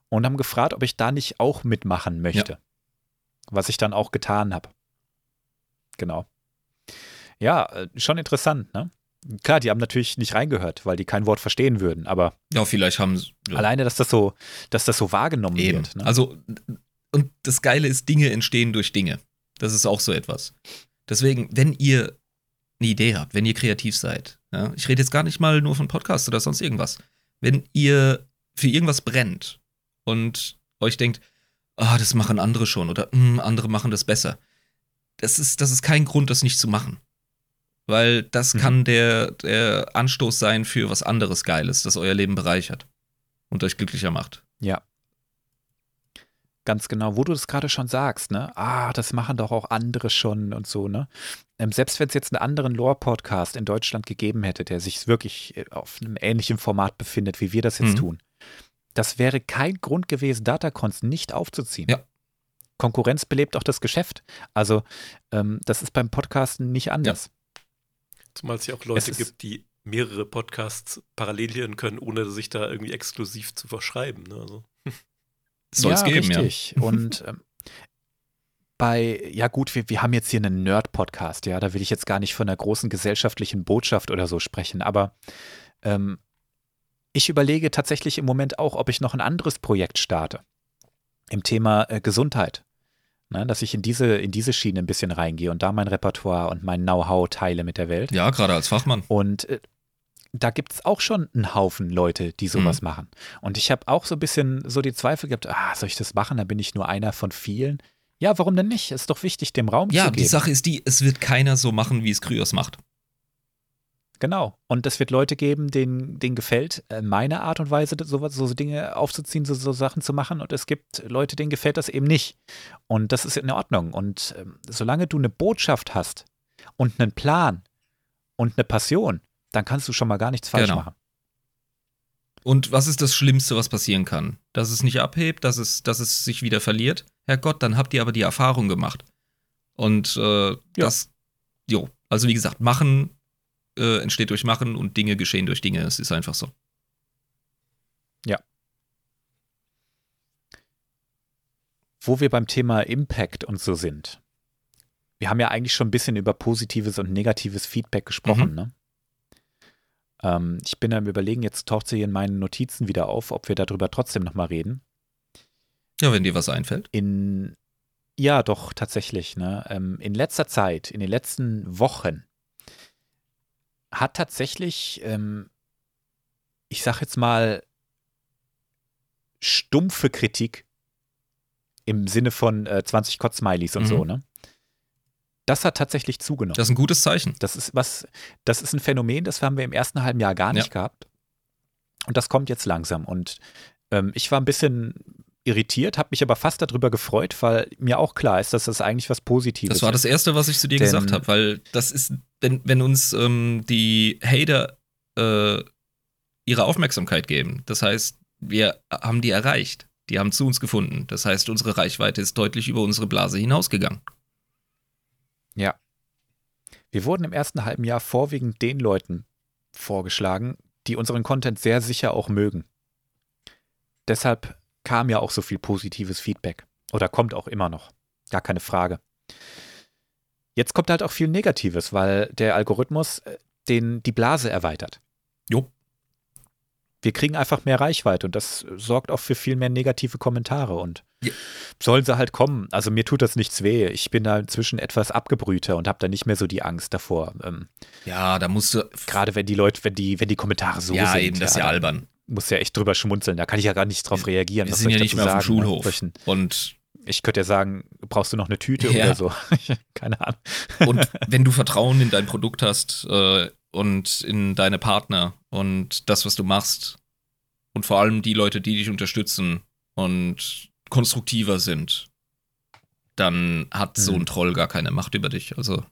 und haben gefragt, ob ich da nicht auch mitmachen möchte. Was ich dann auch getan habe. Genau. Ja, äh, schon interessant, ne? Klar, die haben natürlich nicht reingehört, weil die kein Wort verstehen würden, aber Ja, vielleicht haben sie. Ja. Alleine, dass das so, dass das so wahrgenommen Eben. wird. Ne? Also, und das Geile ist, Dinge entstehen durch Dinge. Das ist auch so etwas. Deswegen, wenn ihr eine Idee habt, wenn ihr kreativ seid, ja, ich rede jetzt gar nicht mal nur von Podcasts oder sonst irgendwas, wenn ihr für irgendwas brennt und euch denkt, ah, das machen andere schon oder "Hm, andere machen das besser, das ist, das ist kein Grund, das nicht zu machen. weil das Mhm. kann der, der Anstoß sein für was anderes Geiles, das euer Leben bereichert und euch glücklicher macht. Ja. Ganz genau, wo du das gerade schon sagst, ne? Ah, das machen doch auch andere schon und so, ne? Ähm, selbst wenn es jetzt einen anderen Lore-Podcast in Deutschland gegeben hätte, der sich wirklich äh, auf einem ähnlichen Format befindet, wie wir das jetzt Mhm. tun, das wäre kein Grund gewesen, Datacons nicht aufzuziehen. Ja. Konkurrenz belebt auch das Geschäft. Also, ähm, das ist beim Podcasten nicht anders. Zumal es ja auch Leute gibt, die mehrere Podcasts parallel hören können, ohne sich da irgendwie exklusiv zu verschreiben. Ne? Also, Soll es ja, geben, ja. richtig. Und ähm, bei, ja gut, wir, wir haben jetzt hier einen Nerd-Podcast, ja, da will ich jetzt gar nicht von einer großen gesellschaftlichen Botschaft oder so sprechen, aber ähm, ich überlege tatsächlich im Moment auch, ob ich noch ein anderes Projekt starte im Thema äh, Gesundheit. Ne, dass ich in diese, in diese Schiene ein bisschen reingehe und da mein Repertoire und mein Know-how teile mit der Welt. Ja, gerade als Fachmann. Und äh, da gibt es auch schon einen Haufen Leute, die sowas Mhm. machen. Und ich habe auch so ein bisschen so die Zweifel gehabt, ah, soll ich das machen? Da bin ich nur einer von vielen. Ja, warum denn nicht? Ist doch wichtig, dem Raum Ja, zu die geben. Sache ist die, es wird keiner so machen, wie es Kryos macht. Genau. Und es wird Leute geben, denen, denen gefällt äh, meine Art und Weise, sowas, so Dinge aufzuziehen, so, so Sachen zu machen. Und es gibt Leute, denen gefällt das eben nicht. Und das ist in Ordnung. Und ähm, solange du eine Botschaft hast und einen Plan und eine Passion, dann kannst du schon mal gar nichts falsch Genau. machen. Und was ist das Schlimmste, was passieren kann? Dass es nicht abhebt, dass es, dass es sich wieder verliert? Herrgott, dann habt ihr aber die Erfahrung gemacht. Und äh, das, jo, also wie gesagt, machen äh, entsteht durch Machen und Dinge geschehen durch Dinge. Es ist einfach so. wo wir beim Thema Impact und so sind. Wir haben ja eigentlich schon ein bisschen über positives und negatives Feedback gesprochen. Mhm. Ne? Ähm, ich bin am Überlegen, jetzt taucht sie hier in meinen Notizen wieder auf, ob wir darüber trotzdem nochmal reden. Ja, wenn dir was einfällt. In, ja, doch, tatsächlich. Ne? Ähm, in letzter Zeit, in den letzten Wochen, hat tatsächlich, ähm, ich sag jetzt mal, stumpfe Kritik im Sinne von äh, 20 Kotz-Smileys und Mhm. so, ne? Das hat tatsächlich zugenommen. Das ist ein gutes Zeichen. Das ist was, das ist ein Phänomen, das haben wir im ersten halben Jahr gar nicht Ja. gehabt. Und das kommt jetzt langsam. Und ähm, ich war ein bisschen irritiert, habe mich aber fast darüber gefreut, weil mir auch klar ist, dass das eigentlich was Positives Das war ist. das Erste, was ich zu dir Denn- gesagt habe, weil das ist, denn, wenn uns ähm, die Hater äh, ihre Aufmerksamkeit geben, das heißt, wir haben die erreicht, die haben zu uns gefunden. Das heißt, unsere Reichweite ist deutlich über unsere Blase hinausgegangen. Ja. Wir wurden im ersten halben Jahr vorwiegend den Leuten vorgeschlagen, die unseren Content sehr sicher auch mögen. Deshalb kam ja auch so viel positives Feedback. Oder kommt auch immer noch. Gar keine Frage. Jetzt kommt halt auch viel Negatives, weil der Algorithmus äh, den, die Blase erweitert. Jo. Wir kriegen einfach mehr Reichweite und das sorgt auch für viel mehr negative Kommentare und Ja. sollen sie halt kommen. Also mir tut das nichts weh. Ich bin da inzwischen etwas abgebrühter und habe da nicht mehr so die Angst davor. Ähm, Ja, da musst du. Gerade wenn die Leute, wenn die, wenn die Kommentare so ja, sind. eben, das ist ja albern. Muss ja echt drüber schmunzeln. Da kann ich ja gar nicht drauf reagieren. Wir sind ja ich nicht mehr auf dem sagen, ne? Schulhof. Ein- Und, ich könnte ja sagen, brauchst du noch eine Tüte Ja. oder so? (laughs) Keine Ahnung. und (laughs) wenn du Vertrauen in dein Produkt hast äh, und in deine Partner und das, was du machst, und vor allem die Leute, die dich unterstützen und konstruktiver sind, dann hat so Mhm. ein Troll gar keine Macht über dich. Also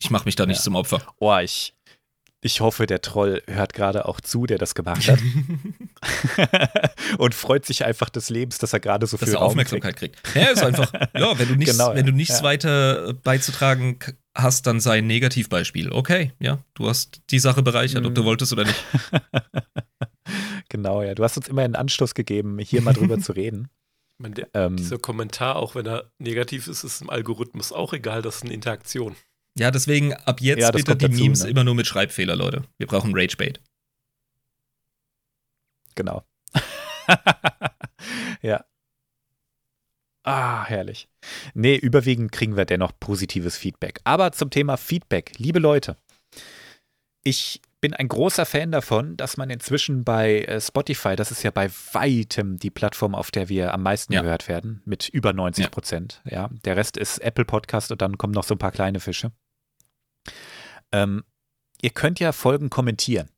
ich mache mich da nicht Ja. zum Opfer. Oh, ich, ich hoffe, der Troll hört gerade auch zu, der das gemacht hat. (laughs) und freut sich einfach des Lebens, dass er gerade so dass viel er Raum Aufmerksamkeit kriegt. Ja, ist einfach, ja, wenn du (laughs) nichts, Genau, wenn du nichts Ja. weiter äh, beizutragen hast, dann sei ein Negativbeispiel. Okay, ja, du hast die Sache bereichert, ob Mhm. du wolltest oder nicht. (laughs) Genau, ja. Du hast uns immer einen Anstoß gegeben, hier mal drüber zu reden. Ich meine, der, Ähm, dieser Kommentar, auch wenn er negativ ist, ist im Algorithmus auch egal, das ist eine Interaktion. Ja, deswegen ab jetzt Ja, bitte die dazu, Memes ne? immer nur mit Schreibfehler, Leute. Wir brauchen Ragebait. Genau. (laughs) ja. Ah, herrlich. Nee, überwiegend kriegen wir dennoch positives Feedback. Aber zum Thema Feedback, liebe Leute, ich bin ein großer Fan davon, dass man inzwischen bei äh, Spotify, das ist ja bei weitem die Plattform, auf der wir am meisten Ja. gehört werden, mit über 90 Ja. Prozent. Ja. Der Rest ist Apple Podcast und dann kommen noch so ein paar kleine Fische. Ähm, ihr könnt ja Folgen kommentieren.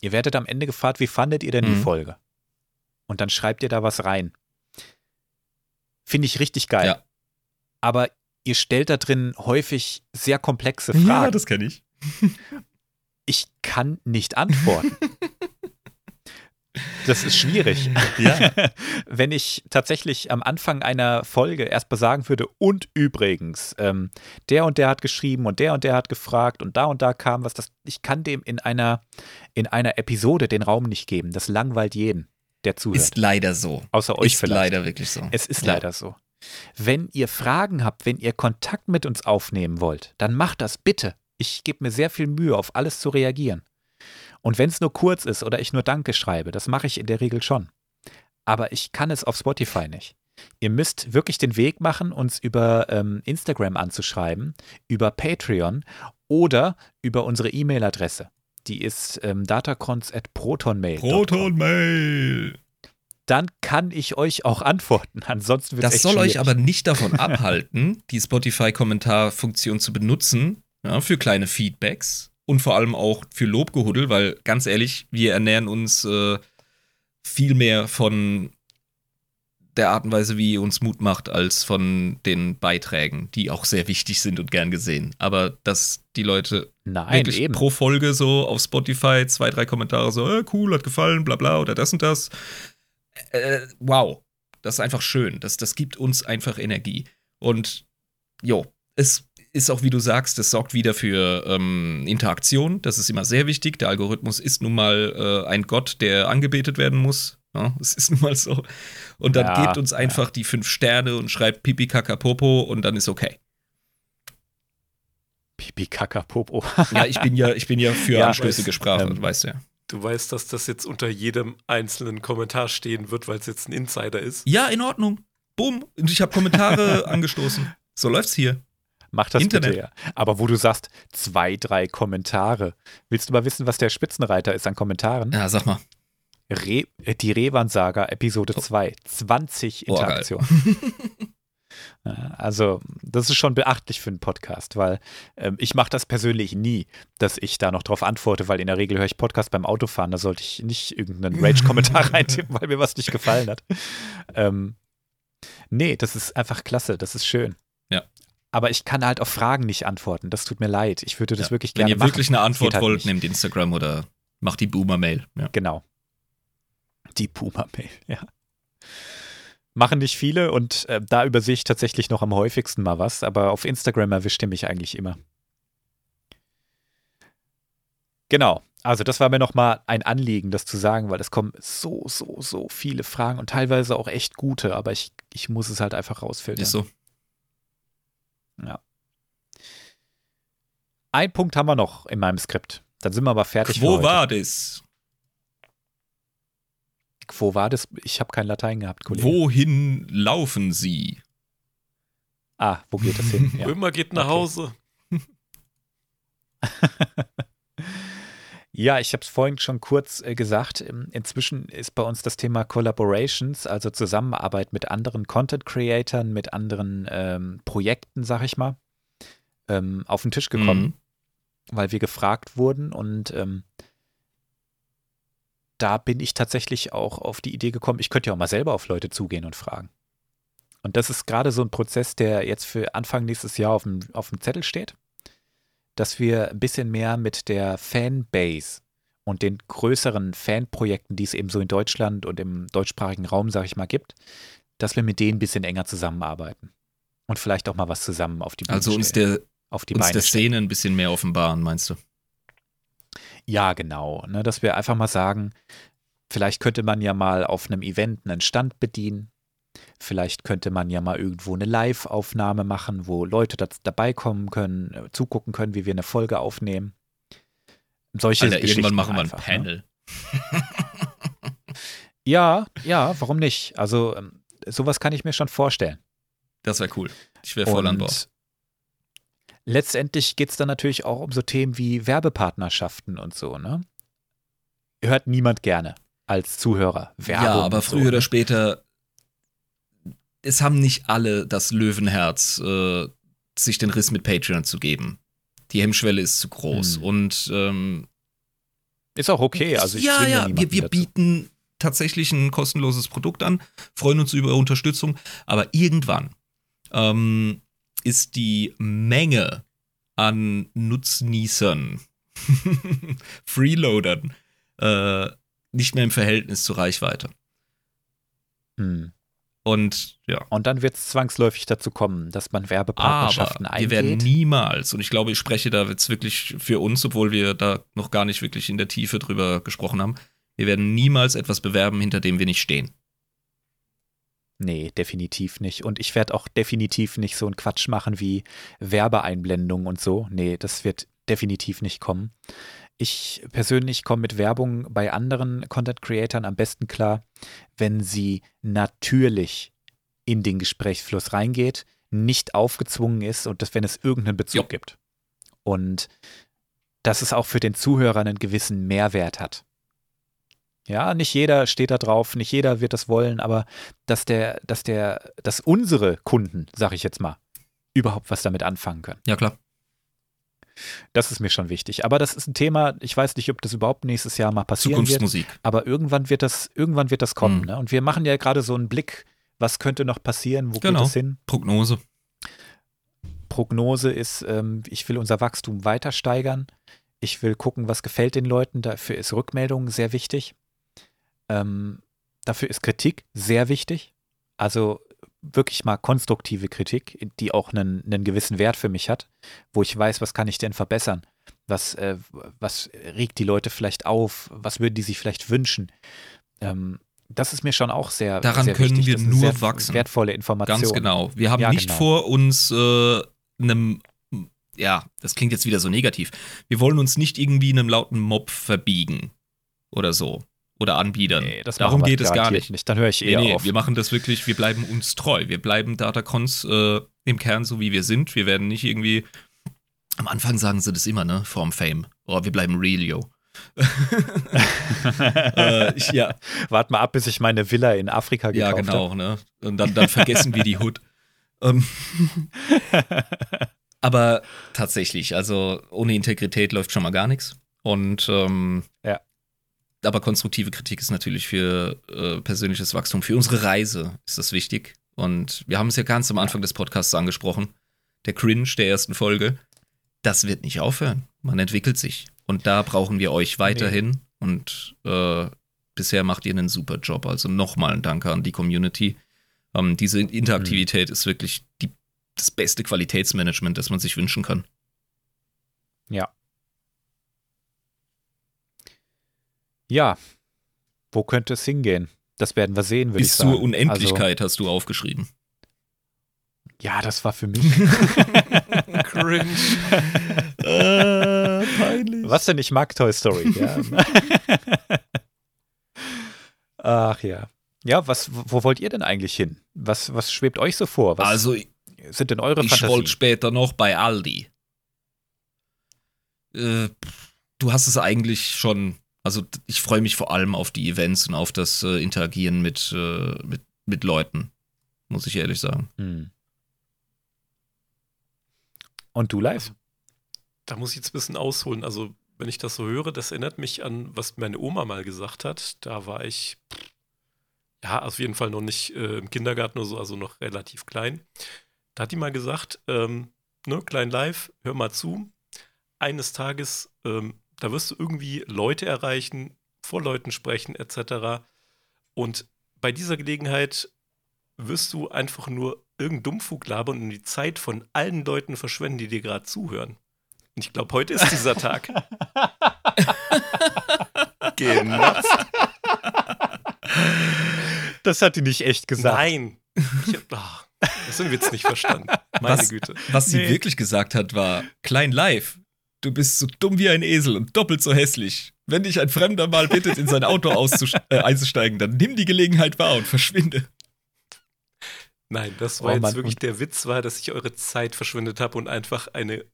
Ihr werdet am Ende gefragt, wie fandet ihr denn die Mhm. Folge? Und dann schreibt ihr da was rein. Finde ich richtig geil. Ja. Aber ihr stellt da drin häufig sehr komplexe Fragen. das kenne ich. (laughs) ich kann nicht antworten. (laughs) Das ist schwierig. Ja. (laughs) Wenn ich tatsächlich am Anfang einer Folge erst mal sagen würde, und übrigens, ähm, der und der hat geschrieben und der und der hat gefragt und da und da kam was, das, ich kann dem in einer, in einer Episode den Raum nicht geben. Das langweilt jeden, der zuhört. Ist leider so. außer euch ist vielleicht. leider wirklich so. Es ist Ja. leider so. Wenn ihr Fragen habt, wenn ihr Kontakt mit uns aufnehmen wollt, dann macht das bitte. Ich gebe mir sehr viel Mühe, auf alles zu reagieren. Und wenn es nur kurz ist oder ich nur Danke schreibe, das mache ich in der Regel schon. Aber ich kann es auf Spotify nicht. Ihr müsst wirklich den Weg machen, uns über ähm, Instagram anzuschreiben, über Patreon oder über unsere E-Mail-Adresse. Die ist ähm, datacons.protonmail. Protonmail. Dann kann ich euch auch antworten. Ansonsten wird Das soll euch aber nicht davon (laughs) abhalten, die Spotify-Kommentarfunktion zu benutzen, ja, für kleine Feedbacks und vor allem auch für Lobgehuddel, weil ganz ehrlich, wir ernähren uns äh, viel mehr von der Art und Weise, wie ihr uns Mut macht, als von den Beiträgen, die auch sehr wichtig sind und gern gesehen. Aber dass die Leute Nein, wirklich eben. pro Folge so auf Spotify zwei, drei Kommentare so, äh, cool, hat gefallen, bla bla oder das und das. Äh, wow. Das ist einfach schön. Das, das gibt uns einfach Energie. Und jo, es ist auch, wie du sagst, es sorgt wieder für ähm, Interaktion. Das ist immer sehr wichtig. Der Algorithmus ist nun mal äh, ein Gott, der angebetet werden muss. Ja, (laughs) es ist nun mal so. Und dann Ja, gebt uns einfach die fünf Sterne und schreibt Pipi Kaka Popo und dann ist okay. Pipi Kaka Popo. (laughs) Ja, ich bin ja, ich bin ja für (laughs) Ja, anstößige Sprache, ähm, weißt du ja. Du weißt, dass das jetzt unter jedem einzelnen Kommentar stehen wird, weil es jetzt ein Insider ist. Ja, in Ordnung. Bumm. Und ich habe Kommentare angestoßen. So läuft's hier. Mach das Internet. bitte, ja. Aber wo du sagst, zwei, drei Kommentare. Willst du mal wissen, was der Spitzenreiter ist an Kommentaren? Ja, sag mal. Re äh, die Revan-Saga, Episode 2. 20 Oh, geil. Interaktionen. (laughs) Ja, also, das ist schon beachtlich für einen Podcast, weil ähm, ich mache das persönlich nie, dass ich da noch drauf antworte, weil in der Regel höre ich Podcast beim Autofahren, da sollte ich nicht irgendeinen Rage-Kommentar (laughs) reintippen, weil mir was nicht gefallen hat. Ähm, nee, das ist einfach klasse, das ist schön. Ja. Aber ich kann halt auf Fragen nicht antworten, das tut mir leid. Ich würde das Ja. wirklich Wenn gerne ihr machen. wirklich eine Antwort halt wollt, nicht. nehmt Instagram oder macht die Boomer-Mail. Ja. Genau. Die Puma-Mail, (laughs) ja. Machen nicht viele und äh, da übersehe ich tatsächlich noch am häufigsten mal was, aber auf Instagram erwischt ihr mich eigentlich immer. Genau. Also das war mir nochmal ein Anliegen, das zu sagen, weil es kommen so, so, so viele Fragen und teilweise auch echt gute, aber ich, ich muss es halt einfach rausfiltern. Ist so. Ja. Ein Punkt haben wir noch in meinem Skript. Dann sind wir aber fertig. Wo war das? Wo war das? Ich habe kein Latein gehabt, Kollege. Wohin laufen sie? Ah, wo geht das hin? (laughs) Ja. Römer geht nach Okay. Hause. (laughs) Ja, ich habe es vorhin schon kurz äh, gesagt. Ähm, Inzwischen ist bei uns das Thema Collaborations, also Zusammenarbeit mit anderen Content-Creatern, mit anderen ähm, Projekten, sag ich mal, ähm, auf den Tisch gekommen, Mhm. weil wir gefragt wurden und ähm, da bin ich tatsächlich auch auf die Idee gekommen, ich könnte ja auch mal selber auf Leute zugehen und fragen. Und das ist gerade so ein Prozess, der jetzt für Anfang nächstes Jahr auf dem, auf dem Zettel steht, dass wir ein bisschen mehr mit der Fanbase und den größeren Fanprojekten, die es eben so in Deutschland und im deutschsprachigen Raum, sag ich mal, gibt, dass wir mit denen ein bisschen enger zusammenarbeiten. Und vielleicht auch mal was zusammen auf die Bühne Also uns der, auf die uns Beine der stellen. Szene ein bisschen mehr offenbaren, meinst du? Ja, genau. Ne, dass wir einfach mal sagen, vielleicht könnte man ja mal auf einem Event einen Stand bedienen. Vielleicht könnte man ja mal irgendwo eine Live-Aufnahme machen, wo Leute da, dabei kommen können, äh, zugucken können, wie wir eine Folge aufnehmen. Solche Alter, irgendwann machen wir ein Ne? Panel. (laughs) Ja, ja, warum nicht? Also, ähm, sowas kann ich mir schon vorstellen. Das wäre cool. Ich wäre voll an Bord. Letztendlich geht es dann natürlich auch um so Themen wie Werbepartnerschaften und so, ne? Hört niemand gerne als Zuhörer. Werbung Ja, aber und so, früher ne? oder später, es haben nicht alle das Löwenherz, äh, sich den Riss mit Patreon zu geben. Die Hemmschwelle ist zu groß. Hm. Und ähm, Ist auch okay. Also ich ja, ja, wir, wir bieten tatsächlich ein kostenloses Produkt an, freuen uns über Unterstützung, aber irgendwann ähm, ist die Menge an Nutznießern, (laughs) Freeloadern, äh, nicht mehr im Verhältnis zur Reichweite. Hm. Und ja, Und dann wird es zwangsläufig dazu kommen, dass man aber Werbepartnerschaften wir eingeht. werden niemals, und ich glaube, ich spreche da jetzt wirklich für uns, obwohl wir da noch gar nicht wirklich in der Tiefe drüber gesprochen haben, wir werden niemals etwas bewerben, hinter dem wir nicht stehen. Nee, definitiv nicht. Und ich werde auch definitiv nicht so einen Quatsch machen wie Werbeeinblendungen und so. Nee, das wird definitiv nicht kommen. Ich persönlich komme mit Werbung bei anderen Content-Creatern am besten klar, wenn sie natürlich in den Gesprächsfluss reingeht, nicht aufgezwungen ist und dass, wenn es irgendeinen Bezug Ja. gibt. Und dass es auch für den Zuhörer einen gewissen Mehrwert hat. Ja, nicht jeder steht da drauf, nicht jeder wird das wollen, aber dass der, dass der, dass unsere Kunden, sag ich jetzt mal, überhaupt was damit anfangen können. Ja, klar. Das ist mir schon wichtig. Aber das ist ein Thema, ich weiß nicht, ob das überhaupt nächstes Jahr mal passieren wird, Zukunftsmusik. aber irgendwann wird das, irgendwann wird das kommen. Mhm. Ne? Und wir machen ja gerade so einen Blick, was könnte noch passieren, wo Genau. geht es hin? Prognose. Prognose ist, ähm, ich will unser Wachstum weiter steigern. Ich will gucken, was gefällt den Leuten. Dafür ist Rückmeldung sehr wichtig. Ähm, dafür ist Kritik sehr wichtig. Also wirklich mal konstruktive Kritik, die auch einen, einen gewissen Wert für mich hat, wo ich weiß, was kann ich denn verbessern? Was, äh, was regt die Leute vielleicht auf? Was würden die sich vielleicht wünschen? Ähm, das ist mir schon auch sehr Daran sehr können wichtig. wir nur sehr wachsen. Wertvolle Informationen. Ganz genau. Wir haben Ja, nicht genau. vor, uns äh, einem, ja, das klingt jetzt wieder so negativ. Wir wollen uns nicht irgendwie einem lauten Mob verbiegen oder so. Oder anbiedern. Nee, das Darum geht es gar garantiert nicht. Dann höre ich Nee, eher nee, auf. wir machen das wirklich, wir bleiben uns treu. Wir bleiben Datacons äh, im Kern so, wie wir sind. Wir werden nicht irgendwie. Am Anfang sagen sie das immer, ne? Vorm Fame. Oh, wir bleiben real, yo. (laughs) äh, ich, ja, Wart mal ab, bis ich meine Villa in Afrika ja, gekauft genau, ne? Und dann, dann vergessen wir die Hood. (laughs) Ähm, aber tatsächlich, also ohne Integrität läuft schon mal gar nichts. Und ähm, Ja. Aber konstruktive Kritik ist natürlich für äh, persönliches Wachstum, für unsere Reise ist das wichtig. Und wir haben es ja ganz am Anfang des Podcasts angesprochen. Der Cringe der ersten Folge, das wird nicht aufhören. Man entwickelt sich. Und da brauchen wir euch weiterhin. Und äh, bisher macht ihr einen super Job. Also nochmal ein Danke an die Community. Ähm, diese Interaktivität ist wirklich die, das beste Qualitätsmanagement, das man sich wünschen kann. Ja. Ja. Wo könnte es hingehen? Das werden wir sehen, würde ich Bis sagen. zur Unendlichkeit hast du aufgeschrieben. Also, ja, das war für mich. (laughs) Cringe. äh, peinlich. Was denn? Ich mag Toy Story. Ja. (laughs) Ach ja. Ja, was, wo wollt ihr denn eigentlich hin? Was, was schwebt euch so vor? Was Also, ich sind denn eure wollte Fantasien? später noch bei Aldi. Äh, du hast es eigentlich schon. Also, ich freue mich vor allem auf die Events und auf das äh, Interagieren mit, äh, mit, mit Leuten. Muss ich ehrlich sagen. Hm. Und du live? Da muss ich jetzt ein bisschen ausholen. Also, wenn ich das so höre, das erinnert mich an, was meine Oma mal gesagt hat. Da war ich, ja, auf jeden Fall noch nicht äh, im Kindergarten oder so, also noch relativ klein. Da hat die mal gesagt, ähm, ne, klein live, hör mal zu. Eines Tages, ähm, da wirst du irgendwie Leute erreichen, vor Leuten sprechen, etc. Und bei dieser Gelegenheit wirst du einfach nur irgendeinen Dummfug labern und die Zeit von allen Leuten verschwenden, die dir gerade zuhören. Und ich glaube, heute ist dieser Tag. (laughs) Genutzt. Das hat die nicht echt gesagt. Nein. Ich hab, ach, das haben wir jetzt nicht verstanden. Meine Was? Güte. Was sie Nee. wirklich gesagt hat, war: Klein live, du bist so dumm wie ein Esel und doppelt so hässlich. Wenn dich ein Fremder mal bittet, in sein Auto äh, einzusteigen, dann nimm die Gelegenheit wahr und verschwinde. Nein, das Oh war jetzt Mann, wirklich und- der Witz, war, dass ich eure Zeit verschwendet habe und einfach eine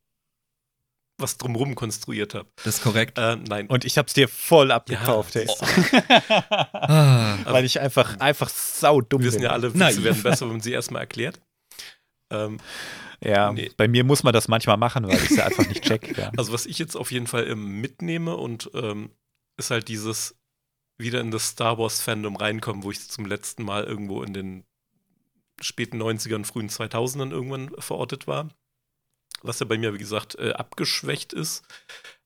was drumrum konstruiert habe. Das ist korrekt. Äh, nein. Und ich hab's dir voll abgekauft, Ja, hey. (laughs) Ah, Weil ich einfach, einfach saudumm wir wissen bin. ja alle, Witze werden besser, wenn man sie erstmal erklärt. Ähm, Ja, Nee. bei mir muss man das manchmal machen, weil ich es ja einfach nicht check. (laughs) Ja. Also was ich jetzt auf jeden Fall ähm, mitnehme und ähm, ist halt dieses wieder in das Star Wars Fandom reinkommen, wo ich zum letzten Mal irgendwo in den späten 90ern, frühen 2000ern irgendwann verortet war. Was ja bei mir, wie gesagt, äh, abgeschwächt ist,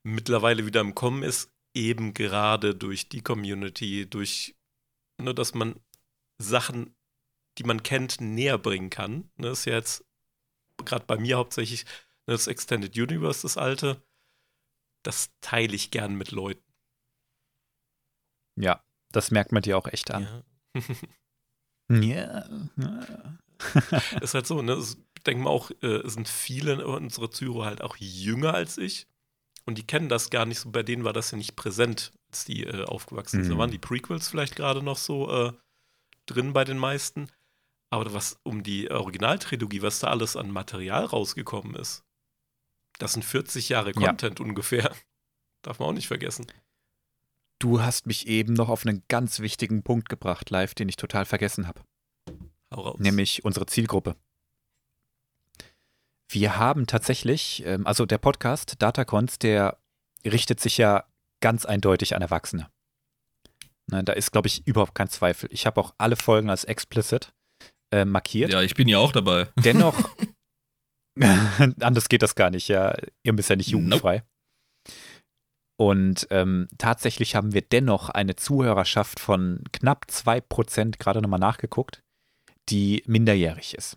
mittlerweile wieder im Kommen ist, eben gerade durch die Community, durch, ne, dass man Sachen, die man kennt, näher bringen kann. Ne, ist ja jetzt gerade bei mir hauptsächlich ne, das Extended Universe, das alte. Das teile ich gern mit Leuten. ja, das merkt man dir auch echt an. Ja. Ja. (laughs) ist halt so, ne? Es- Ich denke mal auch, äh, es sind viele unserer Zuhörer halt auch jünger als ich. Und die kennen das gar nicht so. Bei denen war das ja nicht präsent, als die äh, aufgewachsen sind. Da Mhm. waren die Prequels vielleicht gerade noch so äh, drin bei den meisten. Aber was um die Originaltrilogie, was da alles an Material rausgekommen ist, das sind 40 Jahre Ja. Content ungefähr. (laughs) Darf man auch nicht vergessen. Du hast mich eben noch auf einen ganz wichtigen Punkt gebracht, live, den ich total vergessen habe. Hau raus. nämlich unsere Zielgruppe. Wir haben tatsächlich, ähm, also der Podcast Datacons, der richtet sich ja ganz eindeutig an Erwachsene. Ne, da ist, glaube ich, überhaupt kein Zweifel. Ich habe auch alle Folgen als explicit äh, markiert. Ja, ich bin ja auch dabei. Dennoch, (laughs) (laughs) anders geht das gar nicht, ja. Ihr bist ja nicht Nope. jugendfrei. Und ähm, tatsächlich haben wir dennoch eine Zuhörerschaft von knapp 2%, gerade nochmal nachgeguckt, die minderjährig ist.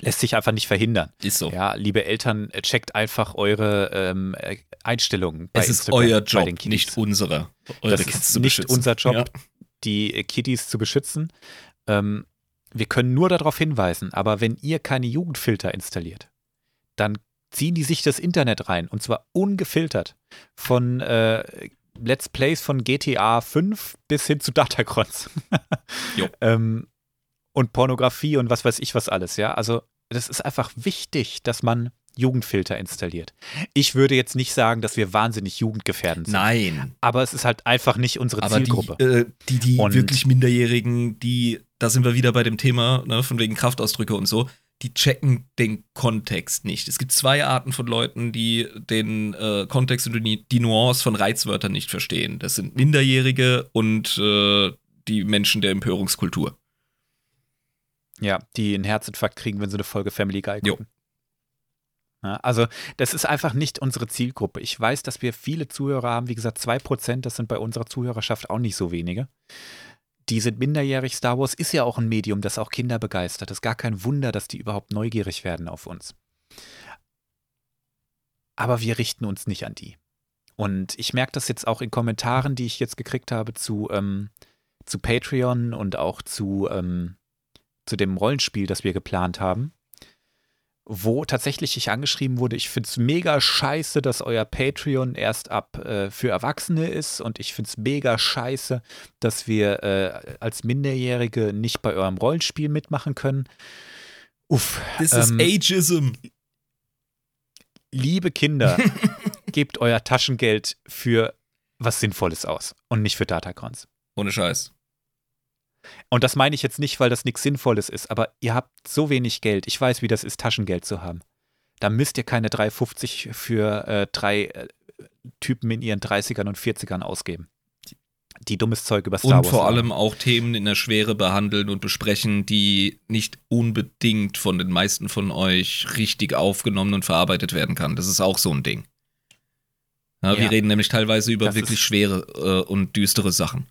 Lässt sich einfach nicht verhindern. Ist so. Ja, liebe Eltern, äh, checkt einfach eure ähm, äh, Einstellungen. Bei es ist Instagram, euer bei Job, nicht unserer. Eure Das Kids ist zu nicht beschützen. unser Job. Ja. die Kiddies zu beschützen. Ähm, wir können nur darauf hinweisen, aber wenn ihr keine Jugendfilter installiert, dann ziehen die sich das Internet rein und zwar ungefiltert von äh, Let's Plays von GTA 5 bis hin zu Datacrons. (laughs) Ähm, und Pornografie und was weiß ich was alles, ja. Also das ist einfach wichtig, dass man Jugendfilter installiert. Ich würde jetzt nicht sagen, dass wir wahnsinnig jugendgefährdend sind. Nein. Aber es ist halt einfach nicht unsere Aber die, Zielgruppe. äh, die, die wirklich Minderjährigen, die, da sind wir wieder bei dem Thema, ne, von wegen Kraftausdrücke und so, die checken den Kontext nicht. Es gibt zwei Arten von Leuten, die den äh, Kontext und die, die Nuance von Reizwörtern nicht verstehen. Das sind Minderjährige und äh, die Menschen der Empörungskultur. Ja, die einen Herzinfarkt kriegen, wenn sie eine Folge Family Guy gucken. Ja, also, das ist einfach nicht unsere Zielgruppe. Ich weiß, dass wir viele Zuhörer haben. Wie gesagt, 2%, das sind bei unserer Zuhörerschaft auch nicht so wenige. Die sind minderjährig. Star Wars ist ja auch ein Medium, das auch Kinder begeistert. Das ist gar kein Wunder, dass die überhaupt neugierig werden auf uns. Aber wir richten uns nicht an die. Und ich merke das jetzt auch in Kommentaren, die ich jetzt gekriegt habe zu, ähm, zu Patreon und auch zu, ähm, zu dem Rollenspiel, das wir geplant haben, wo tatsächlich ich angeschrieben wurde, ich finde es mega scheiße, dass euer Patreon erst ab äh, für Erwachsene ist und ich finde es mega scheiße, dass wir äh, als Minderjährige nicht bei eurem Rollenspiel mitmachen können. Uff, Das ist Ähm, Ageism. liebe Kinder, (laughs) gebt euer Taschengeld für was Sinnvolles aus und nicht für Datacons. Ohne Scheiß. Und das meine ich jetzt nicht, weil das nichts Sinnvolles ist, aber ihr habt so wenig Geld. Ich weiß, wie das ist, Taschengeld zu haben. Da müsst ihr keine 3,50 für äh, drei äh, Typen in ihren 30ern und 40ern ausgeben. Die dummes Zeug über Star Und Wars. vor labern. allem auch Themen in der Schwere behandeln und besprechen, die nicht unbedingt von den meisten von euch richtig aufgenommen und verarbeitet werden kann. Das ist auch so ein Ding. Ja, Wir Ja. reden nämlich teilweise über Das wirklich schwere äh, und düstere Sachen.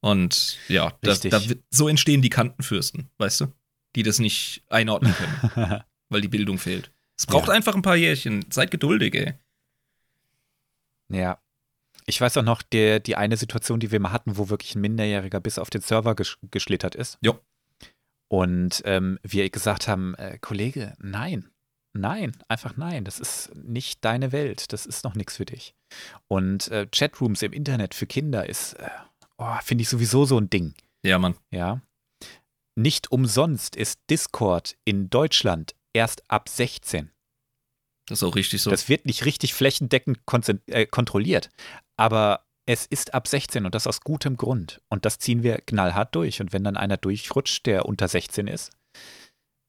Und ja, da, da, so entstehen die Kantenfürsten, weißt du? Die das nicht einordnen können, (laughs) weil die Bildung fehlt. Es braucht Ja. einfach ein paar Jährchen. Seid geduldig, ey. Ja. Ich weiß auch noch, der, die eine Situation, die wir mal hatten, wo wirklich ein Minderjähriger bis auf den Server gesch geschlittert ist. Jo. Und ähm, wir gesagt haben, äh, Kollege, nein, nein, einfach nein, das ist nicht deine Welt, das ist noch nichts für dich. Und äh, Chatrooms im Internet für Kinder ist, äh, oh, finde ich sowieso so ein Ding. Ja, Mann. Ja. Nicht umsonst ist Discord in Deutschland erst ab 16. Das ist auch richtig so. Das wird nicht richtig flächendeckend äh, kontrolliert. Aber es ist ab 16 und das aus gutem Grund. Und das ziehen wir knallhart durch. Und wenn dann einer durchrutscht, der unter 16 ist,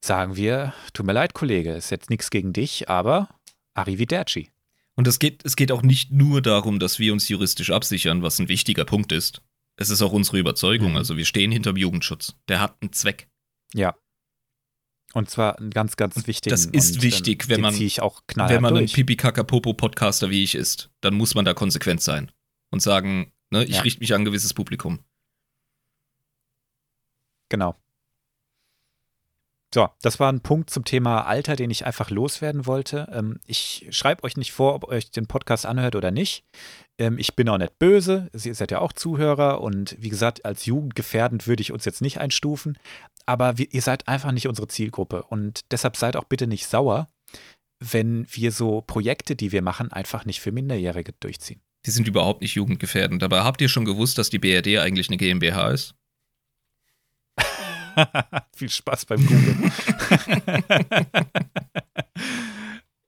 sagen wir, tut mir leid, Kollege, ist jetzt nichts gegen dich, aber arrivederci. Und es geht, es geht auch nicht nur darum, dass wir uns juristisch absichern, was ein wichtiger Punkt ist. Es ist auch unsere Überzeugung. Mhm. Also wir stehen hinterm Jugendschutz. Der hat einen Zweck. Ja. Und zwar einen ganz, ganz wichtigen. das ist und, wichtig, wenn den man- Wenn man ein durch. Pipi-Kaka-Popo-Podcaster wie ich ist, dann muss man da konsequent sein und sagen, ne, ich Ja. richte mich an ein gewisses Publikum. Genau. So, das war ein Punkt zum Thema Alter, den ich einfach loswerden wollte. Ähm, ich schreibe euch nicht vor, ob euch den Podcast anhört oder nicht. Ähm, ich bin auch nicht böse. Ihr seid ja auch Zuhörer und wie gesagt, als jugendgefährdend würde ich uns jetzt nicht einstufen. Aber wir, ihr seid einfach nicht unsere Zielgruppe und deshalb seid auch bitte nicht sauer, wenn wir so Projekte, die wir machen, einfach nicht für Minderjährige durchziehen. Die sind überhaupt nicht jugendgefährdend. Dabei habt ihr schon gewusst, dass die BRD eigentlich eine GmbH ist? (laughs) Viel Spaß beim Googlen. (laughs)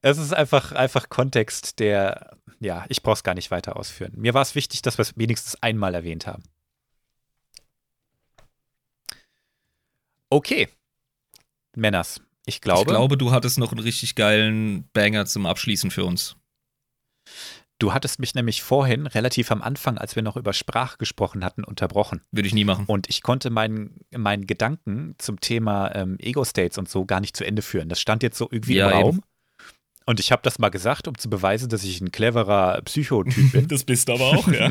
es ist einfach, einfach Kontext, der, ja, ich brauche es gar nicht weiter ausführen. Mir war es wichtig, dass wir es wenigstens einmal erwähnt haben. Okay. Männers, ich glaube, Ich glaube, du hattest noch einen richtig geilen Banger zum Abschließen für uns. Du hattest mich nämlich vorhin, relativ am Anfang, als wir noch über Sprache gesprochen hatten, unterbrochen. Würde ich nie machen. Und ich konnte meinen, meinen Gedanken zum Thema ähm, Ego-States und so gar nicht zu Ende führen. Das stand jetzt so irgendwie Ja, im eben. Raum. Und ich habe das mal gesagt, um zu beweisen, dass ich ein cleverer Psychotyp bin. (laughs) Das bist du aber auch, ja.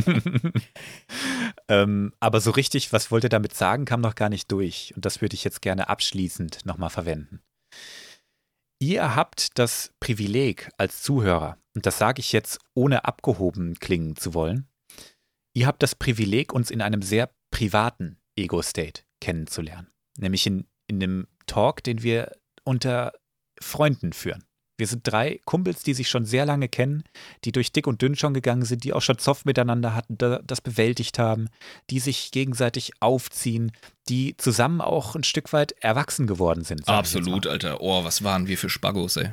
(laughs) ähm, aber so richtig, was wollte damit sagen, kam noch gar nicht durch. Und das würde ich jetzt gerne abschließend nochmal verwenden. Ihr habt das Privileg als Zuhörer, und das sage ich jetzt ohne abgehoben klingen zu wollen, ihr habt das Privileg, uns in einem sehr privaten Ego-State kennenzulernen. Nämlich in, in einem Talk, den wir unter Freunden führen. Wir sind drei Kumpels, die sich schon sehr lange kennen, die durch dick und dünn schon gegangen sind, die auch schon Zoff miteinander hatten, da, das bewältigt haben, die sich gegenseitig aufziehen, die zusammen auch ein Stück weit erwachsen geworden sind. Absolut. Alter. Oh, was waren wir für Spaggos, ey.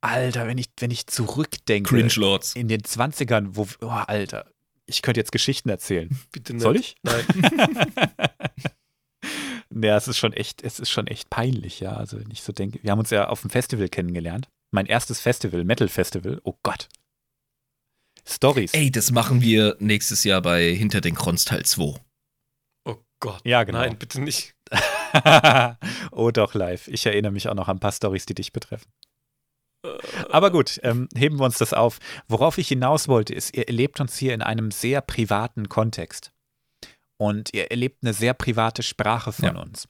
Alter, wenn ich, wenn ich zurückdenke Cringe Lords. in den 20ern, wo, oh, Alter, ich könnte jetzt Geschichten erzählen. Bitte nicht. Soll ich? Nein. (laughs) (laughs) Ja, es ist schon echt, es ist schon echt peinlich, ja. Also wenn ich so denke, wir haben uns ja auf dem Festival kennengelernt. Mein erstes Festival, Metal Festival. Oh Gott. Stories. Ey, das machen wir nächstes Jahr bei Hinter den Krons Teil 2. Oh Gott. Ja, genau. Nein, bitte nicht. (laughs) oh doch, live. Ich erinnere mich auch noch an ein paar Stories, die dich betreffen. Aber gut, ähm, heben wir uns das auf. Worauf ich hinaus wollte, ist, ihr erlebt uns hier in einem sehr privaten Kontext. Und ihr erlebt eine sehr private Sprache von Ja. uns.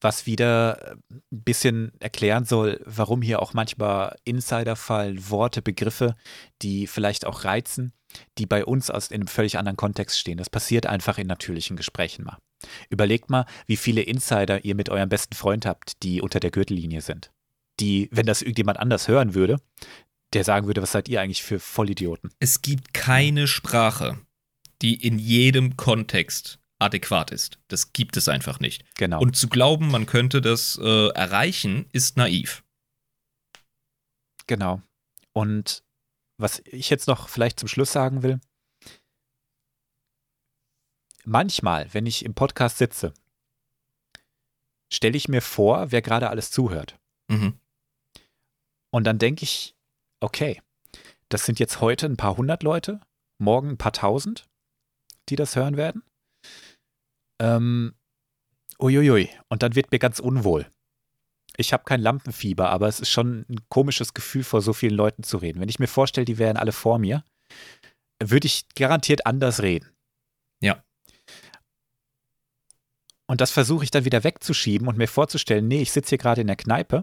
Was wieder äh, ein bisschen erklären soll, warum hier auch manchmal Insider fallen, Worte, Begriffe, die vielleicht auch reizen, die bei uns aus in einem völlig anderen Kontext stehen. Das passiert einfach in natürlichen Gesprächen mal. Überlegt mal, wie viele Insider ihr mit eurem besten Freund habt, die unter der Gürtellinie sind. Die, wenn das irgendjemand anders hören würde, der sagen würde, was seid ihr eigentlich für Vollidioten? Es gibt keine Sprache, die in jedem Kontext adäquat ist. Das gibt es einfach nicht. Genau. Und zu glauben, man könnte das äh, erreichen, ist naiv. Genau. Und was ich jetzt noch vielleicht zum Schluss sagen will, manchmal, wenn ich im Podcast sitze, stelle ich mir vor, wer gerade alles zuhört. Mhm. Und dann denke ich, okay, das sind jetzt heute ein paar hundert Leute, morgen ein paar tausend, die das hören werden. Ähm, uiuiui. Und dann wird mir ganz unwohl. Ich habe kein Lampenfieber, aber es ist schon ein komisches Gefühl, vor so vielen Leuten zu reden. Wenn ich mir vorstelle, die wären alle vor mir, würde ich garantiert anders reden. Ja. Und das versuche ich dann wieder wegzuschieben und mir vorzustellen, nee, ich sitze hier gerade in der Kneipe,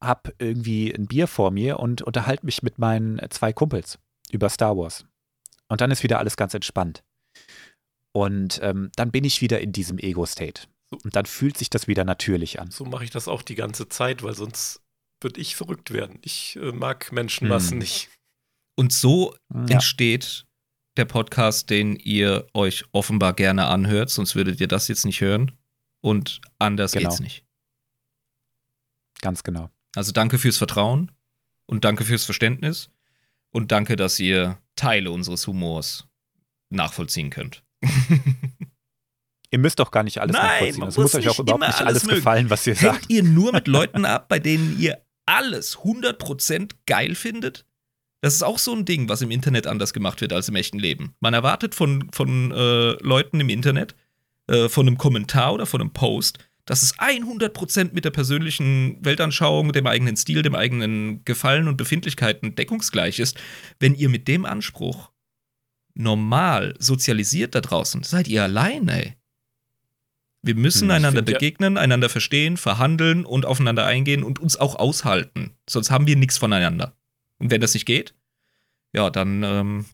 hab irgendwie ein Bier vor mir und unterhalte mich mit meinen zwei Kumpels über Star Wars. Und dann ist wieder alles ganz entspannt. Und ähm, dann bin ich wieder in diesem Ego-State. Und dann fühlt sich das wieder natürlich an. So mache ich das auch die ganze Zeit, weil sonst würde ich verrückt werden. Ich äh, mag Menschenmassen Hm. nicht. Und so Ja. entsteht der Podcast, den ihr euch offenbar gerne anhört, sonst würdet ihr das jetzt nicht hören. Und anders Genau. geht's nicht. Ganz genau. Also danke fürs Vertrauen und danke fürs Verständnis und danke, dass ihr Teile unseres Humors nachvollziehen könnt. (laughs) Ihr müsst doch gar nicht alles Nein, nachvollziehen. Es muss muss euch auch überhaupt nicht alles alles gefallen, was ihr sagt. Hängt ihr nur mit (laughs) Leuten ab, bei denen ihr alles 100% geil findet? Das ist auch so ein Ding, was im Internet anders gemacht wird als im echten Leben. Man erwartet von, von äh, Leuten im Internet, äh, von einem Kommentar oder von einem Post, dass es 100% mit der persönlichen Weltanschauung, dem eigenen Stil, dem eigenen Gefallen und Befindlichkeiten deckungsgleich ist. Wenn ihr mit dem Anspruch normal sozialisiert da draußen, seid ihr allein, ey. Wir müssen Hm, einander find ja- begegnen, einander verstehen, verhandeln und aufeinander eingehen und uns auch aushalten. Sonst haben wir nichts voneinander. Und wenn das nicht geht, ja, dann, ähm,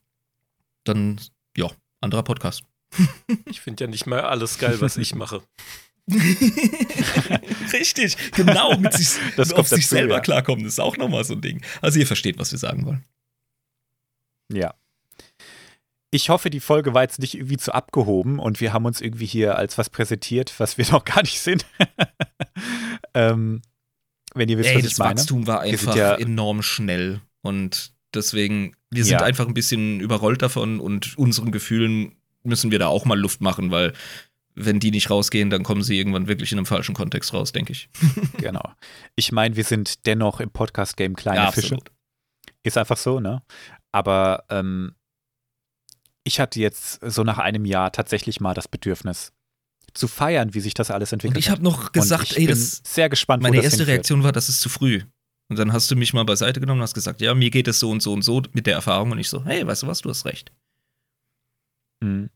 dann, ja, anderer Podcast. Ich finde ja nicht mal alles geil, was ich mache. (laughs) (laughs) Richtig, genau, mit sich, (laughs) Das auf sich dazu, selber ja. klarkommen, das ist auch nochmal so ein Ding. Also ihr versteht, was wir sagen wollen. Ja. Ich hoffe, die Folge war jetzt nicht irgendwie zu abgehoben und wir haben uns irgendwie hier als was präsentiert, was wir (laughs) noch gar nicht sind. ähm, wenn ihr wisst, Ey, was das ich meine. Wachstum war einfach ja- enorm schnell und deswegen, wir sind Ja. einfach ein bisschen überrollt davon und unseren Gefühlen müssen wir da auch mal Luft machen, weil wenn die nicht rausgehen, dann kommen sie irgendwann wirklich in einem falschen Kontext raus, denke ich. (laughs) Genau. Ich meine, wir sind dennoch im Podcast-Game kleine Fische. Ist einfach so, ne? Aber ähm, ich hatte jetzt so nach einem Jahr tatsächlich mal das Bedürfnis zu feiern, wie sich das alles entwickelt Und ich habe noch gesagt, ey, bin das, sehr gespannt, meine erste hinführt. Reaktion war, das ist zu früh. Und dann hast du mich mal beiseite genommen und hast gesagt, ja, mir geht es so und so und so mit der Erfahrung. Und ich so, hey, weißt du was, du hast recht. Mhm.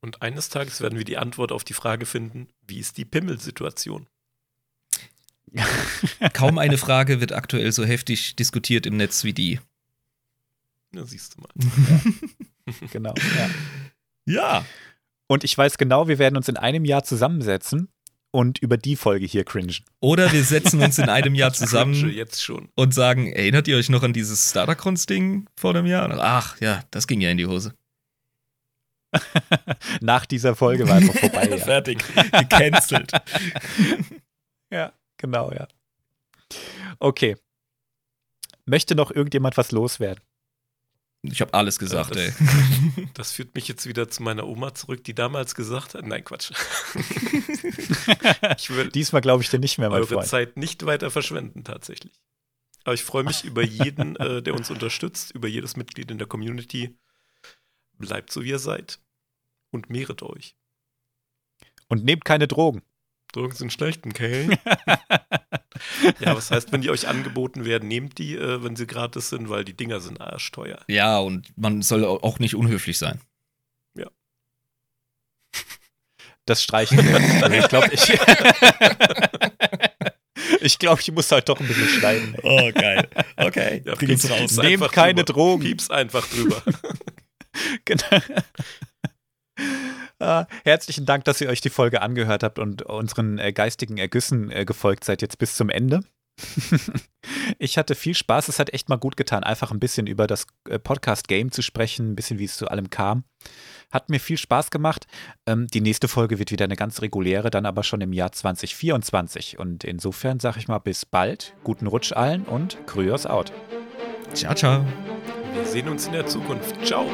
Und eines Tages werden wir die Antwort auf die Frage finden, wie ist die Pimmelsituation? (laughs) Kaum eine Frage wird aktuell so heftig diskutiert im Netz wie die. Na, siehst du mal. (laughs) Genau. Ja. Ja. Und ich weiß genau, wir werden uns in einem Jahr zusammensetzen und über die Folge hier cringen. Oder wir setzen uns in einem Jahr (laughs) zusammen Jetzt schon. und sagen, erinnert ihr euch noch an dieses Startercons-Ding vor einem Jahr? Ach ja, das ging ja in die Hose. (laughs) Nach dieser Folge war einfach vorbei. (laughs) ja. Fertig. Gecancelt. (laughs) ja, genau, ja. Okay. Möchte noch irgendjemand was loswerden? Ich habe alles gesagt, Ja, ey. das- Das führt mich jetzt wieder zu meiner Oma zurück, die damals gesagt hat, nein, Quatsch. ich will Diesmal glaube ich dir nicht mehr, mein eure Freund. Zeit nicht weiter verschwenden, tatsächlich. Aber ich freue mich über jeden, äh, der uns unterstützt, über jedes Mitglied in der Community. Bleibt so, wie ihr seid. Und mehret euch. Und nehmt keine Drogen. Drogen sind schlecht, okay? (laughs) ja, was heißt, wenn die euch angeboten werden, nehmt die, äh, wenn sie gratis sind, weil die Dinger sind arschteuer. Ja, und man soll auch nicht unhöflich sein. Das streichen wir. Also (laughs) ich glaube, ich. (laughs) ich glaube, ich muss halt doch ein bisschen schneiden. ey. Oh, geil. Okay, Ja, Nehmt keine drüber. Drogen. Pieps einfach drüber. (laughs) Genau. Ah, herzlichen Dank, dass ihr euch die Folge angehört habt und unseren äh, geistigen Ergüssen äh, gefolgt seid jetzt bis zum Ende. (laughs) ich hatte viel Spaß, es hat echt mal gut getan, einfach ein bisschen über das äh, Podcast-Game zu sprechen, ein bisschen wie es zu allem kam. Hat mir viel Spaß gemacht. Ähm, die nächste Folge wird wieder eine ganz reguläre, dann aber schon im Jahr 2024. Und insofern sage ich mal bis bald, guten Rutsch allen und Kryos out. Ciao, ciao. Wir sehen uns in der Zukunft. Ciao.